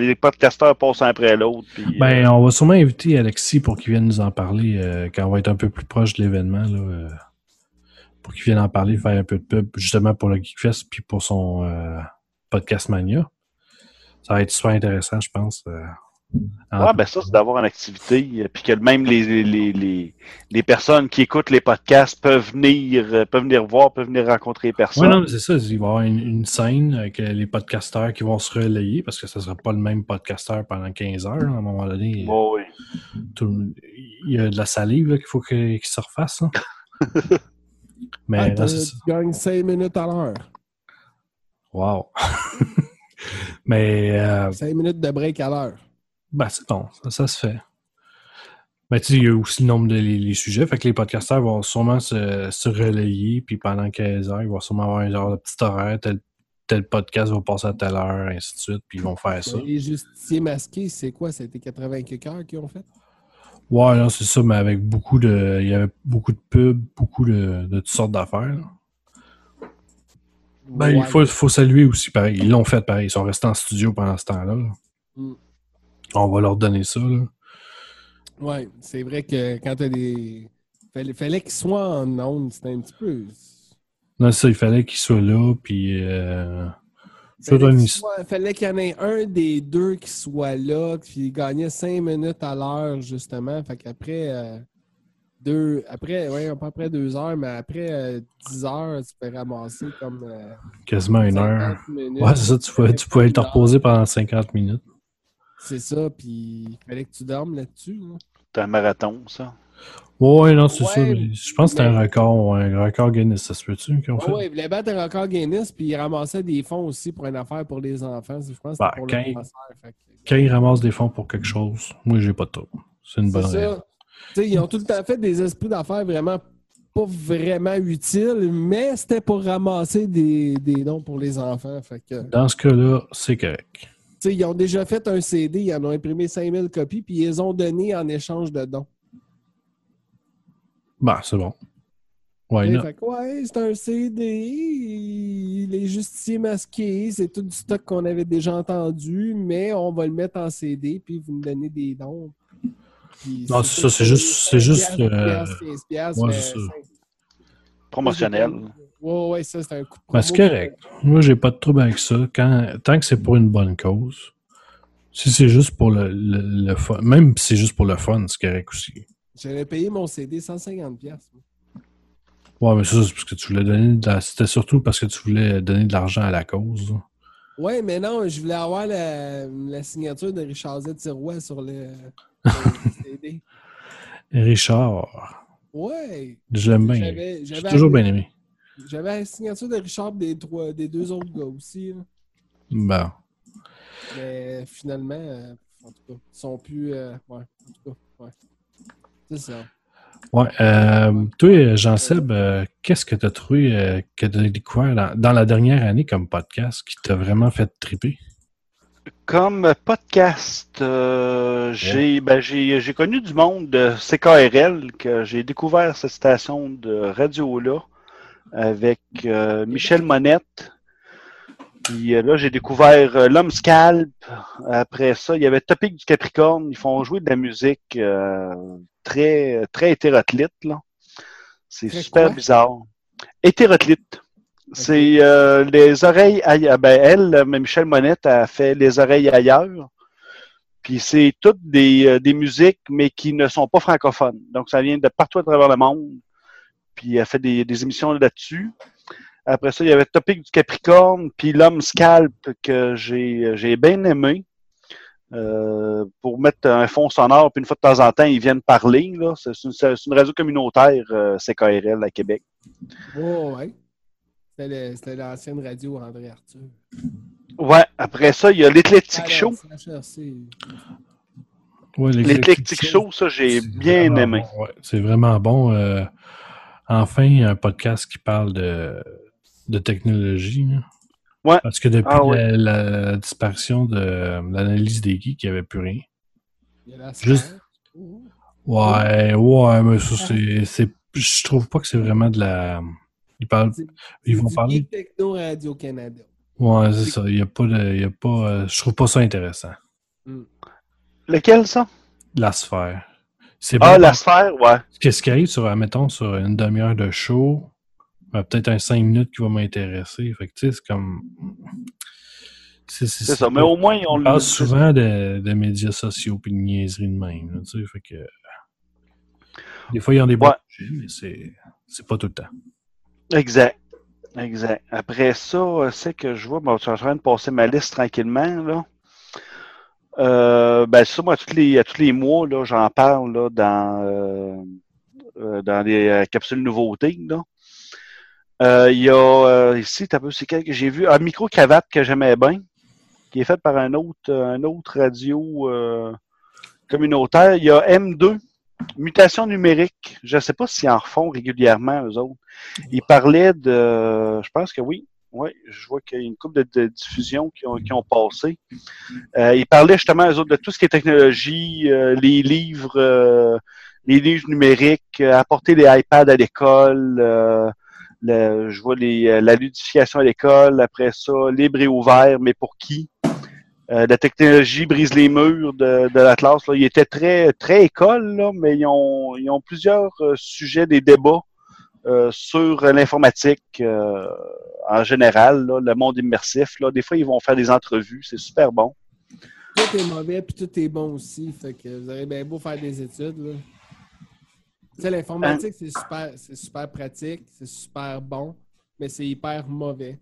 E: les podcasteurs passent un après l'autre,
D: Ben, on va sûrement inviter Alexis pour qu'il vienne nous en parler quand on va être un peu plus proche de l'événement. pour qu'il vienne en parler, faire un peu de pub, justement pour le Geekfest puis pour son podcast Mania. Ça va être super intéressant, je pense.
E: Ouais, ben ça, c'est d'avoir une activité, euh, puis que même les, les, les, les personnes qui écoutent les podcasts peuvent venir, euh, peuvent venir voir, peuvent venir rencontrer les personnes.
D: non, mais c'est ça. Il va y avoir une, une scène avec euh, les podcasteurs qui vont se relayer parce que ce ne sera pas le même podcasteur pendant 15 heures. là. À un moment donné, tout- il y a de la salive qu'il faut que- qu'il se refasse. là. mais
F: Ah,
D: là,
F: t'as-
D: c'est ça.
F: tu gagnes 5 minutes à l'heure.
D: Wow. mais euh,
F: 5 minutes de break à l'heure.
D: Ben, c'est bon, ça, ça se fait. Ben, tu sais, il y a aussi le nombre de les, les sujets. Fait que les podcasteurs vont sûrement se, se relayer, puis pendant 15 heures, ils vont sûrement avoir un genre de petit horaire, tel, tel podcast va passer à telle heure, ainsi de suite, puis ils vont faire ça.
F: Les justiciers masqués, c'est quoi? C'était 80 quelques qui ont fait?
D: Ouais, non, c'est ça, mais avec beaucoup de. Il y avait beaucoup de pubs, beaucoup de, de toutes sortes d'affaires. Ben, il faut, faut saluer aussi, pareil. Ils l'ont fait pareil. Ils sont restés en studio pendant ce temps-là. là.
F: Mm.
D: On va leur donner ça.
F: Ouais, c'est vrai que quand t'as des. Fallait, fallait qu'ils soient en onde, c'était un petit peu.
D: Non, ça, il fallait qu'ils soient là, puis. Euh...
F: Fallait
D: donne
F: qu'il soit- fallait qu'il y en ait un des deux qui soit là, qui gagnait 5 minutes à l'heure, justement. Fait qu'après. euh, deux, après, ouais, pas après deux heures, mais après euh, 10 heures, tu peux ramasser comme. euh,
D: quasiment une heure.
F: 50 minutes.
D: Ouais, c'est ça, tu pouvais, tu pouvais te reposer pendant 50 minutes.
F: C'est ça, puis il fallait que tu dormes là-dessus. là.
E: C'est un marathon, ça.
D: Ouais, non, c'est
F: Ouais,
D: ça. mais je pense que c'était un record, un record Guinness, ça se peut-tu fait?
F: Ah ouais, il voulait battre un record Guinness, puis il ramassait des fonds aussi pour une affaire pour les enfants. Je pense que
D: Bah,
F: c'était pour
D: quand
F: le fait que-
D: Quand ils ramassent des fonds pour quelque chose, moi, j'ai pas de trouble. C'est une bonne raison.
F: ils ont tout le temps fait des esprits d'affaires vraiment pas vraiment utiles, mais c'était pour ramasser des, des dons pour les enfants. Fait que, tu
D: Dans ce cas-là, c'est correct.
F: Sais, ils ont déjà fait un CD, ils en ont imprimé 5000 copies, puis ils les ont donné en échange de dons.
D: Bah, c'est bon. Why
F: Et
D: not?
F: fait que, ouais, c'est un CD, il est justicier masqué, c'est tout du stock qu'on avait déjà entendu, mais on va le mettre en CD, puis vous me donnez des dons. Puis
D: Non, c'est ça, c'est juste- c'est juste,
F: 5
D: euh,
F: piastres, 15 piastres,
D: ouais,
F: mais
D: c'est ça.
F: cinq-
E: Promotionnel.
F: Ouais, ouais, ça, c'est un coup de
D: Ben, c'est
F: promo.
D: correct. Moi, j'ai pas de trouble avec ça. Quand, tant que c'est pour une bonne cause. Si c'est juste pour le, le, le fun, même si c'est juste pour le fun, c'est correct aussi.
F: J'avais payé mon CD 150 piastres.
D: Ouais, mais ça, c'est parce que tu voulais donner de la... C'était surtout parce que tu voulais donner de l'argent à la cause.
F: Ouais, mais non, je voulais avoir la, la signature de Richard Z. Sirois sur le, le CD.
D: Richard.
F: Ouais.
D: Je l'aime bien. J'ai toujours bien aimé.
F: J'avais la signature de Richard des, trois, des deux autres gars aussi. là.
D: Bon.
F: Mais finalement, euh, en tout cas, ils sont plus. euh, ouais, en tout cas, ouais. C'est ça.
D: Ouais. Euh, toi, Jean-Seb, euh, qu'est-ce que tu as trouvé euh, que tu as découvert dans, dans la dernière année comme podcast qui t'a vraiment fait triper?
E: Comme podcast, euh, j'ai ben, j'ai j'ai connu du monde de CKRL, que j'ai découvert cette station de radio-là avec euh, Michel Monette. Puis euh, là, j'ai découvert euh, L'Homme Scalp. Après ça, il y avait Topic du Capricorne. Ils font jouer de la musique très, très hétéroclite. là. C'est super
F: quoi?
E: bizarre. Hétéroclite. C'est les oreilles ailleurs. Ben, elle, Michel Monette, a fait les oreilles ailleurs. Puis c'est toutes des, des musiques, mais qui ne sont pas francophones. Donc ça vient de partout à travers le monde. Puis elle fait des, des émissions là-dessus. Après ça, il y avait Topic du Capricorne, puis L'Homme Scalp, que j'ai bien aimé. Euh, pour mettre un fond sonore, puis une fois de temps en temps, ils viennent parler. C'est une, une radio communautaire, euh, CKRL à Québec.
F: Ouais, ouais. C'était l'ancienne radio André Arthur.
E: Ouais, après ça, il y a l'Éclectique
F: Ah,
E: Show.
D: Ouais,
E: Show, ça, j'ai bien aimé.
D: bon, ouais. c'est vraiment bon. euh, enfin, un podcast qui parle de, de technologie. là.
E: Ouais.
D: Parce que depuis
E: Ah ouais.
D: la, la disparition de l'analyse des geeks, il n'y avait plus rien.
F: Il y a la
D: Juste-
F: sphère.
D: Ouais, ouais, mais ça, c'est. c'est- Je trouve pas que c'est vraiment de la. Ils parlent. Ils vont parler.
F: Techno Radio-Canada.
D: Ouais, c'est ça. Il y a pas de. Il y a pas. je trouve pas ça intéressant.
E: Lequel, ça?
D: La sphère. C'est
E: Ah,
D: bon.
E: la sphère, ouais.
D: Qu'est-ce qui arrive sur, mettons, sur une demi-heure de show, euh, peut-être un cinq minutes qui va m'intéresser. Fait que, tu sais, c'est comme. C'est
E: ça. Mais au moins, on
D: On
E: le.
D: parle souvent de, de médias sociaux puis de niaiseries de même. tu sais, fait que. Des fois, ils ont des bons
E: Ouais.
D: sujets, mais c'est, pas tout le temps.
E: Exact. Exact. Après ça, euh, c'est que je vois, bon, je suis en train de passer ma liste tranquillement, là. Euh, ben, ça, moi, à tous les, à tous les mois, là, j'en parle, là, dans, euh, euh, dans les euh, capsules nouveautés. Euh, Il y a, ici, t'as peu, c'est quel que j'ai vu, un micro-cravate que j'aimais bien, qui est fait par un autre, un autre radio, communautaire. Il y a M2, Mutation numérique. Je ne sais pas s'ils en refont régulièrement, eux autres. Ils parlaient de. Je pense que oui. Oui, je vois qu'il y a une couple de, de diffusions qui ont, qui ont passé. Euh, ils parlaient justement, eux autres, de tout ce qui est technologie, euh, les livres, euh, les livres numériques, euh, apporter les iPads à l'école. euh, le- je vois les, euh, la ludification à l'école. Après ça, libre et ouvert, mais pour qui? Euh, la technologie brise les murs de, de la classe. Là. Ils étaient très, très école, là, mais ils ont, ils ont plusieurs sujets, des débats euh, sur l'informatique euh, en général, là, le monde immersif. Là. Des fois, ils vont faire des entrevues. C'est super bon.
F: Tout est mauvais, puis tout est bon aussi. Fait que vous avez bien beau faire des études. Là. Tu sais, l'informatique, c'est super, c'est super pratique, c'est super bon, mais c'est hyper mauvais.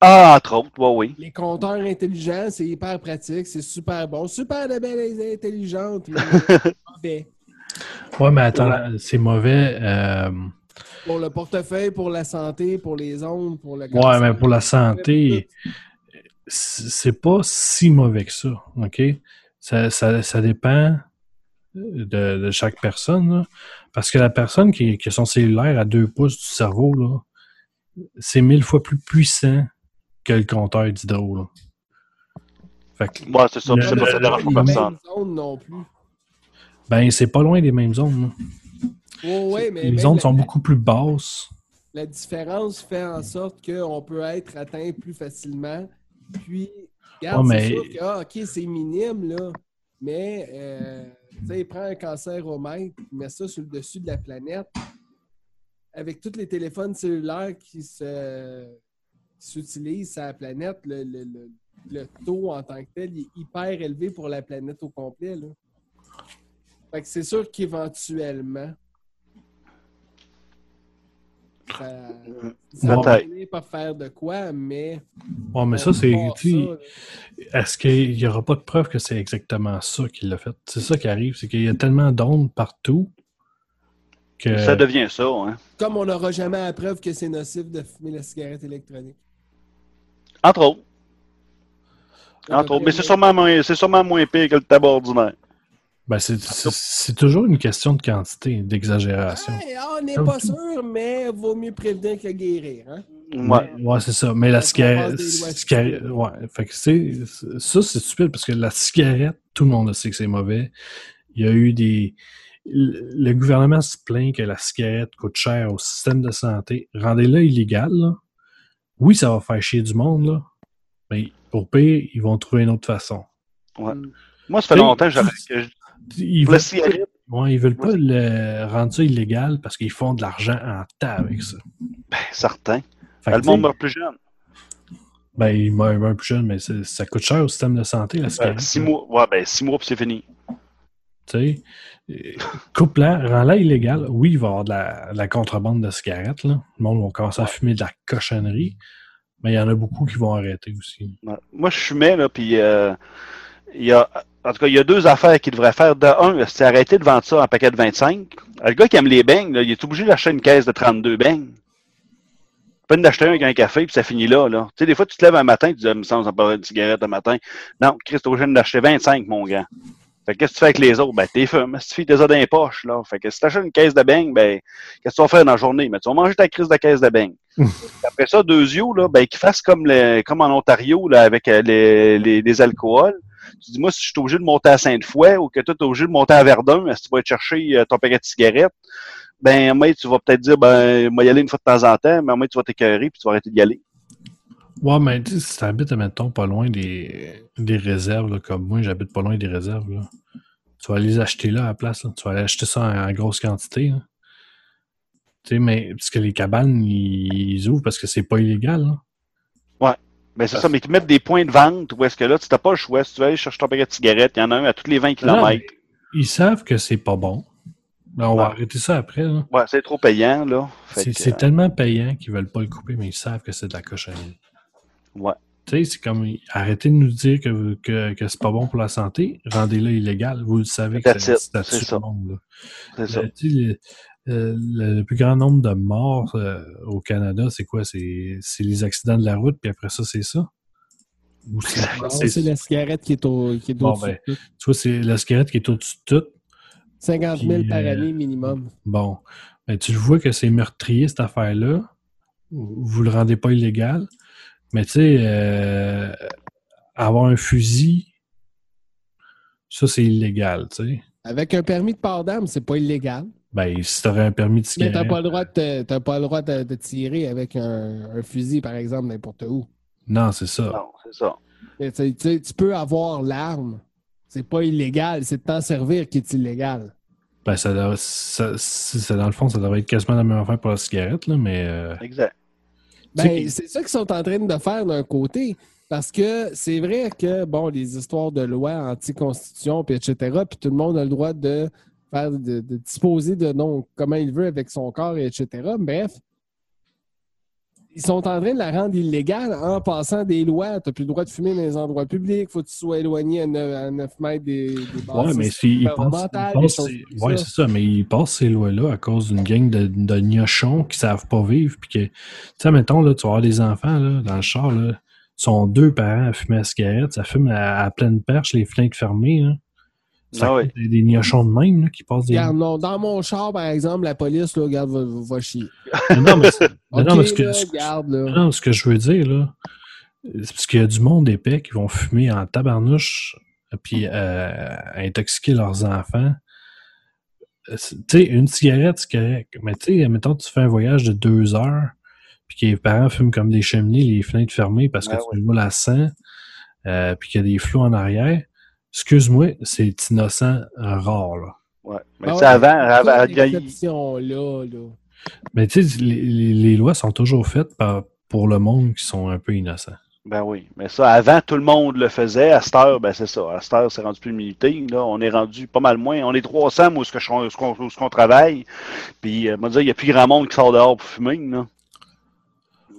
E: Ah, entre autres, ouais, oui.
F: Les compteurs intelligents, c'est hyper pratique, c'est super bon. Super de belles et intelligentes, mais mauvais.
D: Ouais, mais attends, c'est mauvais. euh,
F: Pour le portefeuille, pour la santé, pour les ondes, pour le
D: Ouais, mais pour la santé, c'est pas si mauvais que ça, OK? Ça, ça, ça dépend de, de chaque personne, là. Parce que la personne qui, qui a son cellulaire à deux pouces du cerveau, là, c'est mille fois plus puissant que le compteur d'hydro, là. Fait que,
E: Ouais, c'est ça. C'est pas ça dérange
F: Les
E: pas
F: mêmes
E: personne.
F: ondes non plus.
D: ben, c'est pas loin des mêmes zones, là.
F: Ouais, mais
D: Les ondes
F: la-
D: sont beaucoup plus basses.
F: la différence fait en sorte qu'on peut être atteint plus facilement. Puis, regarde,
D: Oh, mais-
F: c'est sûr que, ah, OK, c'est minime, là, mais, euh, tu sais, prends un cancer au mètre, mets ça sur le dessus de la planète. Avec tous les téléphones cellulaires qui se qui s'utilisent sur la planète, le, le- le- le taux en tant que tel est hyper élevé pour la planète au complet. Là. Fait que c'est sûr qu'éventuellement, ça, ça va
E: Peut-être.
F: finir par faire de quoi, mais.
D: Ouais, mais ça, c'est. Est-ce qu'il n'y aura pas de preuve que c'est exactement ça qu'il l'a fait? C'est ça qui arrive, c'est qu'il y a tellement d'ondes partout que.
E: Ça devient ça, hein.
F: Comme on n'aura jamais la preuve que c'est nocif de fumer la cigarette électronique.
E: Entre autres. Entre autres. Mais c'est sûrement, moins- c'est sûrement moins pire que le tabac ordinaire.
D: Ben, c'est- c'est c'est toujours une question de quantité, d'exagération.
F: Ouais, on n'est pas
D: tout.
F: sûr, mais vaut mieux prévenir que guérir. Hein?
E: Ouais.
D: Ouais, c'est ça. Mais la cigarette. ouais. Fait que c'est. Ça, c'est stupide parce que la cigarette, tout le monde le sait que c'est mauvais. Il y a eu des. Le gouvernement se plaint que la cigarette coûte cher au système de santé. Rendez-la illégale, là. Oui, ça va faire chier du monde, là. Mais au pire, ils vont trouver une autre façon.
E: Ouais.
F: Mm.
E: Moi, ça fait longtemps que
D: Ils veulent, ouais, ils veulent pas le rendre ça illégal parce qu'ils font de l'argent en tas avec ça.
E: ben, certain.
D: Fait
E: le monde meurt plus jeune.
D: Ben, il meurt plus jeune, mais ça coûte cher au système de santé, la
E: Ben, six mois. Ouais, ben, six mois, puis c'est fini.
D: Tu sais, euh, coupe-la, rends-la illégale. Oui, il va y avoir de la, de la contrebande de cigarettes. Là. Le monde va commencer à fumer de la cochonnerie. Mais il y en a beaucoup qui vont arrêter aussi.
E: Ouais. Moi, je fumais, là, puis euh, il y a, en tout cas, il y a deux affaires qu'il devrait faire. De un, c'est arrêter de vendre ça en paquet de 25. Le gars qui aime les beignes, là, il est obligé d'acheter une caisse de 32 beignes. Pas d'acheter un avec un café, puis ça finit là, là. Tu sais, des fois, tu te lèves un matin, tu dis, ah, me semble, ça pas une cigarette un matin. Non, Chris, t'es obligé d'acheter 25, mon gars. Fait que qu'est-ce que tu fais avec les autres? Ben, t'es fumes. Si tu fais tes dans les poches, là. Fait que si t'achètes une caisse de beignes, ben, qu'est-ce que tu vas faire dans la journée? Mais tu vas manger ta crise de caisse de beignes. Après ça, deux yeux, là, ben, qu'ils fassent comme, comme en Ontario, là, avec euh, les, les, les alcools. Tu dis, moi, si je suis obligé de monter à Sainte-Foy ou que toi, tu es obligé de monter à Verdun, que tu vas aller chercher euh, ton paquet de cigarettes? Ben, moi, tu vas peut-être dire, ben, moi, y aller une fois de temps en temps, mais moi, tu vas t'écœurer puis tu vas arrêter d'y aller.
D: Ouais, mais tu si t'habites, mettons, pas loin des, des réserves, comme moi, j'habite pas loin des réserves, là. Tu vas les acheter là à la place. Tu vas aller acheter ça en, grosse quantité, là. Tu sais, mais, parce que les cabanes, ils, ouvrent parce que c'est pas illégal, là.
E: Ben, c'est ça, mais qu'ils mettent des points de vente où est-ce que là, tu n'as pas le choix. Si tu veux aller chercher ton paquet de cigarettes, il y en a un à tous les 20
D: Non,
E: km.
D: mais ils savent que c'est pas bon. Ben, on va
E: Ouais.
D: arrêter ça après, là.
E: Ouais, c'est trop payant, là.
D: C'est
E: euh,
D: tellement payant qu'ils veulent pas le couper, mais ils savent que c'est de la cochonnerie.
E: Ouais.
D: Tu sais, c'est comme arrêtez de nous dire que, que, que c'est pas bon pour la santé, rendez-le illégal. Vous le savez que ça, ça
E: c'est ça.
D: le monde. là.
E: c'est ça.
D: Le, euh, le- le plus grand nombre de morts euh, au Canada, c'est quoi? C'est les accidents de la route, puis après ça, c'est ça? Ou c'est-
F: Non,
D: c'est-
F: C'est la cigarette qui est au qui est
D: Bon,
F: au-dessus
D: ben,
F: de tout.
D: Tu vois, c'est la cigarette qui est au-dessus de tout.
F: 50 000
D: puis,
F: par
D: euh,
F: année minimum.
D: Bon, ben, tu le vois que c'est meurtrier, cette affaire-là. Vous le rendez pas illégal. Mais tu sais, euh, avoir un fusil, ça, c'est illégal, tu sais.
F: Avec un permis de port d'armes, c'est pas illégal.
D: Ben, si t'aurais un permis de
F: Mais
D: cigarette...
F: t'as pas le droit de, t'as pas le droit de, de tirer avec un, un fusil, par exemple, n'importe où.
D: Non, c'est ça.
E: Non, c'est ça.
F: Mais tu peux avoir l'arme. C'est pas illégal, c'est de t'en servir qui est illégal.
D: Ben, ça, doit- ça, ça, dans le fond, ça devrait être quasiment la même affaire pour la cigarette, là, mais... euh,
E: Exact.
F: Ben, c'est ça qu'ils sont en train de faire d'un côté. Parce que c'est vrai que, bon, les histoires de loi anti-constitution, puis etc., puis tout le monde a le droit de faire, de, de disposer de non, comment il veut avec son corps, et etc. Bref, ils sont en train de la rendre illégale en passant des lois. Tu n'as plus le droit de fumer dans les endroits publics, faut que tu sois éloigné à 9, mètres des, des
D: Ouais,
F: bâtisses
D: mais
F: gouvernementales,
D: ils passent
F: comme
D: ouais, c'est ça, mais ils passent ces lois-là à cause d'une gang de, de gnochons qui savent pas vivre. Puis que, tu sais, mettons, là, tu vas avoir des enfants là, dans le char, là, sont deux parents à fumer la cigarette, ça fume à, à pleine perche, les flingues fermées. Là. Ça
E: Ah ouais.
D: des, des gnochons de même là, qui passent des.
F: Regarde, non, dans mon char, par exemple, la police, là, regarde, va, va chier.
D: non, mais, non, ce que,
F: là,
D: ce-
F: regarde, là.
D: non, ce que je veux dire, là, c'est parce qu'il y a du monde épais qui vont fumer en tabarnouche puis euh, intoxiquer leurs enfants. c'est- tu sais, une cigarette, c'est correct. Mais tu sais, mettons, tu fais un voyage de deux heures, puis que les parents fument comme des cheminées, les fenêtres fermées parce que
E: Ah
D: tu roules à 100, euh, puis qu'il y a des flots en arrière. Excuse-moi, c'est innocent euh, rare, là.
E: Ouais. Mais
F: Ah
E: tu sais,
F: ouais,
E: avant, avant,
F: Cette
E: il y a-
F: exception-là, là.
D: Mais tu sais, les, les- les lois sont toujours faites par, pour le monde qui sont un peu innocents.
E: Ben oui, mais ça, avant, tout le monde le faisait. À cette heure, ben c'est ça. À cette heure, c'est rendu plus limité. Là, on est rendu pas mal moins. On est 300, moi, où ce qu'on travaille. Puis, euh, moi, dire, il n'y a plus grand monde qui sort dehors pour fumer. Là.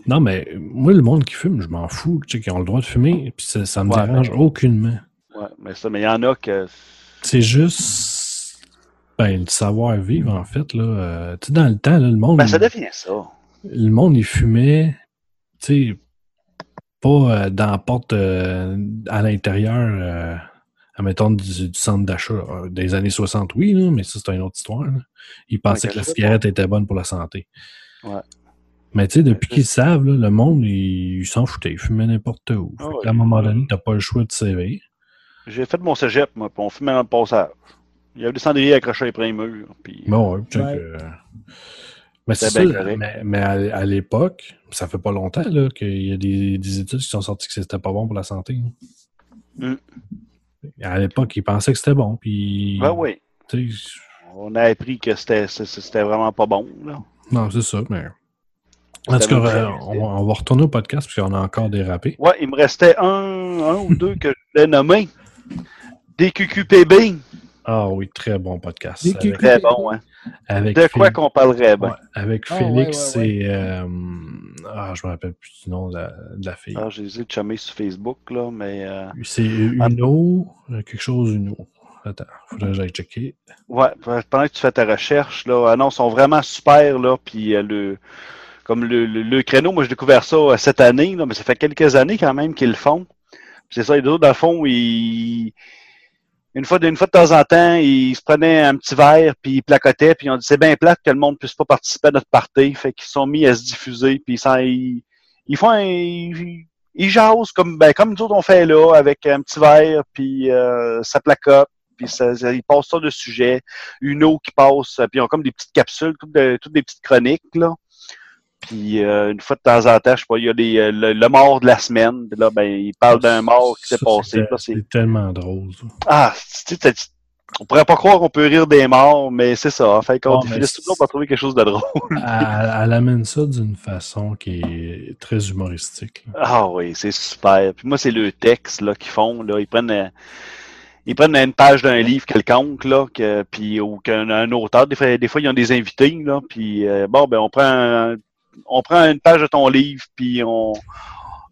D: Non, mais moi, le monde qui fume, je m'en fous. Tu sais, qui ont le droit de fumer, puis ça, ça me
E: Ouais,
D: dérange aucunement.
E: Ouais, mais ça, mais il y en a que.
D: C'est juste ben, le savoir-vivre, en fait. Là. Euh, tu sais, dans le temps, là, le monde.
E: Ben, ça devient ça.
D: le monde, il fumait, tu sais, pas euh, dans la porte euh, à l'intérieur, euh, admettons, du, du centre d'achat euh, des années 60, oui, là, mais ça, c'est une autre histoire. là. Ils pensaient
E: Ouais,
D: que la cigarette était bonne pour la santé.
E: Ouais.
D: Mais tu sais, depuis qu'ils savent, là, le monde, ils il s'en foutaient. Ils fumaient n'importe où.
E: Ah
D: Fait qu'à un moment donné, t'as pas le choix de sévir.
E: J'ai fait mon cégep, moi, puis on fumait dans le passage. Il y avait des cendriers accrochés après les murs. Puis,
D: Bon, ouais, check,
F: Ouais.
D: euh, Mais c'est ça, mais, mais à, à l'époque, ça fait pas longtemps là, qu'il y a des, des études qui sont sorties que c'était pas bon pour la santé.
E: Mm.
D: À l'époque, ils pensaient que c'était bon, puis...
E: ben oui. On a appris que c'était vraiment pas bon. Là.
D: Non, c'est ça, mais... En tout cas, euh, on va retourner au podcast, parce qu'on a encore dérapé.
E: Ouais, il me restait un, un ou deux que je voulais nommer. DQQPB.
D: Ah oui, très bon podcast.
E: Très bon, hein.
D: avec
E: De quoi qu'on parlerait, ben?
D: ouais, avec
F: Ah,
D: Félix
F: ouais, ouais,
D: et... euh, ah, je me rappelle plus du nom de la, de la fille.
E: Ah, j'ai essayé de chummer sur Facebook, là, mais... euh,
D: C'est Uno, euh, quelque chose Uno. Attends, faudrait que j'aille checker.
E: Ouais, pendant que tu fais ta recherche, là, ah non, ils sont vraiment super, là, puis euh, le... Comme le, le, le créneau, moi j'ai découvert ça euh, cette année, là, mais ça fait quelques années quand même qu'ils le font. C'est ça, les autres, dans le fond, ils... Une fois, une fois de temps en temps, ils se prenaient un petit verre, puis ils placotaient, puis ont dit c'est bien plate que le monde puisse pas participer à notre party. Fait qu'ils sont mis à se diffuser, puis ils, ils, font un, ils, ils jasent comme, ben, comme nous autres on fait là, avec un petit verre, puis euh, ça placote, puis ça, ça- ils passent ça de sujet. Une eau qui passe, puis ils ont comme des petites capsules, toutes, de- toutes des petites chroniques, là. Puis euh, une fois de temps en temps, je sais pas, il y a les, euh, le, le mort de la semaine. Puis là, ben, ils parlent d'un mort qui s'est passé.
D: c'est- tellement drôle. ça.
E: ah, tu sais, on pourrait pas croire qu'on peut rire des morts, mais c'est ça. Fait qu'on
D: Ah, mais
E: finisse toujours par trouver quelque chose de drôle.
D: Elle, elle amène ça d'une façon qui est très humoristique. là.
E: Ah oui, c'est super. Puis moi, c'est le texte là, qu'ils font. Là. Ils prennent euh, ils prennent une page d'un livre quelconque, là, que, puis, ou qu'un un auteur. Des fois, des fois, ils ont des invités, là, puis euh, bon, ben, on prend un- on prend une page de ton livre, puis on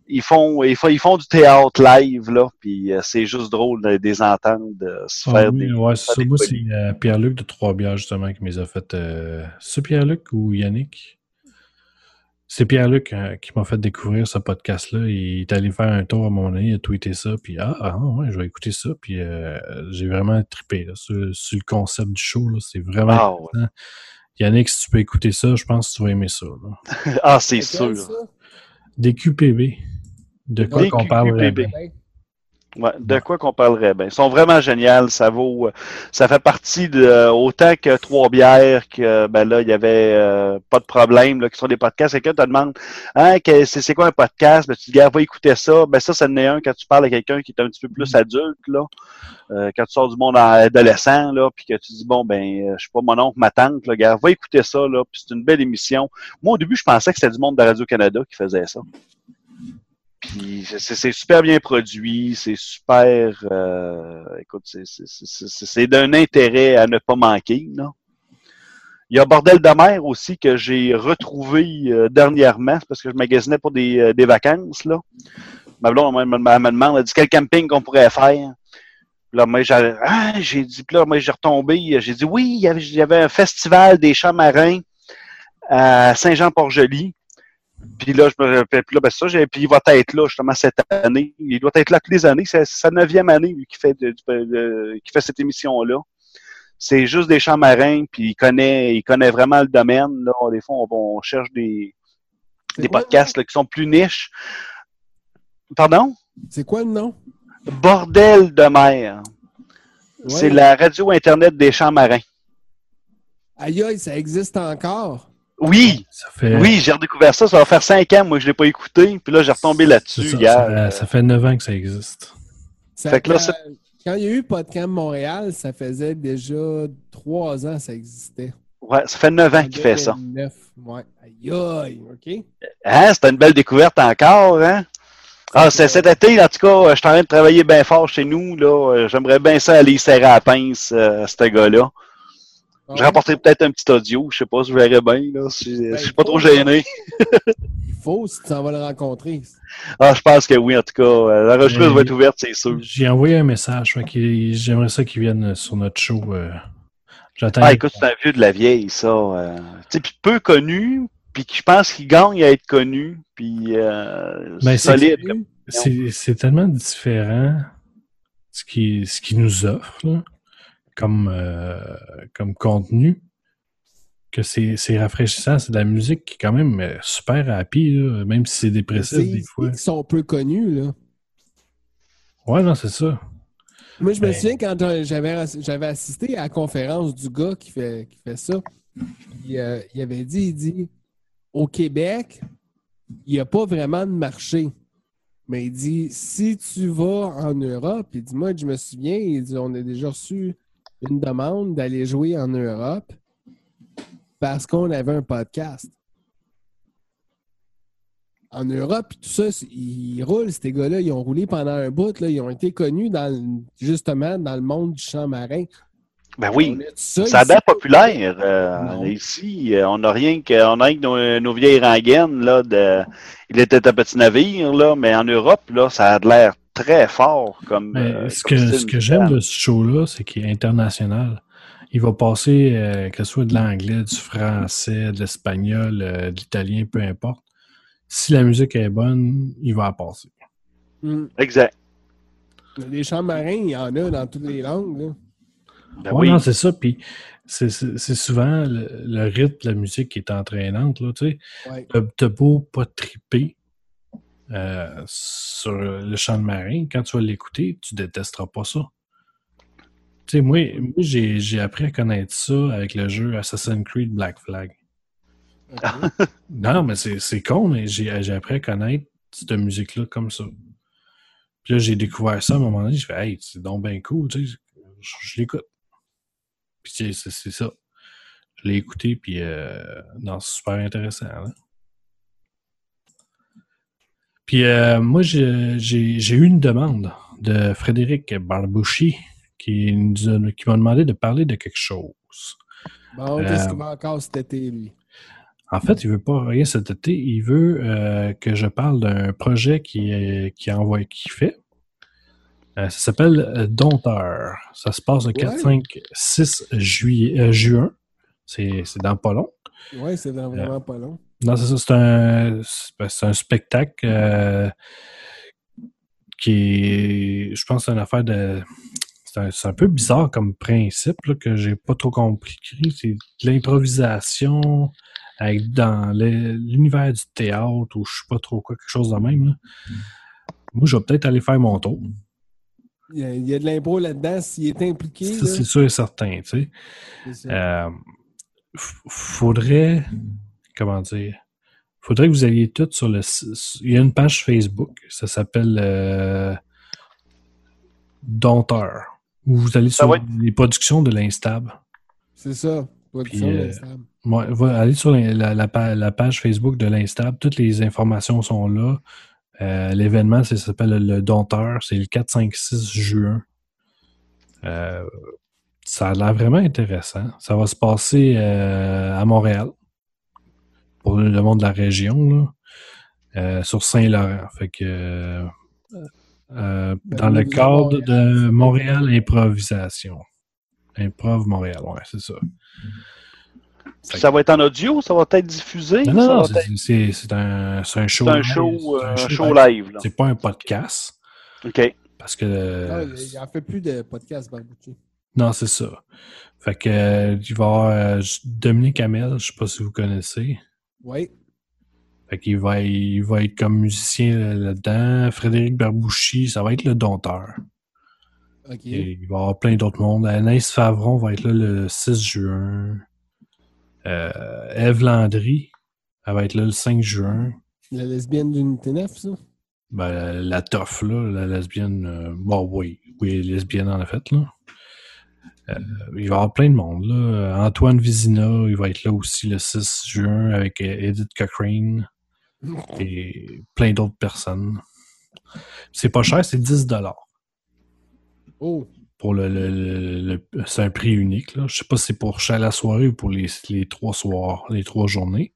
E: ils font, ils font, ils font du théâtre live, là, puis euh, c'est juste drôle de, les entendre de se
D: Ah
E: faire
D: oui,
E: des.
D: ouais, ça.
E: des
D: Moi, c'est euh, Pierre-Luc de Trois-Bières, justement, qui m'a fait. Euh... C'est Pierre-Luc ou Yannick? C'est Pierre-Luc euh, qui m'a fait découvrir ce podcast-là. Il est allé faire un tour à moment donné, il a tweeté ça, puis ah, ah, ouais, je vais écouter ça, puis euh, j'ai vraiment trippé là, sur, sur le concept du show. C'est vraiment.
E: Ah.
D: Yannick, si tu peux écouter ça, je pense que tu vas aimer ça. là.
E: ah, c'est sûr.
F: ça?
D: Des QPB. De quoi qu'on bien.
E: Ouais, de quoi qu'on parlerait? Bien. Ils sont vraiment géniaux. Ça vaut, euh, ça fait partie de euh, autant que trois bières que ben là il y avait euh, pas de problème là, qui sont des podcasts. Quelqu'un te demande, hein, c'est c'est quoi un podcast Ben tu dis, gars, va écouter ça. Ben ça, ça en est un quand tu parles à quelqu'un qui est un petit peu plus adulte là. Euh, quand tu sors du monde adolescent là, puis que tu dis bon ben, je sais pas mon oncle, ma tante, là, gars, va écouter ça là. Puis c'est une belle émission. Moi au début, je pensais que c'était du monde de Radio Canada qui faisait ça. C'est super bien produit, c'est super. euh, écoute, c'est- d'un intérêt à ne pas manquer. Là. Il y a Bordel de mer aussi que j'ai retrouvé euh, dernièrement, parce que je magasinais pour des, euh, des vacances. Là. Ma blonde elle me, elle me demande, elle dit quel camping qu'on pourrait faire? Là, moi, j'ai ah, dit, puis là, moi, j'ai retombé, j'ai dit oui, il y avait, il y avait un festival des champs marins à Saint-Jean-Port-Joli. Puis là, je me rappelle, puis là, ben ça, j'ai, puis il va être là justement cette année. Il doit être là toutes les années. C'est sa neuvième année lui, qui fait de- de- de- qui fait cette émission-là. C'est juste des champs marins, puis il connaît, il connaît vraiment le domaine. Là. Des fois, on, on cherche des, des
F: quoi,
E: podcasts là, qui sont plus niches. Pardon?
F: C'est quoi le nom?
E: Bordel de mer. C'est la radio Internet des champs marins.
F: Aïe aïe, ça existe encore?
E: Oui,
D: Ça fait,
E: oui, j'ai redécouvert ça. Ça va faire cinq ans, moi, je l'ai pas écouté. Puis là, j'ai retombé là-dessus
D: ça,
E: hier.
D: ça, ça fait 9 ans que ça existe.
F: Ça-
E: Fait que là,
F: quand, il y a eu Podcamp Montréal, ça faisait déjà trois ans que ça existait.
E: Ouais, ça fait neuf ans qu'il fait ça.
F: 2009, Ouais. Aïe aïe, OK.
E: Hein, c'était une belle découverte encore, hein? Ah, c'est cet été, en tout cas, je suis en train de travailler bien fort chez nous, là. Euh, J'aimerais bien ça aller serrer à la pince, euh, à ce gars-là. Je
F: Ouais.
E: rapporterai peut-être un petit audio, je sais pas si je verrai bien, là. Si,
F: Ben,
E: je suis pas trop gêné.
F: Il faut si tu s'en vas le rencontrer.
E: Ah, je pense que oui, en tout cas. euh, La recherche va être ouverte, c'est sûr.
D: J'ai envoyé un message. qu'il- J'aimerais ça qu'ils viennent sur notre show. euh. J'attends.
E: Ah, écoute, c'est un vieux de la vieille, ça. euh. Tu sais, puis peu connu, puis je pense qu'il gagne à être connu, puis euh,
D: Ben, c'est-
E: solide.
D: C'est c'est tellement différent ce qui, ce qui nous offre là, comme, euh, comme contenu que c'est rafraîchissant. C'est de la musique qui est quand même euh, super happy, là, même si c'est dépressif des fois.
F: Ils sont peu connus, là.
D: Ouais, non, c'est ça.
F: Moi, je me
D: Ben-
F: souviens quand j'avais j'avais assisté à la conférence du gars qui fait, qui fait ça. Il, euh, il avait dit, il dit, au Québec, il n'y a pas vraiment de marché. Mais il dit, si tu vas en Europe, il dit, moi, je me souviens, il dit, on a déjà reçu une demande d'aller jouer en Europe parce qu'on avait un podcast. En Europe, tout ça, ils roulent, ces gars-là. Ils ont roulé pendant un bout. Là. Ils ont été connus dans, justement dans le monde du champ marin.
E: Ben oui.
F: Ça
E: Ça a l'air populaire. euh, ici, euh, on n'a rien que, on a rien que nos, nos vieilles rengaines, là, de, il était un petit navire, là, mais en Europe, là, ça a l'air très fort comme.
D: Mais
E: euh,
D: ce
E: comme
D: que,
E: style
D: ce que j'aime de ce show-là, c'est qu'il est international. Il va passer, euh, que ce soit de l'anglais, du français, de l'espagnol, euh, de l'italien, peu importe. Si la musique est bonne, il va la passer.
F: Hum.
E: Exact.
F: Les champs marins, il y en a dans toutes les langues. là.
E: Ben
D: Ouais,
E: oui.
D: non, c'est ça. Puis c'est souvent le, le rythme de la musique qui est entraînante. Là, tu sais.
F: Ouais.
D: T'as- T'as beau pas triper euh, sur le chant de marin, quand tu vas l'écouter, tu détesteras pas ça. Tu sais, moi, moi j'ai appris à connaître ça avec le jeu Assassin's Creed Black Flag. Non, mais c'est con, mais j'ai appris à connaître cette musique-là comme ça. Puis là, j'ai découvert ça à un moment donné, je fais Hey, c'est donc bien cool, tu sais, je, je l'écoute. Puis c'est ça. Je l'ai écouté, puis euh, non, c'est super intéressant. là. Puis euh, moi, j'ai eu une demande de Frédéric Barbouchi qui m'a demandé de parler de quelque chose.
F: Bon,
D: Euh,
F: qu'est-ce qu'il va encore cet été, lui?
D: En fait, il veut pas rien cet été. Il veut euh, que je parle d'un projet qui est qui envoie qui fait. Euh, ça s'appelle euh, Dompteur. Ça se passe le 4,
F: Ouais.
D: 5, 6 juillet, euh, juin. C'est c'est dans pas long.
F: Oui, c'est vraiment pas long.
D: Non, c'est ça. C'est un, c'est ben, c'est un spectacle euh, qui est. Je pense que c'est une affaire de. C'est un, c'est un peu bizarre comme principe là, que j'ai pas trop compris. C'est de l'improvisation avec dans l'univers du théâtre ou je sais pas trop quoi, quelque chose de même. là. Moi, je vais peut-être aller faire mon tour.
F: Il y a, il y a de l'impro là-dedans. S'il est impliqué,
D: Ça,
F: là,
D: c'est sûr et certain. Tu sais.
F: c'est ça.
D: Euh, f- faudrait. Comment dire? Faudrait que vous alliez toutes sur le. Il y a une page Facebook, ça s'appelle euh, Dompteur. Où vous allez sur les productions de l'Instab.
F: C'est ça. Production
D: Puis, euh. Ouais, va- allez sur la, la- la pa- la page Facebook de l'Instab. Toutes les informations sont là. Euh, L'événement, ça s'appelle le, Dompteur. C'est le 4, 5, 6 juin. Euh, ça a l'air vraiment intéressant. Ça va se passer euh, à Montréal. Pour le monde de la région, là. Euh, sur Saint-Laurent. Fait que euh, euh, dans le cadre de Montréal Improvisation. Improv Montréal, ouais, c'est ça.
E: Puis Ça va être en audio, ça va être diffusé.
D: Non, c'est-
E: être-
D: un, c'est un show.
E: c'est un
D: live,
E: show,
D: c'est un
E: un
D: show
E: show
D: live. C'est pas un podcast.
E: OK.
D: Parce que.
F: Il en fait plus de podcast, Barbouchi.
D: non, c'est ça. Fait que il va y avoir Dominique Hamel, je sais pas si vous connaissez.
F: Oui.
D: Fait qu'il va, il va être comme musicien là- là-dedans. Frédéric Barbouchi, ça va être le dompteur. Et il va y avoir plein d'autres mondes. Anaïs Favron va être là le 6 juin. Euh, Eve Landry, elle va être là le 5 juin.
F: La lesbienne d'Unité 9, ça?
D: Ben, la, la toffe, là, la lesbienne. euh, bon, oui, oui, lesbienne en fait, là. Euh, il va y avoir plein de monde, là. Antoine Vizina, il va être là aussi le 6 juin avec euh, Edith Cochrane et plein d'autres personnes. C'est pas cher, c'est 10
F: Oh,
D: pour le, le- le- le- c'est un prix unique. Là. Je sais pas si c'est pour chaque la soirée ou pour les, les trois soirs, les trois journées.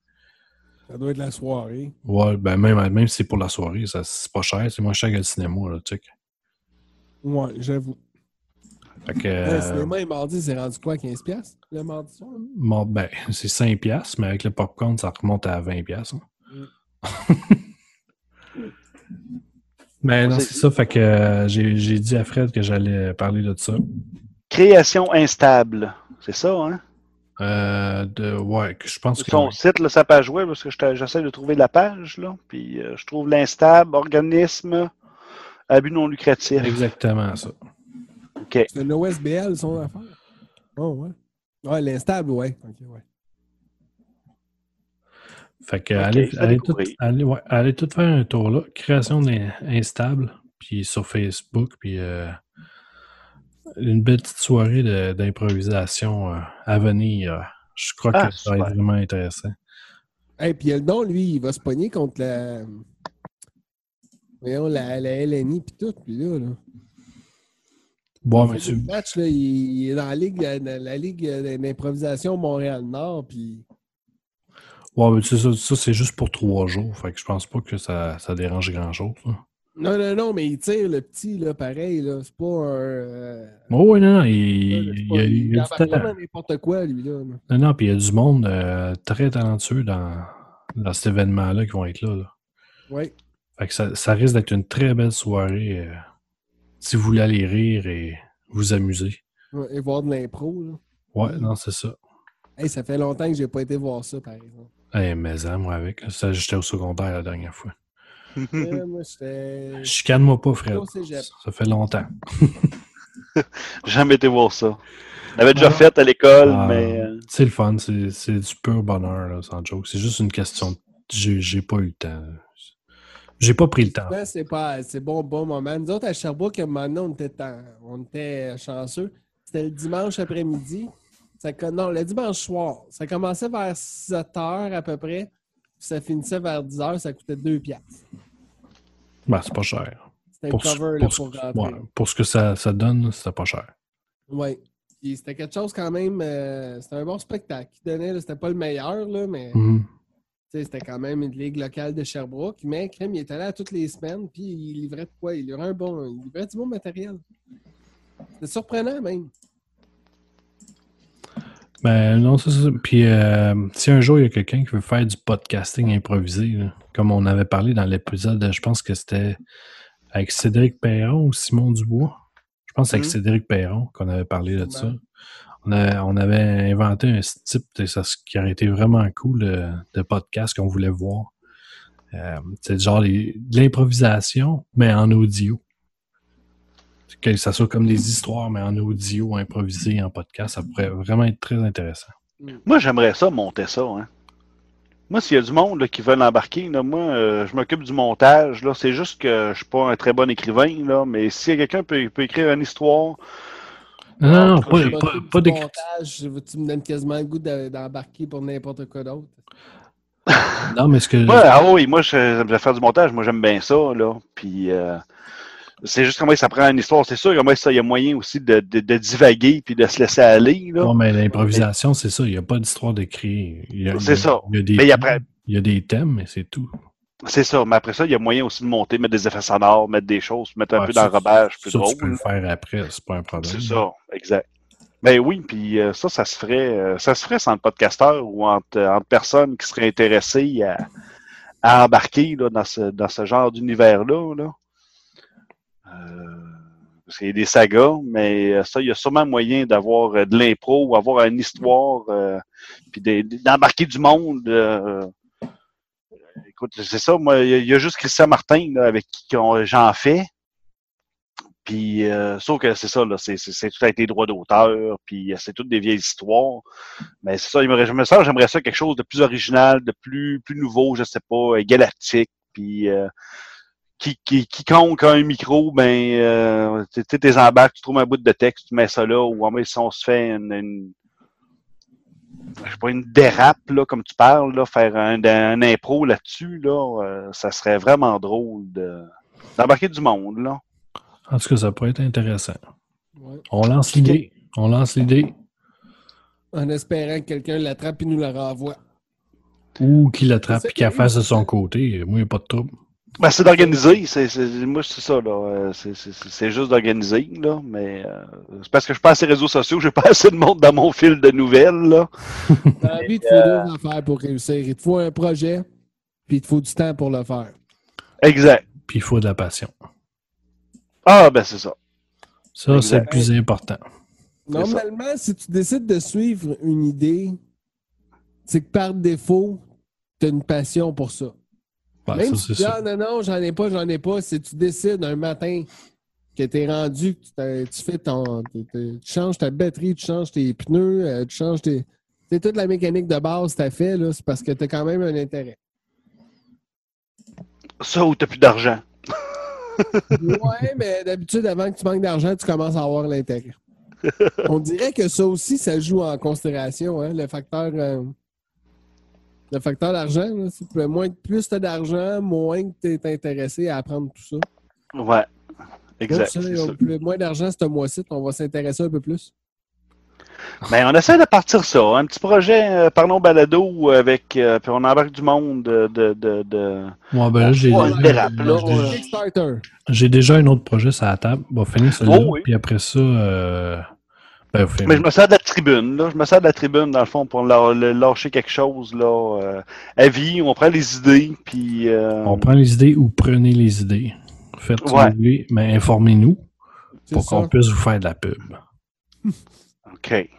F: ça doit être la soirée.
D: Ouais, ben même, même si c'est pour la soirée, ça c'est pas cher, c'est moins cher que le cinéma, là, tu sais.
F: Ouais, j'avoue.
D: Fait que,
F: Le
D: euh,
F: cinéma, le mardi, c'est rendu quoi, 15$ piastres, le mardi soir?
D: bon, ben, c'est 5 piastres, mais avec le popcorn, ça remonte à 20 piastres. hein. mais non,
E: Ouais,
D: c'est ça, fait que euh, j'ai j'ai dit à Fred que j'allais parler de ça.
E: Création instable. C'est ça, hein?
D: Euh, de, ouais, je pense que...
E: Son site, là, sa page web, parce que je- j'essaie de trouver la page, là. Puis euh, je trouve l'instable, organisme, abus non lucratif.
D: Exactement ça.
E: OK.
F: C'est l'OSBL, son affaire. Oh, ouais. Ouais, l'instable, ouais. Ok, ouais.
D: Fait que
E: Ok,
D: allez, allez, tout, allez, ouais, allez tout faire un tour là. Création d'in- instable, puis sur Facebook, puis euh, une belle petite soirée de- d'improvisation euh, à venir. euh, Je crois
E: Ah,
D: que ça va être vraiment intéressant.
F: Et puis le don, lui, il va se pogner contre la. Voyons, la, la LNI puis tout, puis là, là.
D: Bon, mais
F: des matchs, là, il, est dans la ligue, euh, dans la ligue euh, d'improvisation Montréal-Nord, puis
D: ouais, mais ça, ça, c'est juste pour trois jours. Fait que je pense pas que ça, ça dérange grand-chose.
F: non, non, non, mais il tire le petit, là, pareil, là, c'est pas un... euh,
D: Oh, oui, non, non, il,
F: là,
D: il
F: pas-
D: il a du talent.
F: n'importe quoi, lui, là.
D: Non, non, puis il y a du monde euh, très talentueux dans, dans cet événement-là qui vont être là. là.
F: Ouais.
D: Fait que ça, ça risque d'être une très belle soirée euh, si vous voulez aller rire et vous amuser.
F: Ouais, Et voir de l'impro, là.
D: Ouais, non, c'est ça.
F: Hey, ça fait longtemps que j'ai pas été voir ça, par exemple.
D: Mais hein, moi avec. Ça, j'étais au secondaire la dernière fois.
F: Euh, moi, j'étais...
D: Chicane-moi pas, Fred. Ça fait longtemps.
E: Jamais été voir ça. On l'avait déjà
D: Ah.
E: fait à l'école,
D: Ah,
E: mais euh,
D: C'est le fun, c'est c'est du pur bonheur, là, sans joke. C'est juste une question de. J'ai j'ai pas eu le temps. J'ai pas pris le temps.
F: C'est pas c'est bon bon moment. Nous autres à Sherbrooke, à un moment donné, on était, en- on était chanceux. C'était le dimanche après-midi. Non, le dimanche soir. Ça commençait vers 7 heures à peu près. puis Ça finissait vers 10 heures. Ça coûtait 2 piastres.
D: Ben, c'est pas cher.
F: C'était
D: Pour, ce-
F: cover là,
D: pour,
F: pour
D: ce-
F: rentrer.
D: ouais, pour ce que ça, ça donne, c'était pas cher.
F: Oui. Puis c'était quelque chose quand même. euh, c'était un bon spectacle qu'il donnait. C'était pas le meilleur, là, mais
D: Mhm.
F: C'était quand même une ligue locale de Sherbrooke. Mais crème, il était là toutes les semaines. Puis il livrait de quoi? Il livrait un bon. Il livrait du bon matériel. C'était surprenant même.
D: Ben non, c'est ça. Puis euh, si un jour il y a quelqu'un qui veut faire du podcasting improvisé, là, comme on avait parlé dans l'épisode, je pense que c'était avec Cédric Perron ou Simon Dubois. Je pense que c'est avec
E: Mhm.
D: Cédric Perron qu'on avait parlé de ça. On, avait inventé un type de qui aurait été vraiment cool de, podcast qu'on voulait voir. Euh, c'est genre de l'improvisation, mais en audio. Que ça soit comme des histoires, mais en audio, improvisé, en podcast, ça pourrait vraiment être très intéressant.
E: moi, j'aimerais ça, monter ça. Hein. Moi, s'il y a du monde qui veulent embarquer, là, moi, euh, je m'occupe du montage. Là. C'est juste que je suis pas un très bon écrivain, là, mais si quelqu'un peut, peut écrire une histoire,
D: Non, non, non, pas,
F: Je
D: pas, pas
F: du
D: d'écrit-
F: montage, Tu me donnes quasiment le goût de- d'embarquer pour n'importe quoi d'autre?
D: Non, mais ce que.
E: Ouais, ah oui, moi, je- j'aime faire du montage. Moi, j'aime bien ça, là. Puis, euh, c'est juste comment ça prend une histoire. C'est sûr, comment ça, il y a moyen aussi de, de, de divaguer puis de se laisser aller, là.
D: Non, mais l'improvisation, c'est ça. Il n'y a pas d'histoire d'écrit.
E: C'est ça.
D: Il y a des
E: Mais il y a
D: thèmes, il y a des thèmes, mais c'est tout.
E: C'est ça. Mais après ça, il y a moyen aussi de monter, mettre des effets sonores, mettre des choses, mettre un
D: Ouais,
E: peu d'enrobage plus
D: ça,
E: drôle.
D: tu peux le faire après, c'est pas un problème.
E: C'est ça, exact. Ben oui, puis euh, ça, ça se ferait, euh, ça se ferait sans le podcasteur ou entre, entre personnes qui seraient intéressées à, à embarquer là, dans, ce, dans ce genre d'univers-là. Là. Euh, parce qu'il y a des sagas, mais euh, ça, il y a sûrement moyen d'avoir euh, de l'impro ou avoir une histoire, euh, puis de- d'embarquer du monde. euh, écoute, c'est ça, moi, il y, a- juste Christian Martin là, avec qui j'en fais. Puis, euh, sauf que c'est ça, là, c'est, tout avec des droits d'auteur, puis euh, c'est toutes des vieilles histoires. Mais c'est ça, il me, je me sens, j'aimerais ça quelque chose de plus original, de plus, plus nouveau, je sais pas, euh, galactique, puis euh, qui, qui, quiconque a un micro, ben, euh, tu sais, tes embarques, tu trouves un bout de texte, tu mets ça là, ou en si on se fait une, une je sais pas, une dérape, là, comme tu parles, là, faire un, un impro là-dessus, là, euh, ça serait vraiment drôle de, d'embarquer du monde, là.
D: En tout cas, ça pourrait être intéressant.
F: Ouais.
D: On lance l'idée. On lance l'idée.
F: En espérant que quelqu'un l'attrape et nous la renvoie.
D: Ou qu'il l'attrape et
F: qui
D: fasse de son côté. Moi, il n'y a pas de trouble.
E: Ben, c'est d'organiser. C'est, c'est, moi, c'est ça, là. Euh, C'est, c'est, c'est- c'est juste d'organiser, là. Mais euh, c'est parce que je suis pas assez réseaux sociaux, j'ai pas assez de monde dans mon fil de nouvelles, là.
F: Dans la vie, il te faut deux affaires pour réussir. Il te faut un projet, puis il te faut du temps pour le faire.
E: Exact.
D: Puis il faut de la passion.
E: Ah, ben, c'est ça.
D: Ça, c'est le plus important.
F: Normalement, si tu décides de suivre une idée, c'est que par défaut, tu as une passion pour ça.
D: Ouais,
F: Même
D: ça,
F: si tu dis, ah non, non, j'en ai pas, j'en ai pas, si tu décides un matin que tu es rendu, que tu, tu fais ton. tu- tu tu changes ta batterie, tu changes tes pneus, euh, tu changes tes. C'est toute la mécanique de base que tu as fait, là, c'est parce que tu as quand même un intérêt.
E: Ça ou t'as plus d'argent.
F: Ouais, mais d'habitude, avant que tu manques d'argent, tu commences à avoir l'intérêt. On dirait que ça aussi, ça joue en considération, hein, le facteur. euh, le facteur d'argent, c'est moins, plus tu as d'argent, moins que tu es intéressé à apprendre tout ça.
E: Ouais.
F: Donc,
E: Exact.
F: ça,
E: c'est
F: on-
E: ça.
F: plus- moins d'argent ce mois-ci, on va s'intéresser un peu plus.
E: Ben, on essaie de partir ça. Un petit projet, euh, parlons balado avec, euh, puis on embarque du monde de, de, de, de-
D: Moi, ben là, j'ai
E: Ouais, là.
D: j'ai-
E: Ouais.
D: Déjà un autre projet sur la table. On va finir celui-là.
E: Oh, oui.
D: Puis après ça, euh, ben.
E: Mais je me sers de la tribune, là. Je me sers de la tribune, dans le fond, pour la- le- lâcher quelque chose, là. euh, à vie, on prend les idées, puis... euh,
D: On prend les idées ou prenez les idées. Faites ce que
E: Ouais.
D: mais informez-nous pour qu'on puisse vous faire de la pub.
E: OK.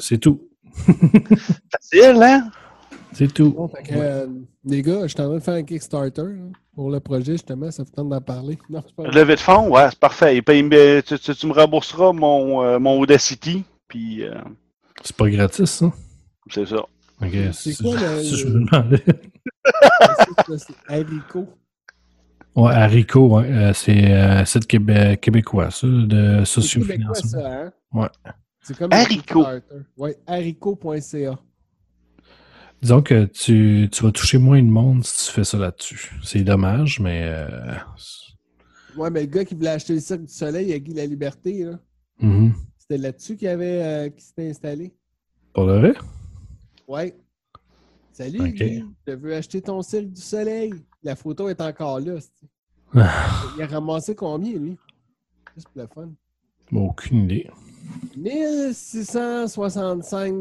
D: C'est tout.
E: Facile, hein?
D: C'est tout.
F: Bon, fait que, euh, les gars, je suis en train de faire un Kickstarter pour le projet, justement. Ça vous tente d'en parler? Non, c'est pas vrai.
E: Levée de fonds, ouais, c'est parfait. Et puis, tu, tu- tu me rembourseras mon, euh, mon Audacity, puis euh,
D: C'est pas gratis, ça?
E: c'est ça.
D: Ok,
F: C'est
D: c'est-
F: quoi le-
D: ça, je me demandais.
F: C'est haricot.
D: Ouais, Haricot, ouais, euh, c'est site québé- québécois, ça, de
F: C'est
D: sociofinancement.
F: ça, hein?
D: Ouais.
F: C'est comme
E: Haricot.
F: Oui, haricot.ca.
D: Disons que tu, tu vas toucher moins de monde si tu fais ça là-dessus. C'est dommage, mais euh,
F: Ouais, mais le gars qui voulait acheter le Cirque du Soleil à Guy La Liberté, là,
D: mhm.
F: c'était là-dessus qu'il avait euh, qu'il s'était installé.
D: pour le vrai?
F: Ouais. Salut. Guy. Je veux acheter ton Cirque du Soleil. La photo est encore là. Il a ramassé combien, lui? Juste pour le fun.
D: Aucune idée.
F: 1665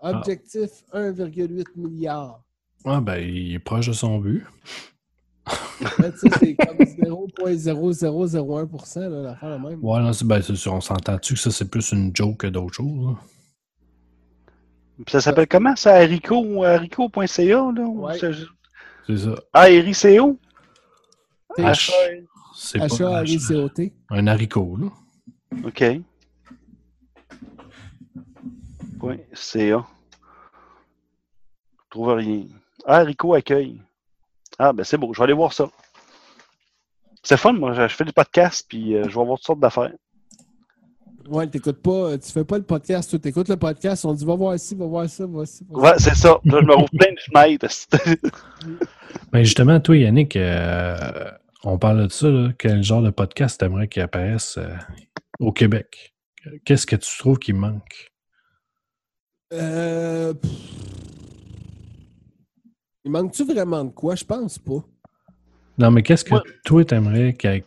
F: Objectif 1,8 milliard.
D: Ah ben, il est proche de son but.
F: C'est comme 0,0001%, là, l'affaire la même.
D: Ouais, non, c'est ben, c'est sûr, on s'entend-tu que ça, c'est plus une joke que d'autres choses? là?
E: Puis ça s'appelle comment, ça? Haricot, haricot.ca, là?
F: Ouais.
E: c'est-
D: C'est ça.
E: Ah,
D: H. C'est pas H. Un haricot, là.
E: OK. Point CA. Je trouve rien. Ah, Rico accueille. Ah, ben c'est beau, je vais aller voir ça. C'est fun, moi, je fais des podcasts, puis euh, je vais voir toutes sortes d'affaires.
F: Ouais, t'écoutes pas, tu fais pas le podcast, tu écoutes le podcast, on dit va voir ci, va voir ça, va voir ci. va voir
E: Ouais, c'est ça. Là, je me rouvre plein de fenêtres.
D: Ben justement, toi, Yannick, euh, on parle de ça, là, quel genre de podcast t'aimerais qu'il apparaisse euh, au Québec? Qu'est-ce que tu trouves qui manque?
F: Euh, pff. Il manque-tu vraiment de quoi? Je pense pas.
D: Non, mais qu'est-ce que
E: Ouais.
D: toi, t'aimerais qu'il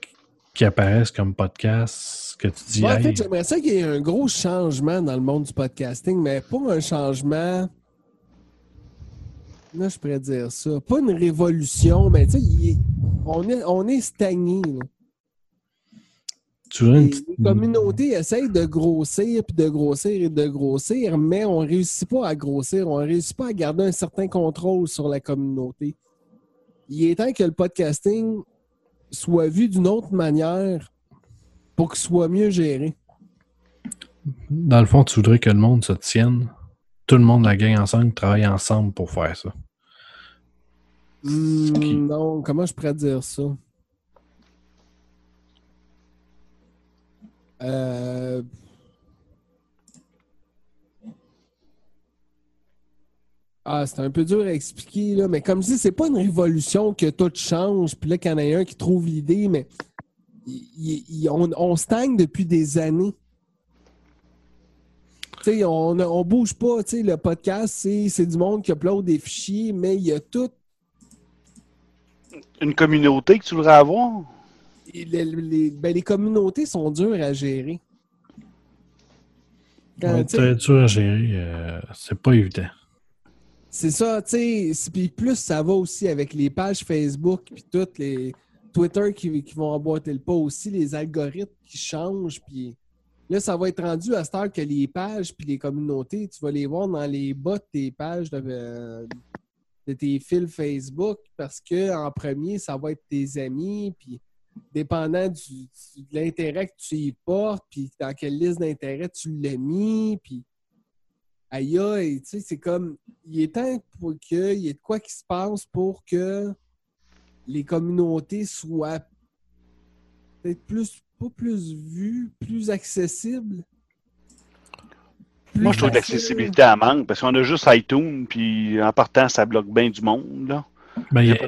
D: qu'il apparaisse comme podcast que tu dis,
F: en fait, j'aimerais ça qu'il y ait un gros changement dans le monde du podcasting, mais pas un changement. Là, je pourrais dire ça. Pas une révolution, mais tu sais, est- on, est, on est stagné. là.
D: Tu veux une
F: Les, communautés essayent de grossir, puis de grossir et de grossir, mais on ne réussit pas à grossir, on ne réussit pas à garder un certain contrôle sur la communauté. Il est temps que le podcasting soit vu d'une autre manière pour qu'il soit mieux géré.
D: Dans le fond, tu voudrais que le monde se tienne. Tout le monde, la gang ensemble, travaille ensemble pour faire ça.
F: Hmm,
D: qui-
F: Non, comment je pourrais dire ça? Euh... Ah, c'est un peu dur à expliquer, là, mais comme je dis, c'est pas une révolution que tout change, puis là, qu'il y en a un qui trouve l'idée, mais on, stagne depuis des années. Tu sais, on, on bouge pas, tu sais, le podcast, c'est du monde qui upload des fichiers, mais il y a tout
E: Une communauté que tu voudrais avoir?
F: Les, les- ben, les communautés sont dures à gérer. Quand,
D: Ouais, Très dur à gérer, euh, c'est pas évident.
F: c'est ça, tu sais. Puis plus ça va aussi avec les pages Facebook, puis toutes les Twitter qui, qui vont emboîter le pas aussi, les algorithmes qui changent. Puis là, ça va être rendu à cette heure que les pages puis les communautés, tu vas les voir dans les bas de tes pages de, euh, de tes fils Facebook parce que en premier, ça va être tes amis. Puis dépendant du, du- de l'intérêt que tu y portes, puis dans quelle liste d'intérêt tu l'as mis, puis aïe aïe, tu sais, c'est comme, il est temps pour qu'il y ait de quoi qui se passe pour que les communautés soient peut-être plus, pas plus vues, plus accessibles.
E: Moi, je trouve l'accessibilité à manque parce qu'on a juste iTunes, puis en partant, ça bloque bien du monde. Là.
D: Ben,
E: Il n'y a
D: a-
E: pas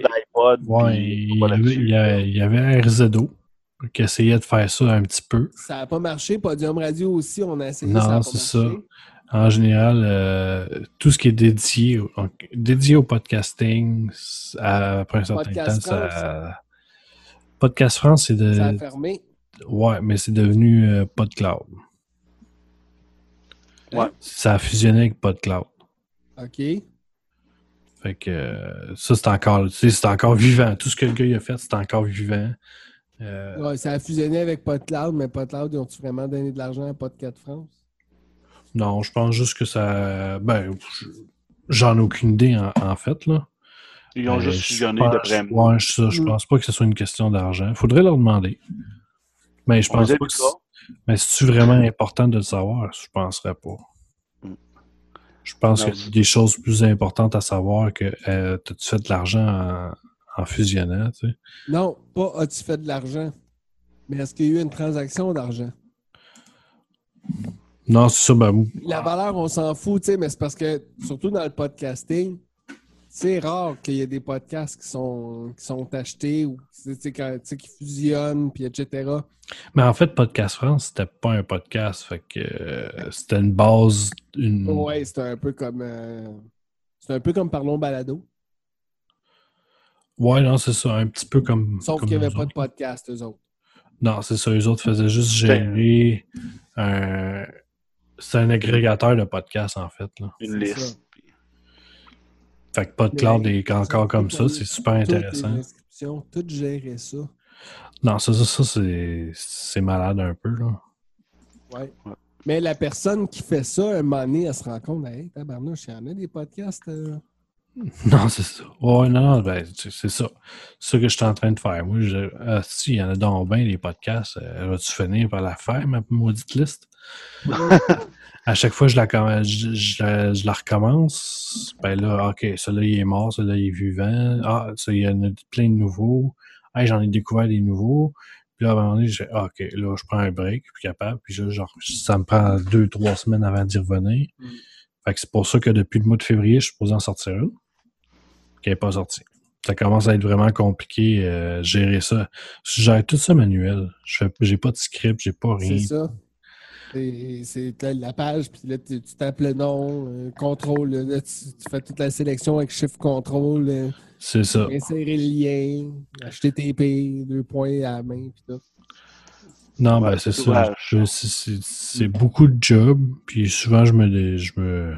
D: ouais,
E: puis
D: il y avait, il y avait RZO qui essayait de faire ça un petit peu.
F: Ça n'a pas marché. Podium Radio aussi, on a essayé. ça a
D: Non, c'est ça. En général, euh, tout ce qui est dédié, au- dédié au podcasting, à- après un certain
F: Podcast
D: temps,
F: France.
D: ça... Podcast France, c'est de.
F: Ça a fermé.
D: Ouais, mais c'est devenu euh, PodCloud.
E: Ouais.
D: Ça a fusionné avec PodCloud.
F: OK.
D: Fait que euh, ça, c'est encore, tu sais, c'est encore vivant. Tout ce que le gars il a fait, c'est encore vivant. Euh,
F: Ouais, ça a fusionné avec PodCloud, mais PodCloud, ils ont-tu vraiment donné de l'argent à Podcast France?
D: Non, je pense juste que ça. Ben, je- j'en ai aucune idée en, en fait, là.
E: Ils ont
D: Euh,
E: juste fusionné
D: pense-
E: d'après moi.
D: Ouais, je, je
F: Mm.
D: pense pas que ce soit une question d'argent. Faudrait leur demander. Mais je
E: On
D: pense pas que.
E: écoutera.
D: c'est- Mais c'est vraiment important de le savoir? Je penserais pas. Je pense qu'il y a des choses plus importantes à savoir que euh, as-tu fait de l'argent en, en fusionnant, tu sais?
F: Non, pas as-tu fait de l'argent, mais est-ce qu'il y a eu une transaction d'argent?
D: Non, c'est ça, ben,
F: La valeur, on s'en fout, tu sais, mais c'est parce que, surtout dans le podcasting, c'est rare qu'il y ait des podcasts qui sont, qui sont achetés ou qui fusionnent, puis etc.
D: Mais en fait, Podcast France, c'était pas un podcast. Fait que euh, c'était une base. Une...
F: Ouais, c'est un peu comme. euh, c'est un peu comme Parlons Balado.
D: Ouais, non, c'est ça. Un petit peu comme.
F: Sauf
D: comme
F: qu'il n'y avait pas de podcast, eux autres.
D: Non, c'est ça. Eux autres faisaient juste gérer un. C'est un agrégateur de podcasts, en fait. Là.
E: Une liste.
D: Fait que PodCloud est encore comme ça. C'est super
F: Toutes les
D: intéressant.
F: inscriptions, tout gérer ça.
D: Non, ça, ça, ça c'est c'est malade un peu. Là.
F: Ouais.
E: Ouais.
F: Mais la personne qui fait ça, un moment donné, elle se rend compte, hey, tabarnouche, il y en a des podcasts. euh.
D: Non, c'est ça. Ouais, non, non, ben, c'est ça. C'est ça que je suis en train de faire. Moi, je, ah, si, il y en a donc bien, les podcasts. Euh, Vas-tu finir par la faire, ma maudite liste? à chaque fois que je la, je, je la- je la recommence, ben là, OK, celui-là, il est mort, celui-là, il est vivant. Ah, ça, il y en a plein de nouveaux. Hey, j'en ai découvert des nouveaux. Puis là, à un moment donné, j'ai ah, OK, là, je prends un break, puis capable. Puis là, genre, ça me prend deux, trois semaines avant d'y revenir.
F: Mm.
D: Fait que c'est pour ça que depuis le mois de février, je suis supposé en sortir une, qui n'est pas sortie. Ça commence à être vraiment compliqué, euh, gérer ça. Je gère tout ça manuel. Je j'ai pas de script, j'ai pas rien.
F: C'est ça. C'est- la- page, puis là, tu, tu tapes le nom, euh, contrôle, là, tu, tu fais toute la sélection avec chiffre contrôle, euh,
D: C'est ça.
F: insérer le lien, HTTP, deux points à la main, puis tout.
D: Non, ben c'est ça. c'est- beaucoup de job, puis souvent je me, je me.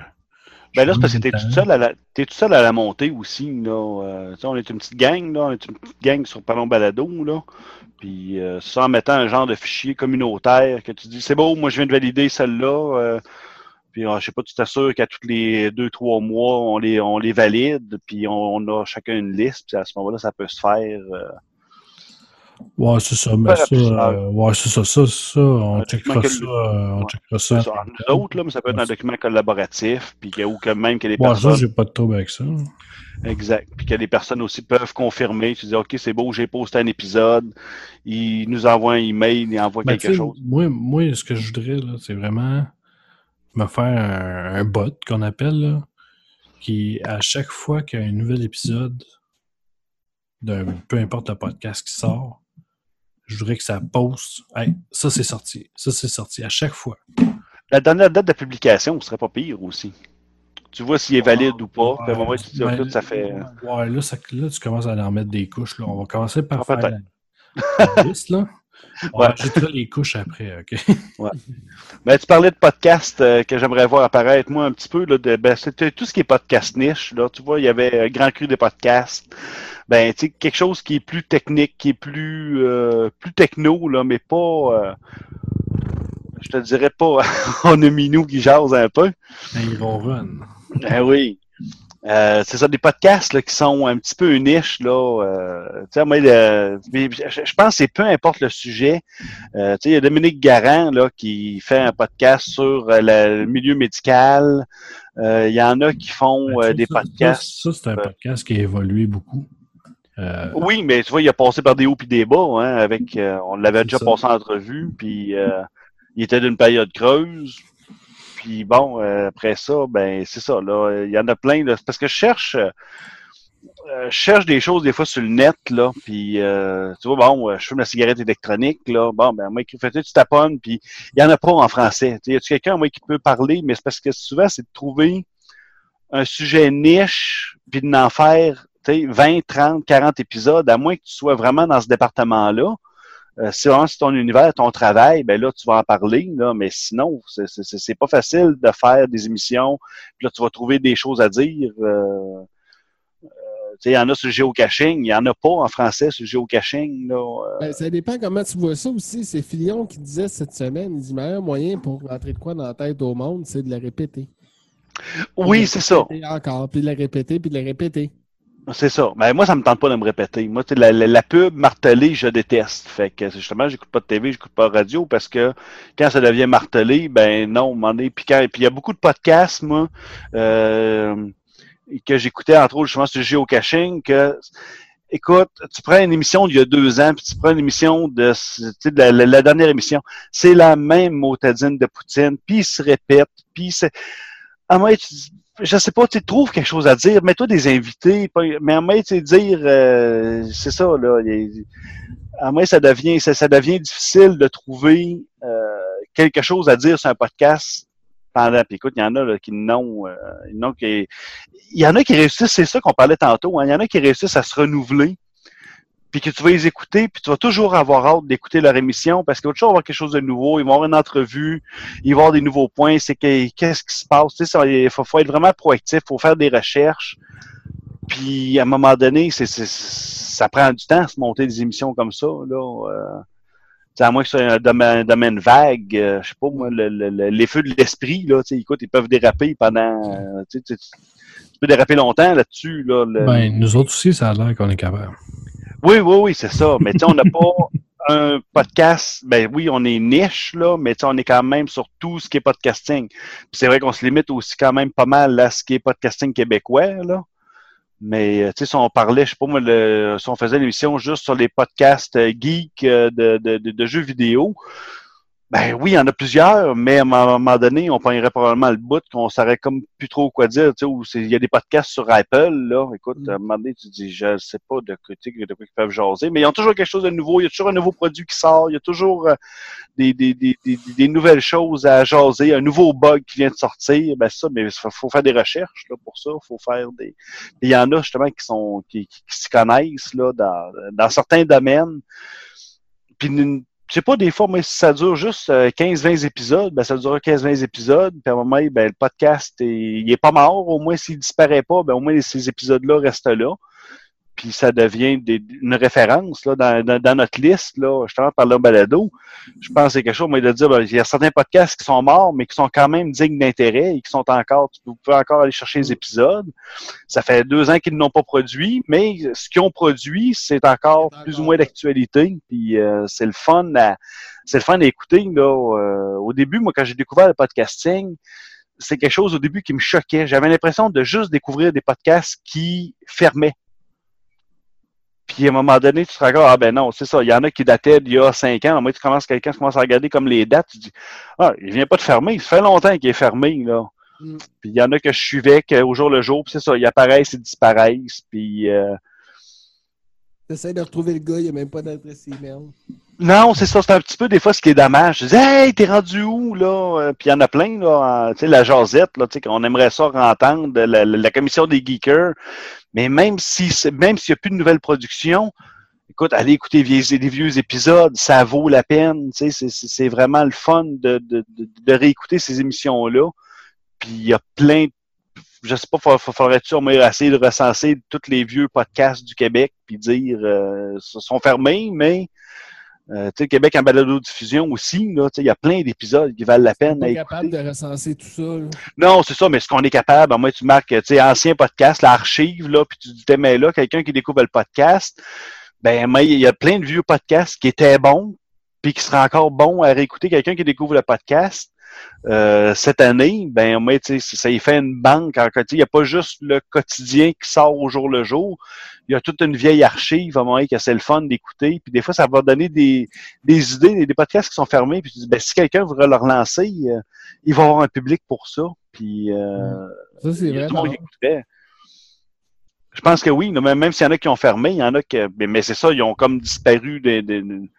E: Ben là, c'est parce que t'es tout seul à la, tout seul à la montée aussi, là. Euh, on est une petite gang, là. On est une petite gang sur Parlons Balado, là. Puis, euh, en mettant un genre de fichier communautaire que tu dis, c'est beau, moi, je viens de valider celle-là. euh, puis, euh, je sais pas, tu t'assures qu'à tous les deux, trois mois, on les, on les valide. Puis, on, on a chacun une liste. Puis, à ce moment-là, ça peut se faire.
D: Ouais, c'est ça, mais ça, euh, ouais, c'est ça, ça, ça, on checkera ça, euh, on checkera ça.
E: Ça, nous autres, là, mais ça peut être un document collaboratif, puis que, ou que même que les
D: Ouais, ça,
E: personnes.
D: j'ai pas de trouble avec ça.
E: Exact. Puis que les personnes aussi peuvent confirmer. Tu dis, OK, c'est beau, j'ai posté un épisode. Il nous envoie un email, il envoie
D: Ben,
E: quelque chose.
D: Moi, moi, ce que je voudrais, là, c'est vraiment me faire un, un bot qu'on appelle, là, qui, à chaque fois qu'il y a un nouvel épisode d'un peu importe le podcast qui sort, je voudrais que ça poste. Hey, ça c'est sorti. Ça c'est sorti à chaque fois.
E: La dernière date de publication serait pas pire aussi. Tu vois s'il est valide ou pas. Puis à un moment, tu dis, ça fait.
D: Ouais, là, ça- là, tu commences à en mettre des couches. Là. On va commencer par
E: Ah,
D: faire la, la liste. Là. On
E: Ouais.
D: les couches après, OK?
E: Ben, tu parlais de podcast euh, que j'aimerais voir apparaître, moi, un petit peu. Là, de, ben, c'était tout ce qui est podcast niche. Là, tu vois, il y avait un grand cru des podcasts. Ben, tu sais, quelque chose qui est plus technique, qui est plus, euh, plus techno, là, mais pas. euh, je te dirais pas on a mis nous qui jase un peu.
D: Ben, ils vont run.
E: Ben oui. Euh, c'est ça, des podcasts là, qui sont un petit peu une niche. Là, euh, tu sais, moi, le- je, pense que c'est peu importe le sujet. Euh, tu sais, il y a Dominique Garand là, qui fait un podcast sur euh, le milieu médical. Euh, Il y en a qui font
D: Ben,
E: euh, des
D: ça,
E: podcasts.
D: Ça, c'est un podcast qui a évolué beaucoup. Euh,
E: Oui, mais tu vois, il a passé par des hauts et des bas. Hein, avec, euh, on l'avait déjà
D: ça.
E: passé en entrevue. Puis euh, il était d'une période creuse. Puis bon, euh, après ça, ben c'est ça. Là, il y en a plein. Là, parce que je cherche, euh, cherche des choses des fois sur le net. Là, puis euh, tu vois, bon, je fume la cigarette électronique. Là, bon, ben moi, fais tu taponnes. Puis il y en a pas en français. Tu sais, y a-tu quelqu'un moi qui peut parler Mais c'est parce que souvent c'est de trouver un sujet niche puis d'en faire tu sais, 20, 30, 40 épisodes, à moins que tu sois vraiment dans ce département-là. Euh, si c'est ton univers, ton travail, ben là, tu vas en parler, là, mais sinon, c'est- pas facile de faire des émissions. Puis là, tu vas trouver des choses à dire. Euh, euh, tu sais, il y en a sur le géocaching, il y en a pas en français sur le géocaching. Là, euh.
F: Ben, ça dépend comment tu vois ça aussi. C'est Filion qui disait cette semaine, il dit le meilleur moyen pour rentrer de quoi dans la tête au monde, c'est de le répéter.
E: oui, c'est ça.
F: Encore, puis de le répéter, puis de le répéter.
E: C'est ça. Mais moi, ça me tente pas de me répéter. Moi, la, la, la pub martelée, je déteste. Fait que justement, j'écoute pas de TV, j'écoute pas de radio parce que quand ça devient martelé, ben non, m'en est. Puis quand- puis il y a beaucoup de podcasts, moi, euh, que j'écoutais entre autres justement sur le géocaching, que écoute, tu prends une émission d'il y a deux ans, puis tu prends une émission de, de la, la- la dernière émission, c'est la même motadine de Poutine, puis il se répète, puis c'est. À moi, tu dis, je sais pas, tu trouves quelque chose à dire, mets-toi des invités, mais moi, tu dire, euh, c'est ça, là. À moi, ça devient, ça, devient difficile de trouver euh, quelque chose à dire sur un podcast pendant. Puis écoute, il y en a là, qui n'ont, euh, il y en a qui réussissent, c'est ça qu'on parlait tantôt, hein, il y en a qui réussissent à se renouveler, puis que tu vas les écouter, puis tu vas toujours avoir hâte d'écouter leur émission, parce qu'il va toujours avoir quelque chose de nouveau, ils vont avoir une entrevue, ils vont avoir des nouveaux points, c'est que qu'est-ce qui se passe, tu sais, il faut, être vraiment proactif, il faut faire des recherches, puis à un moment donné, ça prend du temps se monter des émissions comme ça, là. euh, à moins que ce soit un domaine, vague, euh, je sais pas moi, le- le- le- les feux de l'esprit, là, écoute, ils peuvent déraper pendant, tu, peux déraper longtemps là-dessus, là.
D: Ben, nous autres aussi, ça a l'air qu'on est capable.
E: Oui, oui, oui, c'est ça. Mais tu sais, on n'a pas un podcast. Ben oui, on est niche, là, mais tu sais, on est quand même sur tout ce qui est podcasting. C'est vrai qu'on se limite aussi quand même pas mal à ce qui est podcasting québécois, là. Mais euh, tu sais, si on parlait, je sais pas moi, le, si on faisait une émission juste sur les podcasts euh, geeks euh, de, de jeux vidéo, ben oui, il y en a plusieurs, mais à un moment donné, on prendrait probablement le bout qu'on saurait comme plus trop quoi dire, tu sais, il y a des podcasts sur Apple, là, écoute, à un moment donné, tu dis, je sais pas de, sais, de quoi ils peuvent jaser, mais ils ont toujours quelque chose de nouveau, il y a toujours un nouveau produit qui sort, il y a toujours euh, des, des, des, des, des nouvelles choses à jaser, un nouveau bug qui vient de sortir, ben ça, mais il faut, faut faire des recherches, là, pour ça, il faut faire des... Il y en a, justement, qui sont, qui, qui, connaissent, là, dans, dans certains domaines, puis une- je sais pas, des fois, mais si ça dure juste euh, 15-20 épisodes, ben ça dure 15-20 épisodes, puis à un moment, ben, le podcast, est, il est pas mort, au moins s'il disparaît pas, ben au moins ces épisodes-là restent là. Puis ça devient des- une référence là, dans, dans- dans notre liste, là, justement par le balado. Je pense que c'est quelque chose, moi, de dire, ben, il y a certains podcasts qui sont morts, mais qui sont quand même dignes d'intérêt et qui sont encore, vous pouvez encore aller chercher les épisodes. Ça fait deux ans qu'ils n'ont pas produit, mais ce qu'ils ont produit, c'est encore plus ou moins d'actualité. Puis euh, c'est le fun à, c'est le fun à écouter. Là. Euh, au début, moi, quand j'ai découvert le podcasting, c'est quelque chose au début qui me choquait. J'avais l'impression de juste découvrir des podcasts qui fermaient. Puis à un moment donné, tu te rends compte, ah ben non, c'est ça, il y en a qui dataient d'il y a cinq ans. Moi, tu commences quelqu'un, tu commences à regarder comme les dates, tu dis Ah, il vient pas de fermer, ça fait longtemps qu'il est fermé, là.
F: Mm.
E: Puis il y en a que je suivais que au jour le jour, puis c'est ça, ils apparaissent, ils disparaissent, puis euh,
F: T'essayes de retrouver le gars, il n'y a même pas d'adresse email.
E: Non, c'est ça, c'est un petit peu des fois ce qui est dommage. Je dis, hey, t'es rendu où, là? Euh, Puis il y en a plein, là. Tu sais, la jasette, là, tu sais, qu'on aimerait ça entendre, la, commission des geekers. Mais même si, même s'il n'y a plus de nouvelles productions, écoute, allez écouter les vieux, épisodes, ça vaut la peine. Tu sais, c'est vraiment le fun de, de, de, de réécouter ces émissions-là. Puis il y a plein de je sais pas, fa- fa- faudrait-tu au moins essayer de recenser tous les vieux podcasts du Québec puis dire euh, sont fermés, mais euh, tu sais, Québec en balado-diffusion aussi, là, tu sais, il y a plein d'épisodes qui valent la peine
F: pas
E: à
F: capable de recenser tout ça. là.
E: Non, c'est ça, mais ce qu'on est capable, moi, tu marques, tu sais, ancien podcast, l'archive, là, puis tu dis, mais là, quelqu'un qui découvre le podcast, ben, moi, il y a plein de vieux podcasts qui étaient bons, puis qui seraient encore bons à réécouter. Quelqu'un qui découvre le podcast, euh, cette année, ben, ça y fait une banque. sais, Il n'y a pas juste le quotidien qui sort au jour le jour. Il y a toute une vieille archive, à moment que c'est le fun d'écouter. Puis des fois, ça va donner des, des idées, des, des podcasts qui sont fermés. Puis tu dis, ben, si quelqu'un voudrait le relancer, euh, il va avoir un public pour ça. Puis euh,
F: Ça, c'est vrai.
E: tout le. Je pense que oui, même, s'il y en a qui ont fermé, il y en a qui. Mais, c'est ça, ils ont comme disparu de. de- de-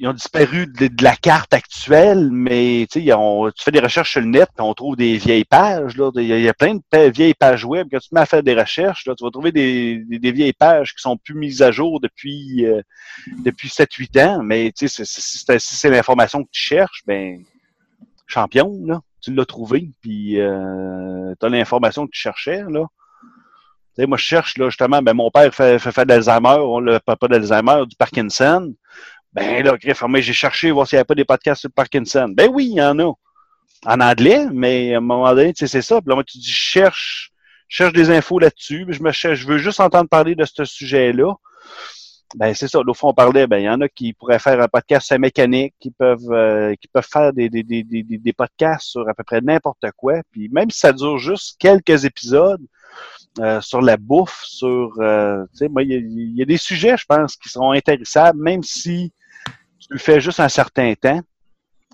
E: ils ont disparu de, de la carte actuelle, mais tu fais des recherches sur le net, on trouve des vieilles pages. Il, y a, plein de vieilles pages web. Quand tu te mets à faire des recherches, tu vas trouver des, vieilles pages qui sont plus mises à jour depuis, euh, depuis 7-8 ans. Mais si c'est l'information que tu cherches, ben champion, là, tu l'as trouvé, puis euh, tu as l'information que tu cherchais. Là. Moi, je cherche, justement, ben, mon père fait, fait, fait on le pas d'Alzheimer, du Parkinson. Ben là, Griff, moi, j'ai cherché voir s'il n'y avait pas des podcasts sur Parkinson. Ben oui, il y en a. En anglais, mais à un moment donné, tu sais, c'est ça. Puis là, moi, tu dis, cherche, cherche des infos là-dessus, je me cherche, je veux juste entendre parler de ce sujet-là. Ben, c'est ça. L'au fond, on parlait, ben, il y en a qui pourraient faire un podcast sur la mécanique, qui peuvent, euh, qui peuvent faire des, des, des, des, des podcasts sur à peu près n'importe quoi. Puis même si ça dure juste quelques épisodes, euh, sur la bouffe, sur, euh, tu sais, moi, il y, a- des sujets, je pense, qui seront intéressables, même si tu fais juste un certain temps.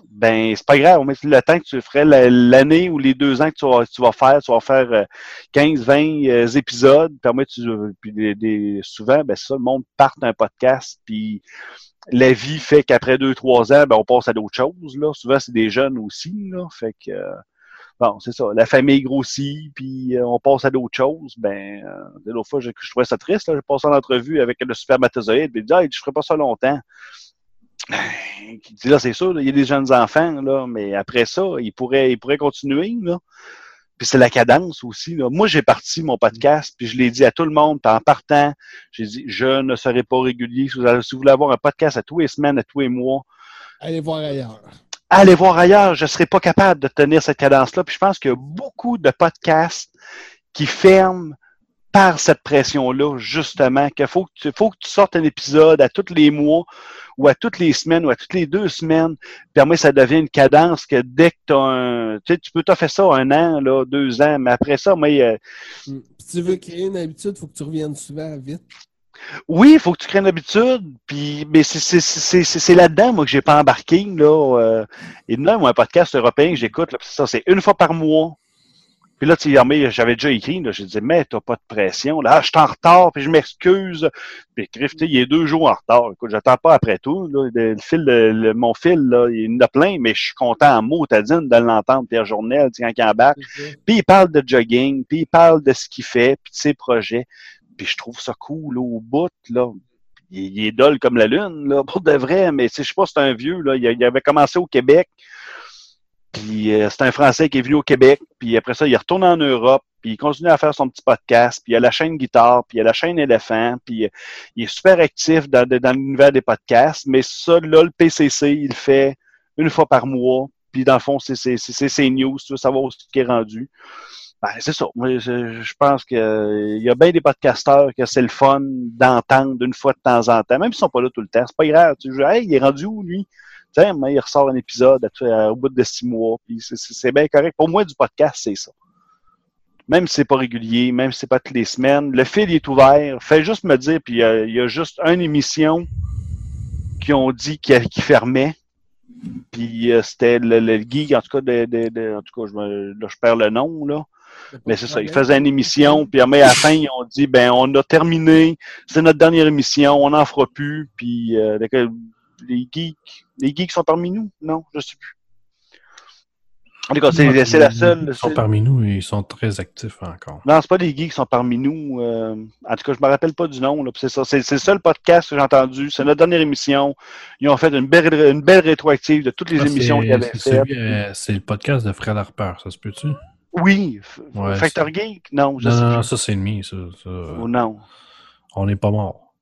E: Ben, c'est pas grave, mais le temps que tu ferais la- l'année ou les deux ans que tu vas, tu vas faire, tu vas faire euh, 15, 20 euh, épisodes, après, tu, puis des, des- souvent, ben, ça, le monde part d'un podcast, puis la vie fait qu'après deux, trois ans, ben, on passe à d'autres choses, là. Souvent, c'est des jeunes aussi, là. Fait que, euh, bon, c'est ça. La famille grossit, puis euh, on passe à d'autres choses. Ben, euh, l'autre fois, je, je trouvais ça triste, là. J'ai passé en entrevue avec le spermatozoïde, puis il dit, ah, je ferai pas ça longtemps. Qui dit, là, c'est sûr, il y a des jeunes enfants, là, mais après ça, ils pourraient, ils pourraient continuer, là. Puis c'est la cadence aussi. Là. Moi, j'ai parti mon podcast, puis je l'ai dit à tout le monde, puis en partant, j'ai dit, je ne serai pas régulier. Si vous, avez- si vous voulez avoir un podcast à tous les semaines, à tous les mois,
F: Allez voir ailleurs.
E: allez voir ailleurs, je ne serai pas capable de tenir cette cadence-là. Puis je pense qu'il y a beaucoup de podcasts qui ferment par cette pression-là, justement, qu'il faut, que tu- faut que tu sortes un épisode à tous les mois ou à toutes les semaines ou à toutes les deux semaines. Moi, ça devient une cadence que dès que tu as un... Tu sais, tu peux t'as fait ça un an, là, deux ans, mais après ça, moi, euh,
F: Mm. Si tu veux créer une habitude, il faut que tu reviennes souvent, vite.
E: Oui, il faut que tu crées une habitude, puis mais c'est- là-dedans, moi, que j'ai pas embarqué. Là, euh, et là, moi, un podcast européen que j'écoute, ça, c'est une fois par mois. Puis là, tu sais, j'avais déjà écrit, là, je disais, mais t'as pas de pression. Là, ah, je suis en retard, puis je m'excuse. Puis sais, il est deux jours en retard. Écoute, j'attends pas après tout. Là, le, fil, le- mon fil, là, il y en a plein, mais je suis content en mots, t'as dit, de l'entendre, Pierre Journel, tu sais, quand il embarque. Puis il parle de jogging, puis il parle de ce qu'il fait, puis de ses projets. Puis je trouve ça cool là, au bout, là. Il, il est dole comme la lune, là, pour de vrai, mais tu sais, je sais pas, c'est un vieux, là. Il, il avait commencé au Québec. Puis euh, c'est un Français qui est venu au Québec, puis après ça, il retourne en Europe, puis il continue à faire son petit podcast, puis il a la chaîne guitare, puis il a la chaîne éléphant, puis euh, il est super actif dans, dans l'univers des podcasts, mais ça, là, le PCC, il le fait une fois par mois, puis dans le fond, c'est ses news, tu veux savoir où est rendu. Ben, c'est ça. Moi, je, pense qu'il y a bien des podcasteurs que c'est le fun d'entendre d'une fois de temps en temps, même s'ils sont pas là tout le temps. C'est pas grave. Tu dis, hey, il est rendu où, lui? Tiens, mais il ressort un épisode au bout de six mois. Puis c'est bien correct. Pour moi, du podcast, c'est ça. Même si c'est pas régulier, même si c'est pas toutes les semaines, le fil est ouvert. Fais juste me dire, puis il y a juste une émission qui ont dit qu'il fermait. Puis euh, c'était le, le, geek, en tout cas, de, de, de en tout cas, je, me, là, je perds le nom, là. Mais c'est ça, ils faisaient une émission, puis à la fin, ils ont dit, ben, on a terminé, c'est notre dernière émission, on n'en fera plus, puis euh, les geeks, les geeks sont parmi nous? Non, je ne sais plus. En tout cas, c'est la seule.
D: Ils sont parmi nous et ils sont très actifs encore.
E: Non, c'est pas des geeks qui sont parmi nous. Euh, en tout cas, je me rappelle pas du nom. C'est ça. C'est le seul podcast que j'ai entendu. C'est notre dernière émission. Ils ont fait une belle, une belle rétroactive de toutes les
D: ah,
E: émissions qu'ils avaient faites.
D: Euh, c'est le podcast de Fred Harper, ça se peut-tu?
E: Oui. Ouais, Factor Geek? Non, je
D: non,
E: sais
D: non,
E: plus.
D: ça c'est ennemi. Ça, ça...
E: Oh, non.
D: On n'est pas mort.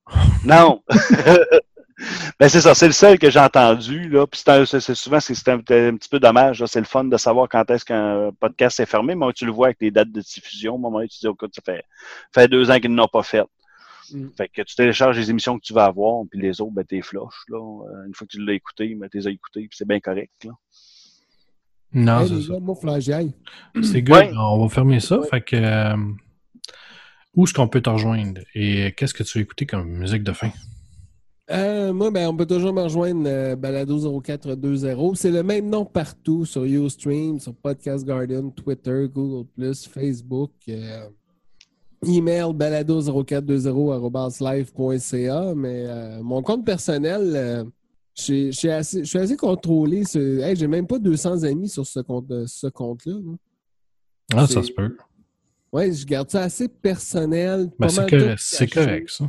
E: Non. Ben c'est ça, c'est le seul que j'ai entendu. Là. Puis c'est, souvent c'est, un, un, petit peu dommage. C'est le fun de savoir quand est-ce qu'un podcast est fermé. Mais tu le vois avec les dates de diffusion. Au moment où tu dis, écoute, ça fait, fait deux ans qu'ils ne l'ont pas fait. Mm. Fait que tu télécharges les émissions que tu vas avoir, puis les autres, ben, t'es floches. Là. Euh, une fois que tu l'as écouté, ben, tu les as écoutés, puis c'est bien correct. Là.
D: Non,
F: Hey,
D: c'est ça.
F: moi.
D: C'est good.
E: Ouais.
D: On va fermer ça.
F: Ouais.
D: Fait que. euh, où est-ce qu'on peut te rejoindre? Et qu'est-ce que tu veux écouter comme musique de fin?
F: Euh, moi, ben, on peut toujours me rejoindre euh, Balado0420. C'est le même nom partout sur Ustream, sur Podcast Garden, Twitter, Google, Facebook. euh, email balado0420.live.ca. Mais mon compte personnel, je suis- assez, contrôlé. sur- Hey, J'ai même pas 200 amis sur ce compte- ce compte-là. là.
D: Ah, ça se peut.
F: Ouais, je garde ça assez personnel.
D: Ben, c'est correct, ça.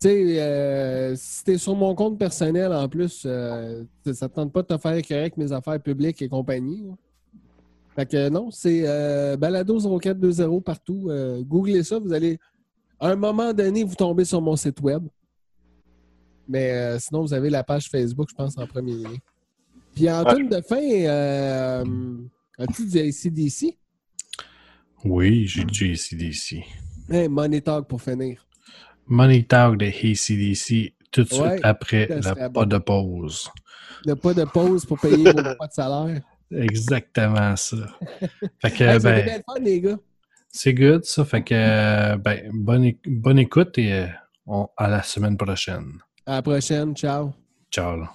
F: Tu sais, euh, si t'es sur mon compte personnel en plus, euh, ça te tente pas de te faire écœurer avec mes affaires publiques et compagnie. Fait que non, c'est euh, Balado0420 partout. Euh, googlez ça, vous allez. À un moment donné, vous tombez sur mon site web. Mais sinon, vous avez la page Facebook, je pense, en premier lien. Puis en tune de fin, as-tu du ACDC?
D: Oui, j'ai du ACDC.
F: Hey, Money Talk pour finir.
D: Money Talk de ACDC tout de suite après
F: serait
D: pas de pause.
F: A pas de pause pour payer vos pas de salaire.
D: Exactement ça. Fait que,
F: Hey,
D: ben,
F: le fun, les gars.
D: c'est good, ça. Fait que, ben, bonne, bonne écoute et euh, on- à la semaine prochaine.
F: À la prochaine. Ciao.
D: Ciao. là.